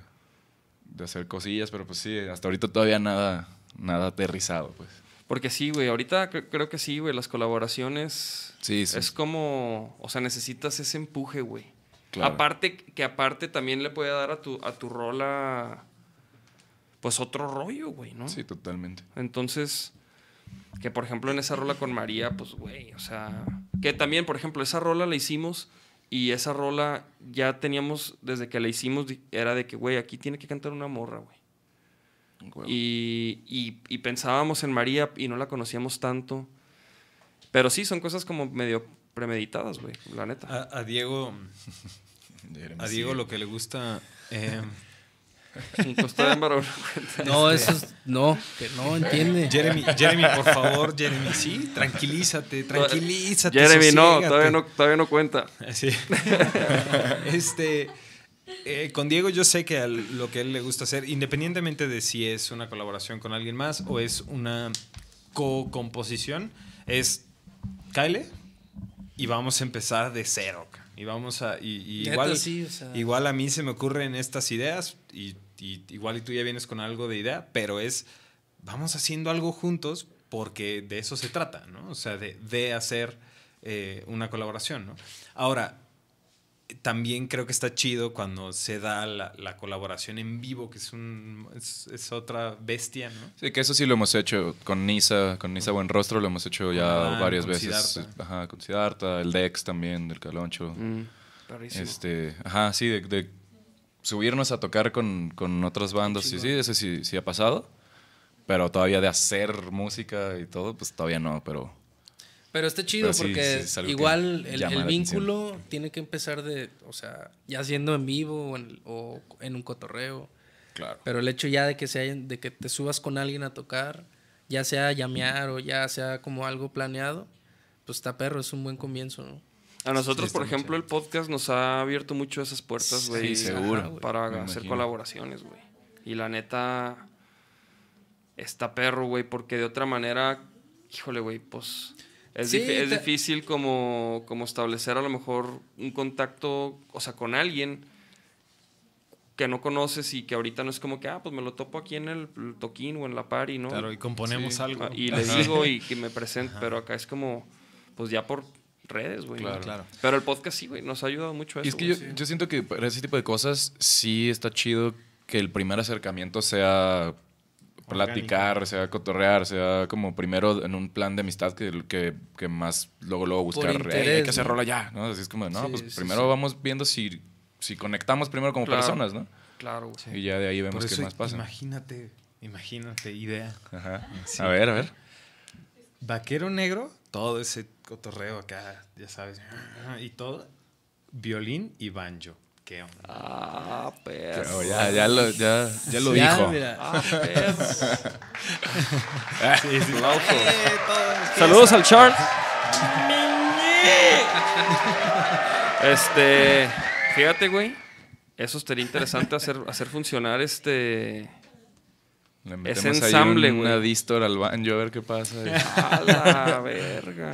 de hacer cosillas, pero pues sí, hasta ahorita todavía nada, nada aterrizado, pues. Porque sí, güey, ahorita cre- creo que sí, güey, las colaboraciones Sí, sí. es como, o sea, necesitas ese empuje, güey. Claro. Aparte, que aparte también le puede dar a tu, a tu rola, pues otro rollo, güey, ¿no? Sí, totalmente. Entonces, que por ejemplo en esa rola con María, pues, güey, o sea, que también, por ejemplo, esa rola la hicimos y esa rola ya teníamos, desde que la hicimos, era de que, güey, aquí tiene que cantar una morra, güey. Y, y- y pensábamos en María y no la conocíamos tanto. Pero sí, son cosas como medio premeditadas, güey, la neta. A, a Diego, a Diego lo que le gusta. em, Cuenta. No, eso es. No, que no entiende. Jeremy, Jeremy, por favor, Jeremy, sí, tranquilízate, tranquilízate. Jeremy, no, todavía no, todavía no cuenta. Sí. este, eh, con Diego yo sé que al- lo que a él le gusta hacer, independientemente de si es una colaboración con alguien más o es una co-composición, es Kyle y vamos a empezar de cero. Y vamos a... Y, y Neta, igual, sí, o sea. igual a mí se me ocurren estas ideas y, y igual y tú ya vienes con algo de idea, pero es, vamos haciendo algo juntos porque de eso se trata, ¿no? O sea, de, de hacer eh, una colaboración, ¿no? Ahora, también creo que está chido cuando se da la, la colaboración en vivo, que es, un, es, es otra bestia, ¿no? Sí, que eso sí lo hemos hecho con Nisa, con Nisa Buenrostro, lo hemos hecho ya Adán, varias con veces. Siddhartha. Ajá, con Siddhartha, el Dex también, del Caloncho. Mm. Este, ajá, sí, de, de subirnos a tocar con, con otras bandas, sí, sí, eso sí, sí ha pasado. Pero todavía de hacer música y todo, pues todavía no, pero... Pero está chido Pero sí, porque sí, que igual el, vínculo tiene que empezar de, o sea, ya siendo en vivo o en, o en un cotorreo. Claro. Pero el hecho ya de que se hayan- de que te subas con alguien a tocar, ya sea llamear o ya sea como algo planeado, pues está perro, es un buen comienzo, ¿no? A nosotros, Sí, por ejemplo, el podcast nos ha abierto mucho esas puertas, güey. Sí, seguro, ajá. Para hacer imagino. colaboraciones, güey. Y la neta, está perro, güey, porque de otra manera, híjole, güey, pues... Es, Sí, difícil como, como establecer a lo mejor un contacto, o sea, con alguien que no conoces y que ahorita no es como que, ah, pues me lo topo aquí en el, el toquín o en la party, ¿no? Claro, y componemos Sí. algo. Ah, Y le digo y que me presente, pero acá es como, pues ya por redes, güey. Claro. Claro. Pero el podcast sí, güey, nos ha ayudado mucho a Y eso. es que yo, siento que para ese tipo de cosas sí está chido que el primer acercamiento sea platicar, sea cotorrear, sea como primero en un plan de amistad que, que, que más luego luego buscar, "Ey, interés, hay que hacer rola ya, ¿no? Así es como, no, Sí, pues sí, primero sí. vamos viendo si, si conectamos primero como Claro. personas, ¿no? Claro, güey. Y ya de ahí vemos qué más pasa. imagínate, imagínate, idea. Ajá. Sí. A ver, a ver. Vaquero negro, todo ese cotorreo acá, ya sabes, y todo, violín y banjo. ¿Qué onda? Ah, perro. Pero ya, ya lo, ya, ya lo Ya, dijo. mira. Ah, perro. Sí, sí. Aplausos. Saludos al chart. Este, fíjate, güey. Eso estaría interesante hacer, hacer funcionar este. Le Ese metemos ensamble, ahí una güey. distor al banjo a ver qué pasa. A la verga.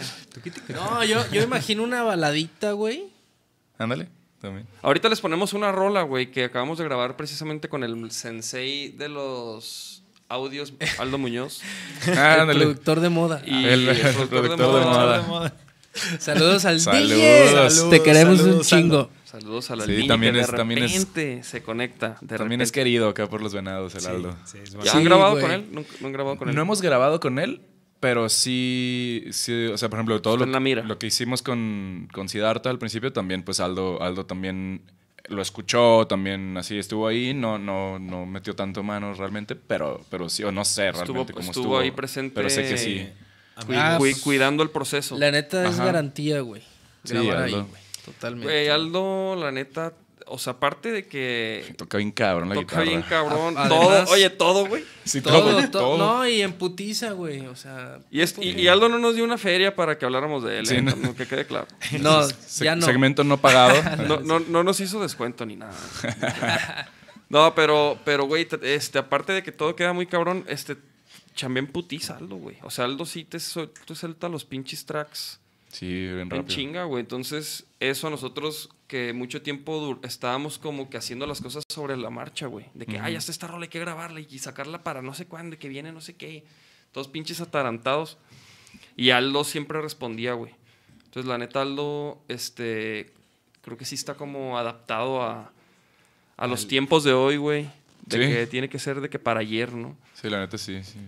No, yo, yo imagino una baladita, güey. Ándale, también. Ahorita les ponemos una rola, güey, que acabamos de grabar precisamente con el sensei de los audios, Aldo Muñoz. El Ándale. productor de moda. Y El- el productor de moda. Saludos al Saludos. DJ. Saludos, Te queremos un chingo. Saludos a la Sí, también que de es- también es- repente se conecta. De También es repente. querido acá por los venados, el Aldo. Sí, es ¿Ya han grabado con él? ¿No, no han grabado con él? No hemos grabado con él, pero sí, sí, o sea, por ejemplo, todo lo, que hicimos con, con Siddhartha al principio, también pues Aldo, Aldo también lo escuchó, también así estuvo ahí, no, no, no metió tanto mano realmente, pero, pero sí, o no sé Estuvo- realmente cómo estuvo estuvo. ahí presente. Pero sé que sí. Ah, pues, cuidando el proceso. La neta es Ajá. garantía, güey. Sí, Grabar ahí, güey. Totalmente. Güey, Aldo, la neta, o sea, aparte de que Toca bien cabrón la toca guitarra. bien cabrón, A- todo, además- oye, todo, güey. Sí, todo, todo, No, y en putiza, güey. O sea. Y, es- y- y Aldo no nos dio una feria para que habláramos de él, Sí, eh, no. no, que quede claro. No, Se- ya no. Segmento no pagado. No, no, no nos hizo descuento ni nada. No, pero, pero, güey, este, aparte de que todo queda muy cabrón, este, chambeé en putiza Aldo, güey. O sea, Aldo sí te, te suelta los pinches tracks sí, bien en rápido. chinga, güey. Entonces, eso a nosotros que mucho tiempo estábamos como que haciendo las cosas sobre la marcha, güey. De que, ay, hasta esta rola hay que grabarla y sacarla para no sé cuándo, que viene no sé qué. Todos pinches atarantados. Y Aldo siempre respondía, güey. Entonces, la neta, Aldo, este, creo que sí está como adaptado a, a los tiempos de hoy, güey. De Sí. que tiene que ser de que para ayer, ¿no? Sí, la neta sí, sí.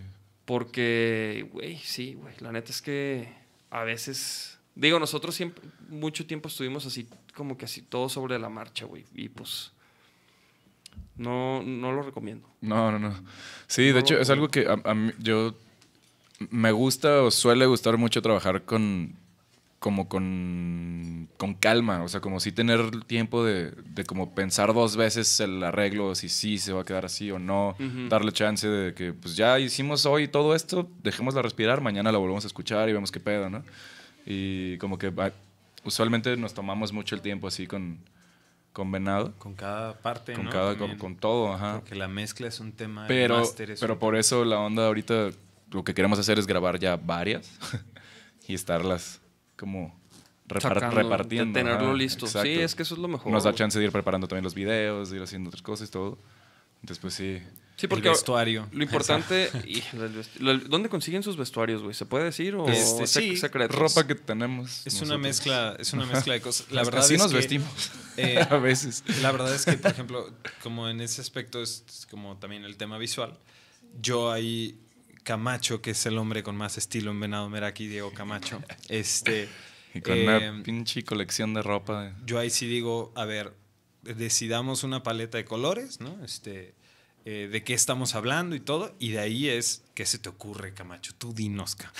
Porque, güey, sí, güey. La neta es que a veces. Digo, nosotros siempre, mucho tiempo estuvimos así, como que así, todo sobre la marcha, güey. Y pues. No, no lo recomiendo. No, no, no. Sí, No, de hecho, es algo que a, a mí, yo me gusta o suele gustar mucho trabajar con, como con, con calma, o sea, como si tener tiempo de, de como pensar dos veces el arreglo, si sí se va a quedar así o no, Ujú. darle chance de que pues ya hicimos hoy todo esto, dejémosla respirar, mañana la volvemos a escuchar y vemos qué pedo, ¿no? Y como que va- usualmente nos tomamos mucho el tiempo así con, con Venado, Con cada parte, con, ¿no? cada, con, con todo, ajá. Porque la mezcla es un tema. Pero, es pero un- por eso la onda ahorita, lo que queremos hacer es grabar ya varias y estarlas como repar- Sacando, repartiendo. de tenerlo ajá, listo. exacto. Sí, es que eso es lo mejor. Nos da chance de ir preparando también los videos, de ir haciendo otras cosas y todo. Entonces, pues sí. Sí, el porque vestuario. lo importante. y el ¿Dónde consiguen sus vestuarios, güey? ¿Se puede decir o Este, es sí, secretos? Ropa que tenemos. Es una nosotros. mezcla, es una mezcla de cosas. La verdad así es nos que, vestimos. eh, a veces. La verdad es que, por ejemplo, como en ese aspecto es es como también el tema visual, yo ahí, Camacho, que es el hombre con más estilo en Venado Meraki, Diego Camacho, este, Y con eh, una pinche colección de ropa. yo ahí sí digo, a ver, decidamos una paleta de colores, ¿no? Este, eh, de qué estamos hablando y todo, y de ahí es, ¿qué se te ocurre, Camacho? Tú dinosca.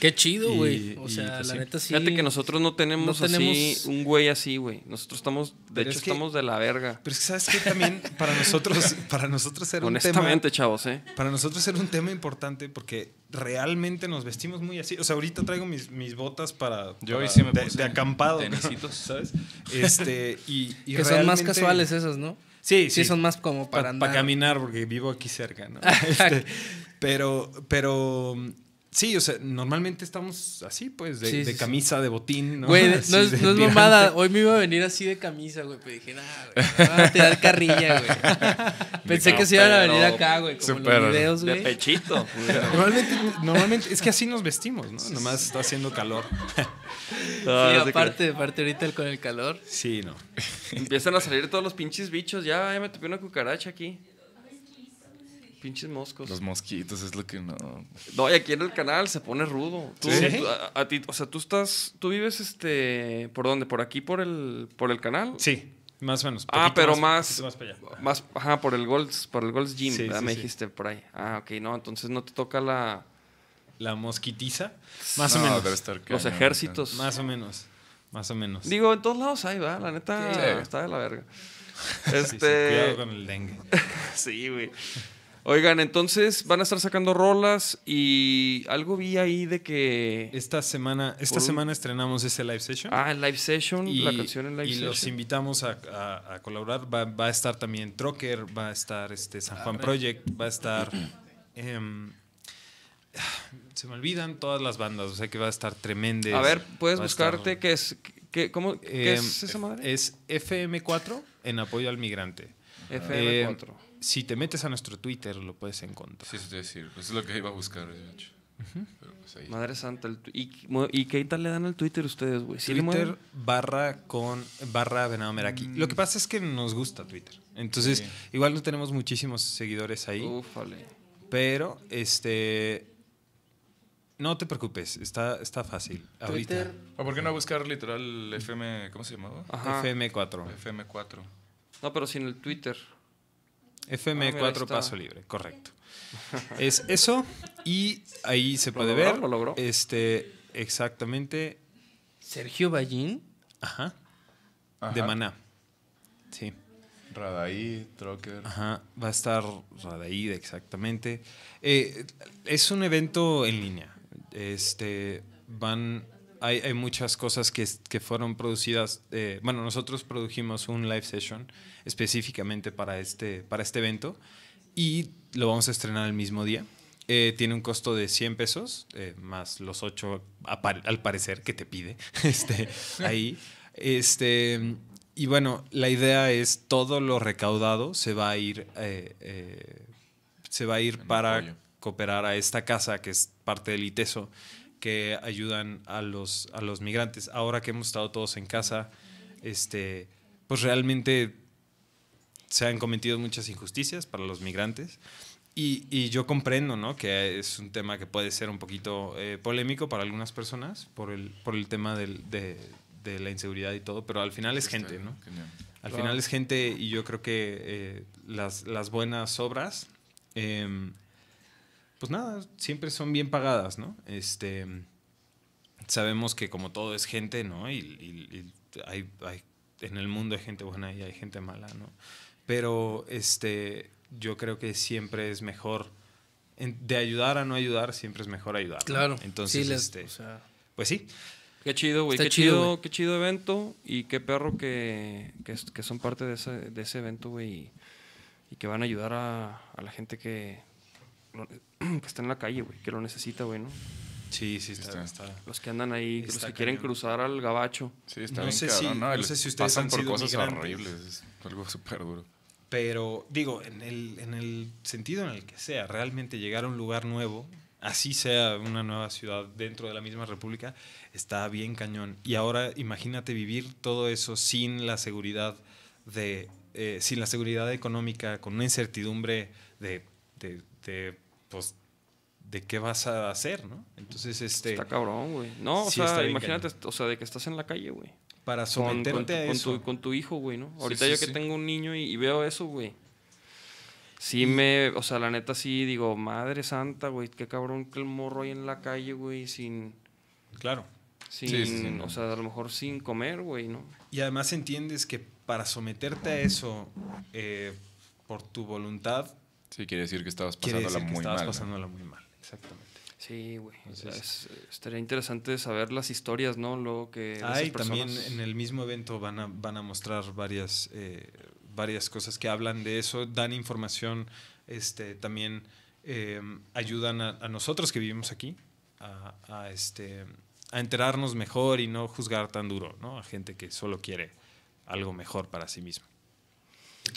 Qué chido, güey. O sea, pues, la sí. neta sí. Fíjate que nosotros no tenemos, no tenemos- así un güey así, güey. Nosotros estamos, de Pero hecho, es que- estamos de la verga. Pero es que, ¿sabes qué? También para nosotros, para nosotros era un tema... Honestamente, chavos, ¿eh? Para nosotros era un tema importante porque realmente nos vestimos muy así. O sea, ahorita traigo mis, mis botas para, Yo para- hoy sí me de, puse de acampado, ¿no? tenisitos. ¿sabes? Este, y, y Que son más casuales esas, ¿no? Sí, Sí, sí. son más como para Para andar. caminar, porque vivo aquí cerca, ¿no? Este, pero, pero, sí, o sea, normalmente estamos así, pues, de, Sí, de sí, sí. camisa, de botín, ¿no? Güey, no, es, de no es mamada. Hoy me iba a venir así de camisa, güey. Pero dije, nah, güey. me van a tirar carrilla, güey. Pensé que se iban a venir acá, güey. Como en súper los videos, De güey. pechito. Normalmente, normalmente, es que así nos vestimos, ¿no? Nomás está haciendo calor. No, Sí, aparte, aparte ahorita el- con el calor. Sí, no. Empiezan a salir todos los pinches bichos. Ya, ya me topé una cucaracha aquí. Pinches moscos. Los mosquitos es lo que no. No, y aquí en el canal se pone rudo. Tú, ¿Sí? tú- a, a ti, o sea, tú estás, tú vives este, ¿por dónde? ¿Por aquí, por el, por el canal? Sí, más o menos. Ah, pero más, más para allá. más, ajá, por el Golds, por el Golds Gym, Sí, ¿verdad? sí, me sí. dijiste por ahí. Ah, ok, no, entonces no te toca la, La mosquitiza. Más No, o menos. debe estar los ejércitos. Más o menos. Más o menos. Digo, en todos lados hay, ¿verdad? La neta Sí. está de la verga. Sí, sí, Este, cuidado con el dengue. sí, güey. Oigan, entonces van a estar sacando rolas y algo vi ahí de que Esta semana, esta un- semana estrenamos ese live session. ah, el live session, y, la canción en live y session. los invitamos a, a- a colaborar. Va, va a estar también Trocker, va a estar este San Juan Project, va a estar. em, se me olvidan todas las bandas, o sea que va a estar tremendo. A ver, puedes buscarte qué es qué, cómo, ¿qué Em, es esa madre? Es FM4 en apoyo al migrante. FM4. Eh, si te metes a nuestro Twitter lo puedes encontrar. Sí, eso te iba a decir. Pues es lo que iba a buscar, de hecho. Pero pues ahí. Madre santa, el ¿y, mu- ¿y qué tal le dan al Twitter ustedes, güey? ¿Sí le Twitter barra con barra Venado Meraki. Lo que pasa es que nos gusta Twitter. Entonces, Sí. igual no tenemos muchísimos seguidores ahí. Ufale. Pero, este. No te preocupes, está, está fácil. Ahorita. Twitter. ¿O por qué no buscar literal FM, ¿cómo se llamaba? Ajá. FM4. FM4. No, pero sin el Twitter. Ah, mira, ahí FM4 está. paso libre, correcto. es eso. Y ahí se ¿Lo puede logró? ver. ¿Lo logró? Este, exactamente. Sergio Ballín. Ajá. Ajá. De Maná. Sí. Radaí, Trocker. Ajá, va a estar Radaíd, exactamente. Eh, es un evento en línea. Este, van, hay, hay muchas cosas que, que fueron producidas. eh, bueno, nosotros produjimos un live session específicamente para este, para este evento y lo vamos a estrenar el mismo día. Eh, tiene un costo de 100 pesos, eh, más los 8 al parecer que te pide este, ahí. Este, y bueno, la idea es todo lo recaudado se va a ir, eh, eh, se va a ir para apoyo. cooperar a esta casa que es parte del ITESO, que ayudan a los, a los migrantes. Ahora que hemos estado todos en casa, este, pues realmente se han cometido muchas injusticias para los migrantes. Y, y yo comprendo ¿no? que es un tema que puede ser un poquito eh, polémico para algunas personas por el, por el tema del- de, de la inseguridad y todo, pero al final es gente, ¿no? Al final es gente y yo creo que eh, las, las buenas obras, em, pues nada, siempre son bien pagadas, ¿no? Este, sabemos que como todo es gente, ¿no? Y, y- y hay, hay- en el mundo hay gente buena y hay gente mala, ¿no? Pero este, yo creo que siempre es mejor, en- de ayudar a no ayudar, siempre es mejor ayudar. ¿no? Claro. Entonces, sí, este, o sea, pues sí, Qué chido, güey. Qué chido, qué chido evento. Y qué perro que, que, son parte de ese, de ese evento, güey. Y, y que van a ayudar a, a la gente que, que está en la calle, güey. Que lo necesita, güey, ¿no? sí, sí, está. está, está- Los que andan ahí, los Está que quieren cañón. cruzar al gabacho. Sí, está No bien sé cabrón, si- ¿no? no sé si ustedes pasan han por sido cosas migrantes. horribles. Es algo súper duro. Pero digo, en el, en el sentido en el que sea, realmente llegar a un lugar nuevo, así sea una nueva ciudad dentro de la misma república, está bien cañón. Y ahora imagínate vivir todo eso sin la seguridad de, eh, sin la seguridad económica, con una incertidumbre de, de, de, pues, de qué vas a hacer, ¿no? Entonces, este, Está cabrón, güey. No, o Sí, sea, imagínate, o sea, de que estás en la calle, güey. para Con, someterte con tu, a con eso. tu- con tu hijo, güey, ¿no? Sí, Ahorita sí, yo que sí. tengo un niño y, y veo eso, güey. Sí me, o sea, la neta sí digo, madre santa, güey, qué cabrón que el morro ahí en la calle, güey, sin, Claro. sin, Sí, sí, sí, no. o sea, a lo mejor sin comer, güey, ¿no? Y además entiendes que para someterte a eso eh, por tu voluntad, Sí, quiere decir que estabas quiere pasándola decir que muy estabas mal. ¿no? pasándola muy mal. Exactamente. Sí, güey. es- estaría interesante saber las historias, ¿no? Luego que Ah, y también en el mismo evento van a, van a mostrar varias, eh, varias cosas que hablan de eso, dan información, este, también eh, ayudan a, a nosotros que vivimos aquí a, a, este, a enterarnos mejor y no juzgar tan duro, ¿no? A gente que solo quiere algo mejor para sí mismo.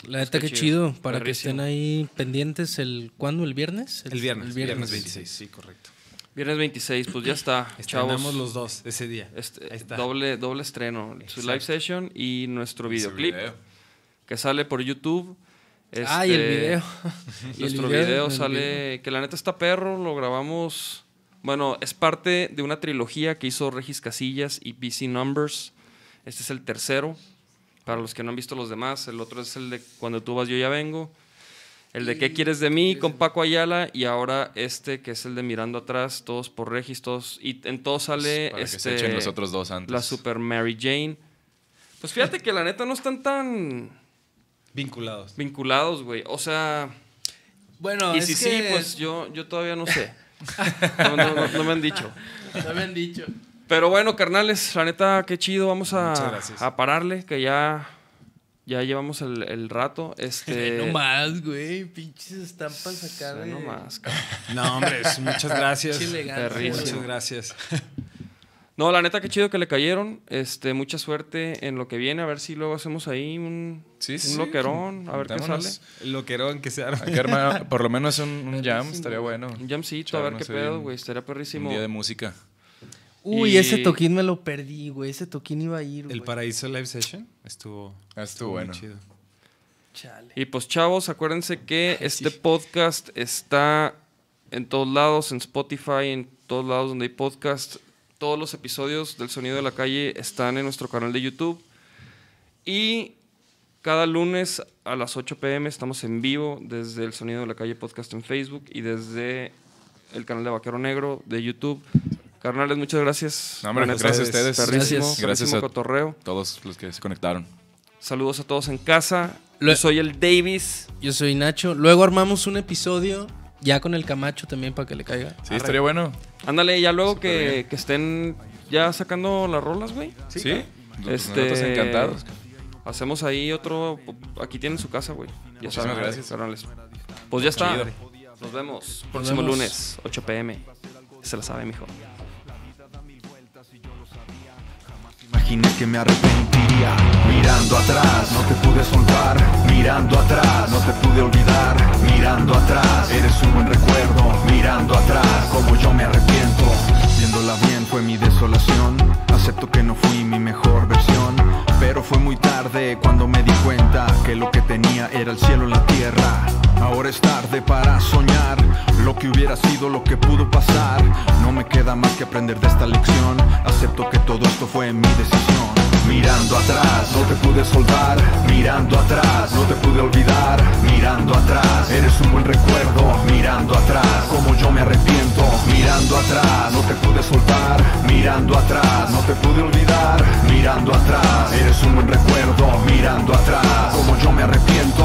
La neta, qué qué chido. chido. Para que estén ahí pendientes el. ¿Cuándo? ¿El viernes? El viernes, El viernes, viernes. 26, sí, correcto. Viernes 26, pues ya está, chavos. Estrenamos los dos ese día. Este, Ahí está. doble, doble estreno, su live session y nuestro videoclip video. que sale por YouTube. Ah, y el Este, video. Y el Nuestro video, sale, que la neta está perro, lo grabamos, bueno, es parte de una trilogía que hizo Regis Casillas y BC Numbers. Este es el tercero, para los que no han visto los demás, el otro es el de Cuando tú vas yo ya vengo, el de ¿Qué quieres de mí? con Paco Ayala y ahora este que es el de Mirando atrás, todos por Regis, todos, y en todos sale Para que este, se echen los otros dos antes. la Super Mary Jane. Pues fíjate que la neta no están tan Vinculados. vinculados, güey. O sea, Bueno, y es si que sí, pues yo, yo todavía no sé. No, no, no- no me han dicho. No me han dicho. Pero bueno, carnales, la neta, qué chido. Vamos a, gracias. a pararle, que ya, ya llevamos el, el rato. Este, no más, güey. Pinches estampas acá de. nomás, cabrón. No, hombre, muchas gracias. Muchas gracias. No, la neta, qué chido que le cayeron. Este, mucha suerte en lo que viene. A ver si luego hacemos ahí un, Sí, sí, un sí. loquerón. A ver qué sale. Lo querón que se arma. Hay que armar por lo menos un, un jam, estaría bueno. Un jamcito, a ver qué pedo, güey. Estaría perrísimo. Un día de música. Uy, Y- ese toquín me lo perdí, güey. Ese toquín iba a ir, güey. El Paraíso Live Session estuvo, Ah, estuvo muy bueno. chido. Chale. Y pues chavos, acuérdense que este podcast está en todos lados, en Spotify, en todos lados donde hay podcast. Todos los episodios del Sonido de la Calle están en nuestro canal de YouTube. Y cada lunes a las 8 pm estamos en vivo desde el Sonido de la Calle podcast en Facebook y desde el canal de Vaquero Negro de YouTube. Carnales, muchas gracias. No, hombre, gracias a ustedes. Perrísimo, Gracias. Gracias a- cotorreo. Todos los que se conectaron. Saludos a todos en casa. Lo- Yo soy el Davis. Yo soy Nacho. Luego armamos un episodio ya con el Camacho también para que le caiga. Sí, estaría bueno. Ándale, ya luego que, estén ya sacando las rolas, güey. Sí. Este, Nosotros encantados. Hacemos ahí otro. Aquí tienen su casa, güey. Ya Muchísimas saben, gracias. carnales. Pues ya está. Chido. Nos vemos. Próximo vemos. lunes, 8 pm. Se la sabe, mijo. Imaginé que me arrepentiría. Mirando atrás, no te pude soltar. Mirando atrás, no te pude olvidar. Mirando atrás, eres un buen recuerdo. Mirando atrás, como yo me arrepiento. Viéndola bien fue mi desolación. Acepto que no fui mi mejor versión Pero fue muy tarde cuando me di cuenta Que lo que tenía era el cielo y la tierra. Ahora es tarde para soñar Lo que hubiera sido, lo que pudo pasar. No me queda más que aprender de esta lección. Acepto que todo esto fue mi decisión Mirando atrás, no te pude soltar Mirando atrás, no te pude olvidar Mirando atrás, eres un buen recuerdo Mirando atrás, como yo me arrepiento Mirando atrás, no te pude soltar. Mirando atrás, no te pude olvidar. Mirando atrás, eres un buen recuerdo. Mirando atrás, como yo me arrepiento.